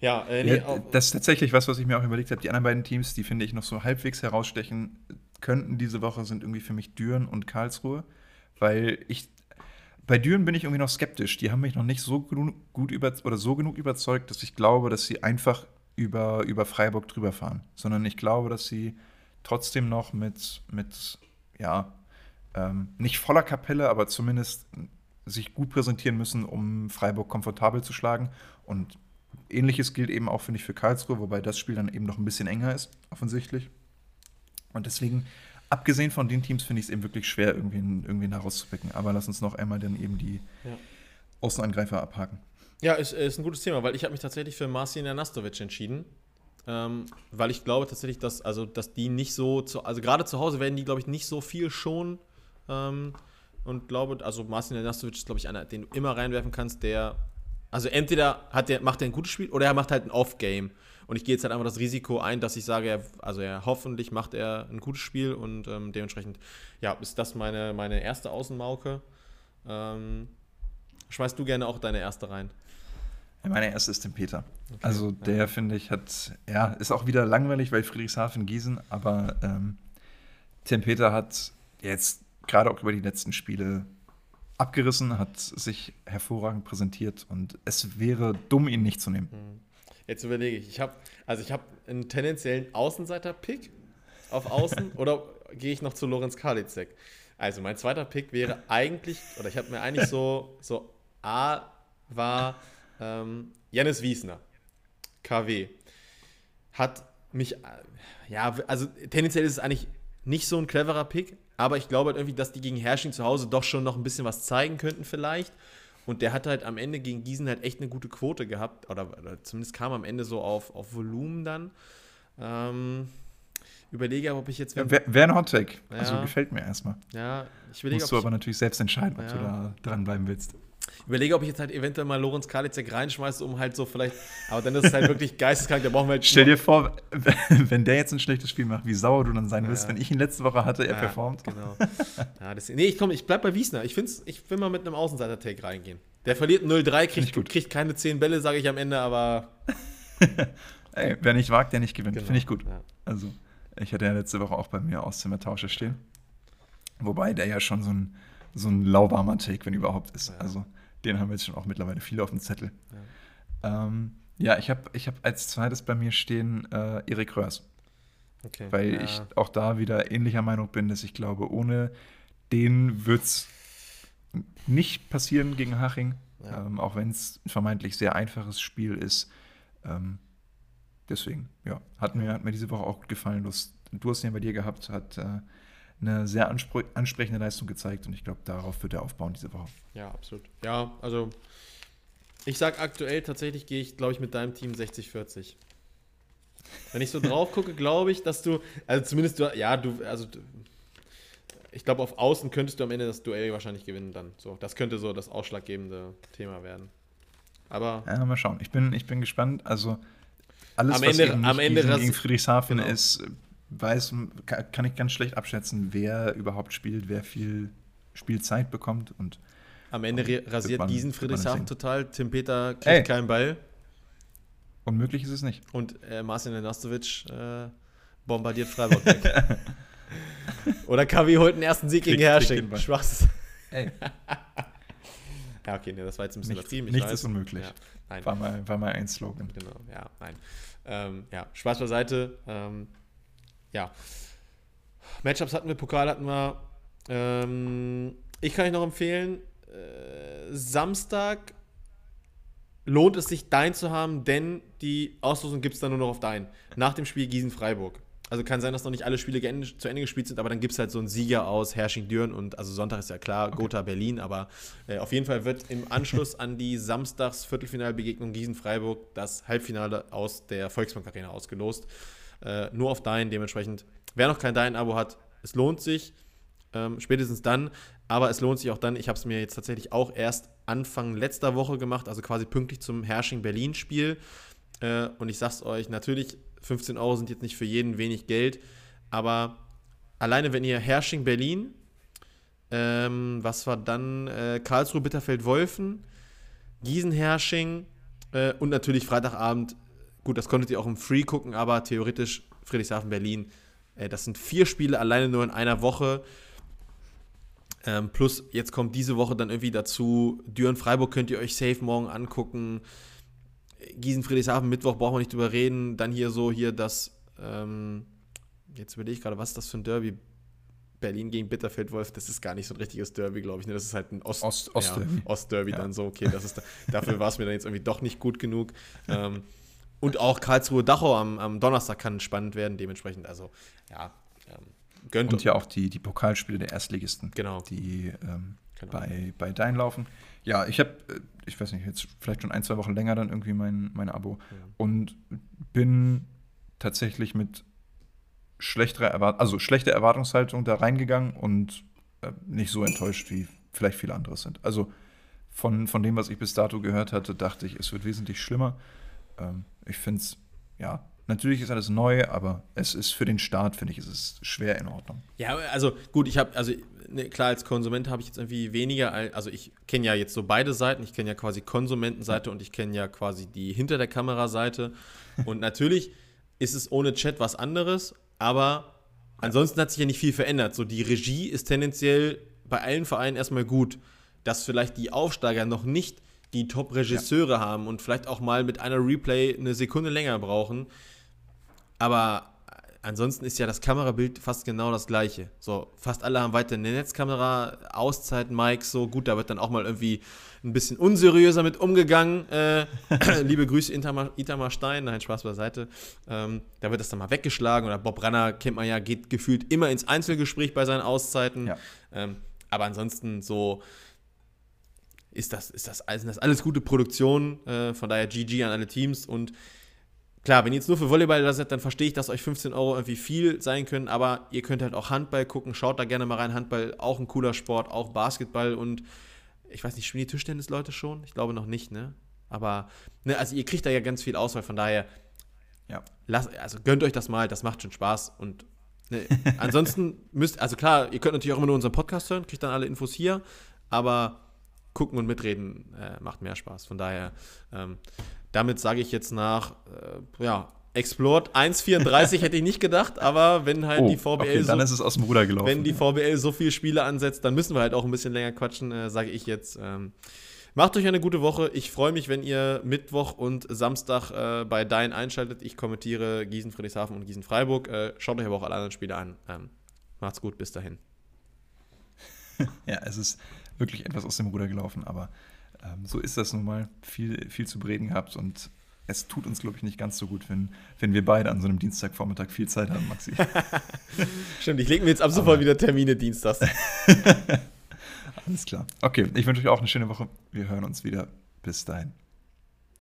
ja, äh, nee, ja, das ist tatsächlich was, was ich mir auch überlegt habe. Die anderen beiden Teams, die finde ich noch so halbwegs herausstechen könnten diese Woche, sind irgendwie für mich Düren und Karlsruhe. Weil ich. Bei Düren bin ich irgendwie noch skeptisch. Die haben mich noch nicht so gut über, oder so genug überzeugt, dass ich glaube, dass sie einfach über, über Freiburg drüber fahren. Sondern ich glaube, dass sie trotzdem noch mit, mit ja, ähm, nicht voller Kapelle, aber zumindest sich gut präsentieren müssen, um Freiburg komfortabel zu schlagen. Und ähnliches gilt eben auch, finde ich, für Karlsruhe, wobei das Spiel dann eben noch ein bisschen enger ist, offensichtlich. Und deswegen, abgesehen von den Teams, finde ich es eben wirklich schwer, irgendwen, irgendwen herauszupicken. Aber lass uns noch einmal dann eben die ja. Außenangreifer abhaken. Ja, ist, ist ein gutes Thema, weil ich habe mich tatsächlich für Marcin Anastovic entschieden. Ähm, weil ich glaube tatsächlich, dass, also, dass die nicht so, zu, also gerade zu Hause werden die, glaube ich, nicht so viel schon. Ähm, und glaube, also Marcin Anastovic ist, glaube ich, einer, den du immer reinwerfen kannst, der, also entweder hat der, macht er ein gutes Spiel oder er macht halt ein Off-Game. Und ich gehe jetzt halt einfach das Risiko ein, dass ich sage, er, also er hoffentlich macht er ein gutes Spiel und ähm, dementsprechend, ja, ist das meine, meine erste Außenmauke. Ähm, schmeißt du gerne auch deine erste rein? Meine erste ist Tim Peter. Okay, also der, ja. finde ich, hat, ja, ist auch wieder langweilig, weil Friedrichshafen Gießen, aber ähm, Tim Peter hat jetzt gerade auch über die letzten Spiele abgerissen, hat sich hervorragend präsentiert und es wäre dumm, ihn nicht zu nehmen. Mhm. Jetzt überlege ich, ich habe also ich habe einen tendenziellen Außenseiter-Pick auf Außen oder gehe ich noch zu Lorenz Karlitzek? Also mein zweiter Pick wäre eigentlich, oder ich habe mir eigentlich so, so A war ähm, Janis Wiesner, KW. Hat mich, äh, ja, also tendenziell ist es eigentlich nicht so ein cleverer Pick, aber ich glaube halt irgendwie, dass die gegen Herrsching zu Hause doch schon noch ein bisschen was zeigen könnten vielleicht. Und der hat halt am Ende gegen Gießen halt echt eine gute Quote gehabt. Oder, oder zumindest kam am Ende so auf, auf Volumen dann. Ähm, überlege aber, ob ich jetzt. Ja, Wäre ein Hottake. Ja. Also gefällt mir erstmal. Ja, ich überlege. Musst du aber natürlich selbst entscheiden, ob ja. du da dranbleiben willst. Überlege, ob ich jetzt halt eventuell mal Lorenz Kalizek reinschmeiße, um halt so vielleicht. Aber dann ist es halt wirklich geisteskrank, da brauchen wir halt. Stell dir vor, wenn der jetzt ein schlechtes Spiel macht, wie sauer du dann sein ja. wirst, wenn ich ihn letzte Woche hatte, er ja, performt. Genau. Ja, das, nee, ich, komm, ich bleib bei Wiesner. Ich, find's, ich will mal mit einem Außenseiter-Take reingehen. Der verliert 0-3, kriegt, kriegt keine 10 Bälle, sage ich am Ende, aber Ey, wer nicht wagt, der nicht gewinnt. Genau. Finde ich gut. Ja. Also, ich hatte ja letzte Woche auch bei mir Auszimmertausche stehen. Wobei der ja schon so ein, so ein lauwarmer Take, wenn überhaupt ist. Also, den haben wir jetzt schon auch mittlerweile viele auf dem Zettel. Ja, ähm, ja ich habe ich hab als zweites bei mir stehen äh, Erik Röhrs. Okay, weil ja. ich auch da wieder ähnlicher Meinung bin, dass ich glaube, ohne den wird es nicht passieren gegen Haching. Ja. Ähm, auch wenn es ein vermeintlich sehr einfaches Spiel ist. Ähm, deswegen, ja, hat mir, hat mir diese Woche auch gut gefallen. Du hast, du hast ihn bei dir gehabt, hat äh, eine sehr ansprechende Leistung gezeigt und ich glaube, darauf wird er aufbauen diese Woche. Ja, absolut. Ja, also ich sage aktuell tatsächlich gehe ich, glaube ich, mit deinem Team 60-40. Wenn ich so drauf gucke, glaube ich, dass du, also zumindest du, ja, du, also ich glaube, auf Außen könntest du am Ende das Duell wahrscheinlich gewinnen dann. So, das könnte so das ausschlaggebende Thema werden. Aber. Ja, mal schauen. Ich bin, ich bin gespannt. Also, alles, am was Ende, am Ende gegen, gegen Friedrichshafen genau. ist, weiß, kann ich ganz schlecht abschätzen, wer überhaupt spielt, wer viel Spielzeit bekommt. Und am Ende rasiert man, Gießen Friedrichshafen total. Tim Peter kriegt Ey. keinen Ball. Unmöglich ist es nicht. Und äh, Marcin Nastovic äh, bombardiert Freiburg weg. Oder Kavi holt den ersten Sieg gegen Herrsching. Schwachs. Ey. ja, okay, nee, das war jetzt ein bisschen nichts, übertrieben. nichts weiß. ist unmöglich. Ja, nein. War, mal, war mal ein Slogan. Genau, ja, nein. Ähm, ja, Spaß beiseite. Ähm, ja. Matchups hatten wir, Pokal hatten wir. Ähm, ich kann euch noch empfehlen, äh, Samstag lohnt es sich, dein zu haben, denn die Auslosung gibt es dann nur noch auf dein. Nach dem Spiel Gießen-Freiburg. Also kann sein, dass noch nicht alle Spiele zu Ende gespielt sind, aber dann gibt es halt so einen Sieger aus Hersching-Düren und also Sonntag ist ja klar, okay. Gotha Berlin, aber äh, auf jeden Fall wird im Anschluss an die Samstags-Viertelfinalbegegnung Gießen-Freiburg das Halbfinale aus der Volksbank Arena ausgelost. Äh, nur auf Dein, dementsprechend, wer noch kein Dein-Abo hat, es lohnt sich, ähm, spätestens dann, aber es lohnt sich auch dann, ich habe es mir jetzt tatsächlich auch erst Anfang letzter Woche gemacht, also quasi pünktlich zum Hersching-Berlin-Spiel. Äh, und ich sag's euch, natürlich 15 Euro sind jetzt nicht für jeden wenig Geld, aber alleine wenn ihr Hersching Berlin, ähm, was war dann äh, Karlsruhe Bitterfeld Wolfen, Gießen Hersching äh, und natürlich Freitagabend, gut, das konntet ihr auch im Free gucken, aber theoretisch Friedrichshafen Berlin, äh, das sind vier Spiele alleine nur in einer Woche. Ähm, plus, jetzt kommt diese Woche dann irgendwie dazu, Düren Freiburg könnt ihr euch safe morgen angucken. Gießen, Friedrichshafen, Mittwoch brauchen wir nicht drüber reden. Dann hier so, hier das, ähm, jetzt überlege ich gerade, was ist das für ein Derby? Berlin gegen Bitterfeld-Wolf, das ist gar nicht so ein richtiges Derby, glaube ich. Ne? Das ist halt ein Ost, Ost, Ost, ja, Ostderby ja. dann so. Okay, das ist, dafür war es mir dann jetzt irgendwie doch nicht gut genug. Ähm, und auch Karlsruhe-Dachau am, am, Donnerstag kann spannend werden, dementsprechend. Also, ja, ähm, gönnt. Und ja auch die, die Pokalspiele der Erstligisten, genau. die ähm, genau. bei, bei Dein laufen. Ja, ich habe, äh, ich weiß nicht, jetzt vielleicht schon ein, zwei Wochen länger dann irgendwie mein, mein Abo ja. und bin tatsächlich mit schlechterer Erwart also schlechter Erwartungshaltung da reingegangen und äh, nicht so enttäuscht, wie vielleicht viele andere sind. Also von, von dem, was ich bis dato gehört hatte, dachte ich, es wird wesentlich schlimmer. Ähm, ich finde es, ja, Natürlich ist alles neu, aber es ist für den Start, finde ich, ist es schwer in Ordnung. Ja, also gut, ich habe, also ne, klar, als Konsument habe ich jetzt irgendwie weniger, also ich kenne ja jetzt so beide Seiten. Ich kenne ja quasi Konsumentenseite und ich kenne ja quasi die hinter der Kamera-Seite. Und natürlich ist es ohne Chat was anderes, aber ansonsten hat sich ja nicht viel verändert. So, die Regie ist tendenziell bei allen Vereinen erstmal gut. Dass vielleicht die Aufsteiger noch nicht die Top-Regisseure ja. haben und vielleicht auch mal mit einer Replay eine Sekunde länger brauchen. Aber ansonsten ist ja das Kamerabild fast genau das gleiche. So, fast alle haben weiter eine Netzkamera, Auszeit, Mike, so gut, da wird dann auch mal irgendwie ein bisschen unseriöser mit umgegangen. Äh, liebe Grüße, Itamar, Itamar Stein, nein, Spaß beiseite. Ähm, da wird das dann mal weggeschlagen oder Bob Ranner, kennt man ja, geht gefühlt immer ins Einzelgespräch bei seinen Auszeiten. Ja. Ähm, aber ansonsten so ist das, ist das, sind das alles gute Produktionen, äh, von daher GG an alle Teams und Klar, wenn ihr jetzt nur für Volleyball da seid, dann verstehe ich, dass euch 15 Euro irgendwie viel sein können, aber ihr könnt halt auch Handball gucken, schaut da gerne mal rein. Handball, auch ein cooler Sport, auch Basketball und ich weiß nicht, spielen die Tischtennis-Leute schon? Ich glaube noch nicht, ne? Aber, ne, also ihr kriegt da ja ganz viel Auswahl, von daher, ja, lasst, also gönnt euch das mal, das macht schon Spaß und ne, ansonsten müsst, also klar, ihr könnt natürlich auch immer nur unseren Podcast hören, kriegt dann alle Infos hier, aber gucken und mitreden äh, macht mehr Spaß. Von daher, ähm, damit sage ich jetzt nach, äh, ja, Explode 1,34 hätte ich nicht gedacht, aber wenn halt oh, die VBL okay, dann so, ist es aus dem Ruder gelaufen. Wenn die VBL so viele Spiele ansetzt, dann müssen wir halt auch ein bisschen länger quatschen, äh, sage ich jetzt. Ähm, macht euch eine gute Woche. Ich freue mich, wenn ihr Mittwoch und Samstag äh, bei Dein einschaltet. Ich kommentiere Gießen, Friedrichshafen und Gießen, Freiburg. Äh, schaut euch aber auch alle anderen Spiele an. Ähm, macht's gut, bis dahin. ja, es ist wirklich etwas aus dem Ruder gelaufen, aber ähm, so ist das nun mal. Viel, viel zu bereden gehabt und es tut uns, glaube ich, nicht ganz so gut, wenn, wenn wir beide an so einem Dienstagvormittag viel Zeit haben, Maxi. Stimmt, ich lege mir jetzt ab sofort wieder Termine dienstags. Alles klar. Okay, ich wünsche euch auch eine schöne Woche. Wir hören uns wieder. Bis dahin.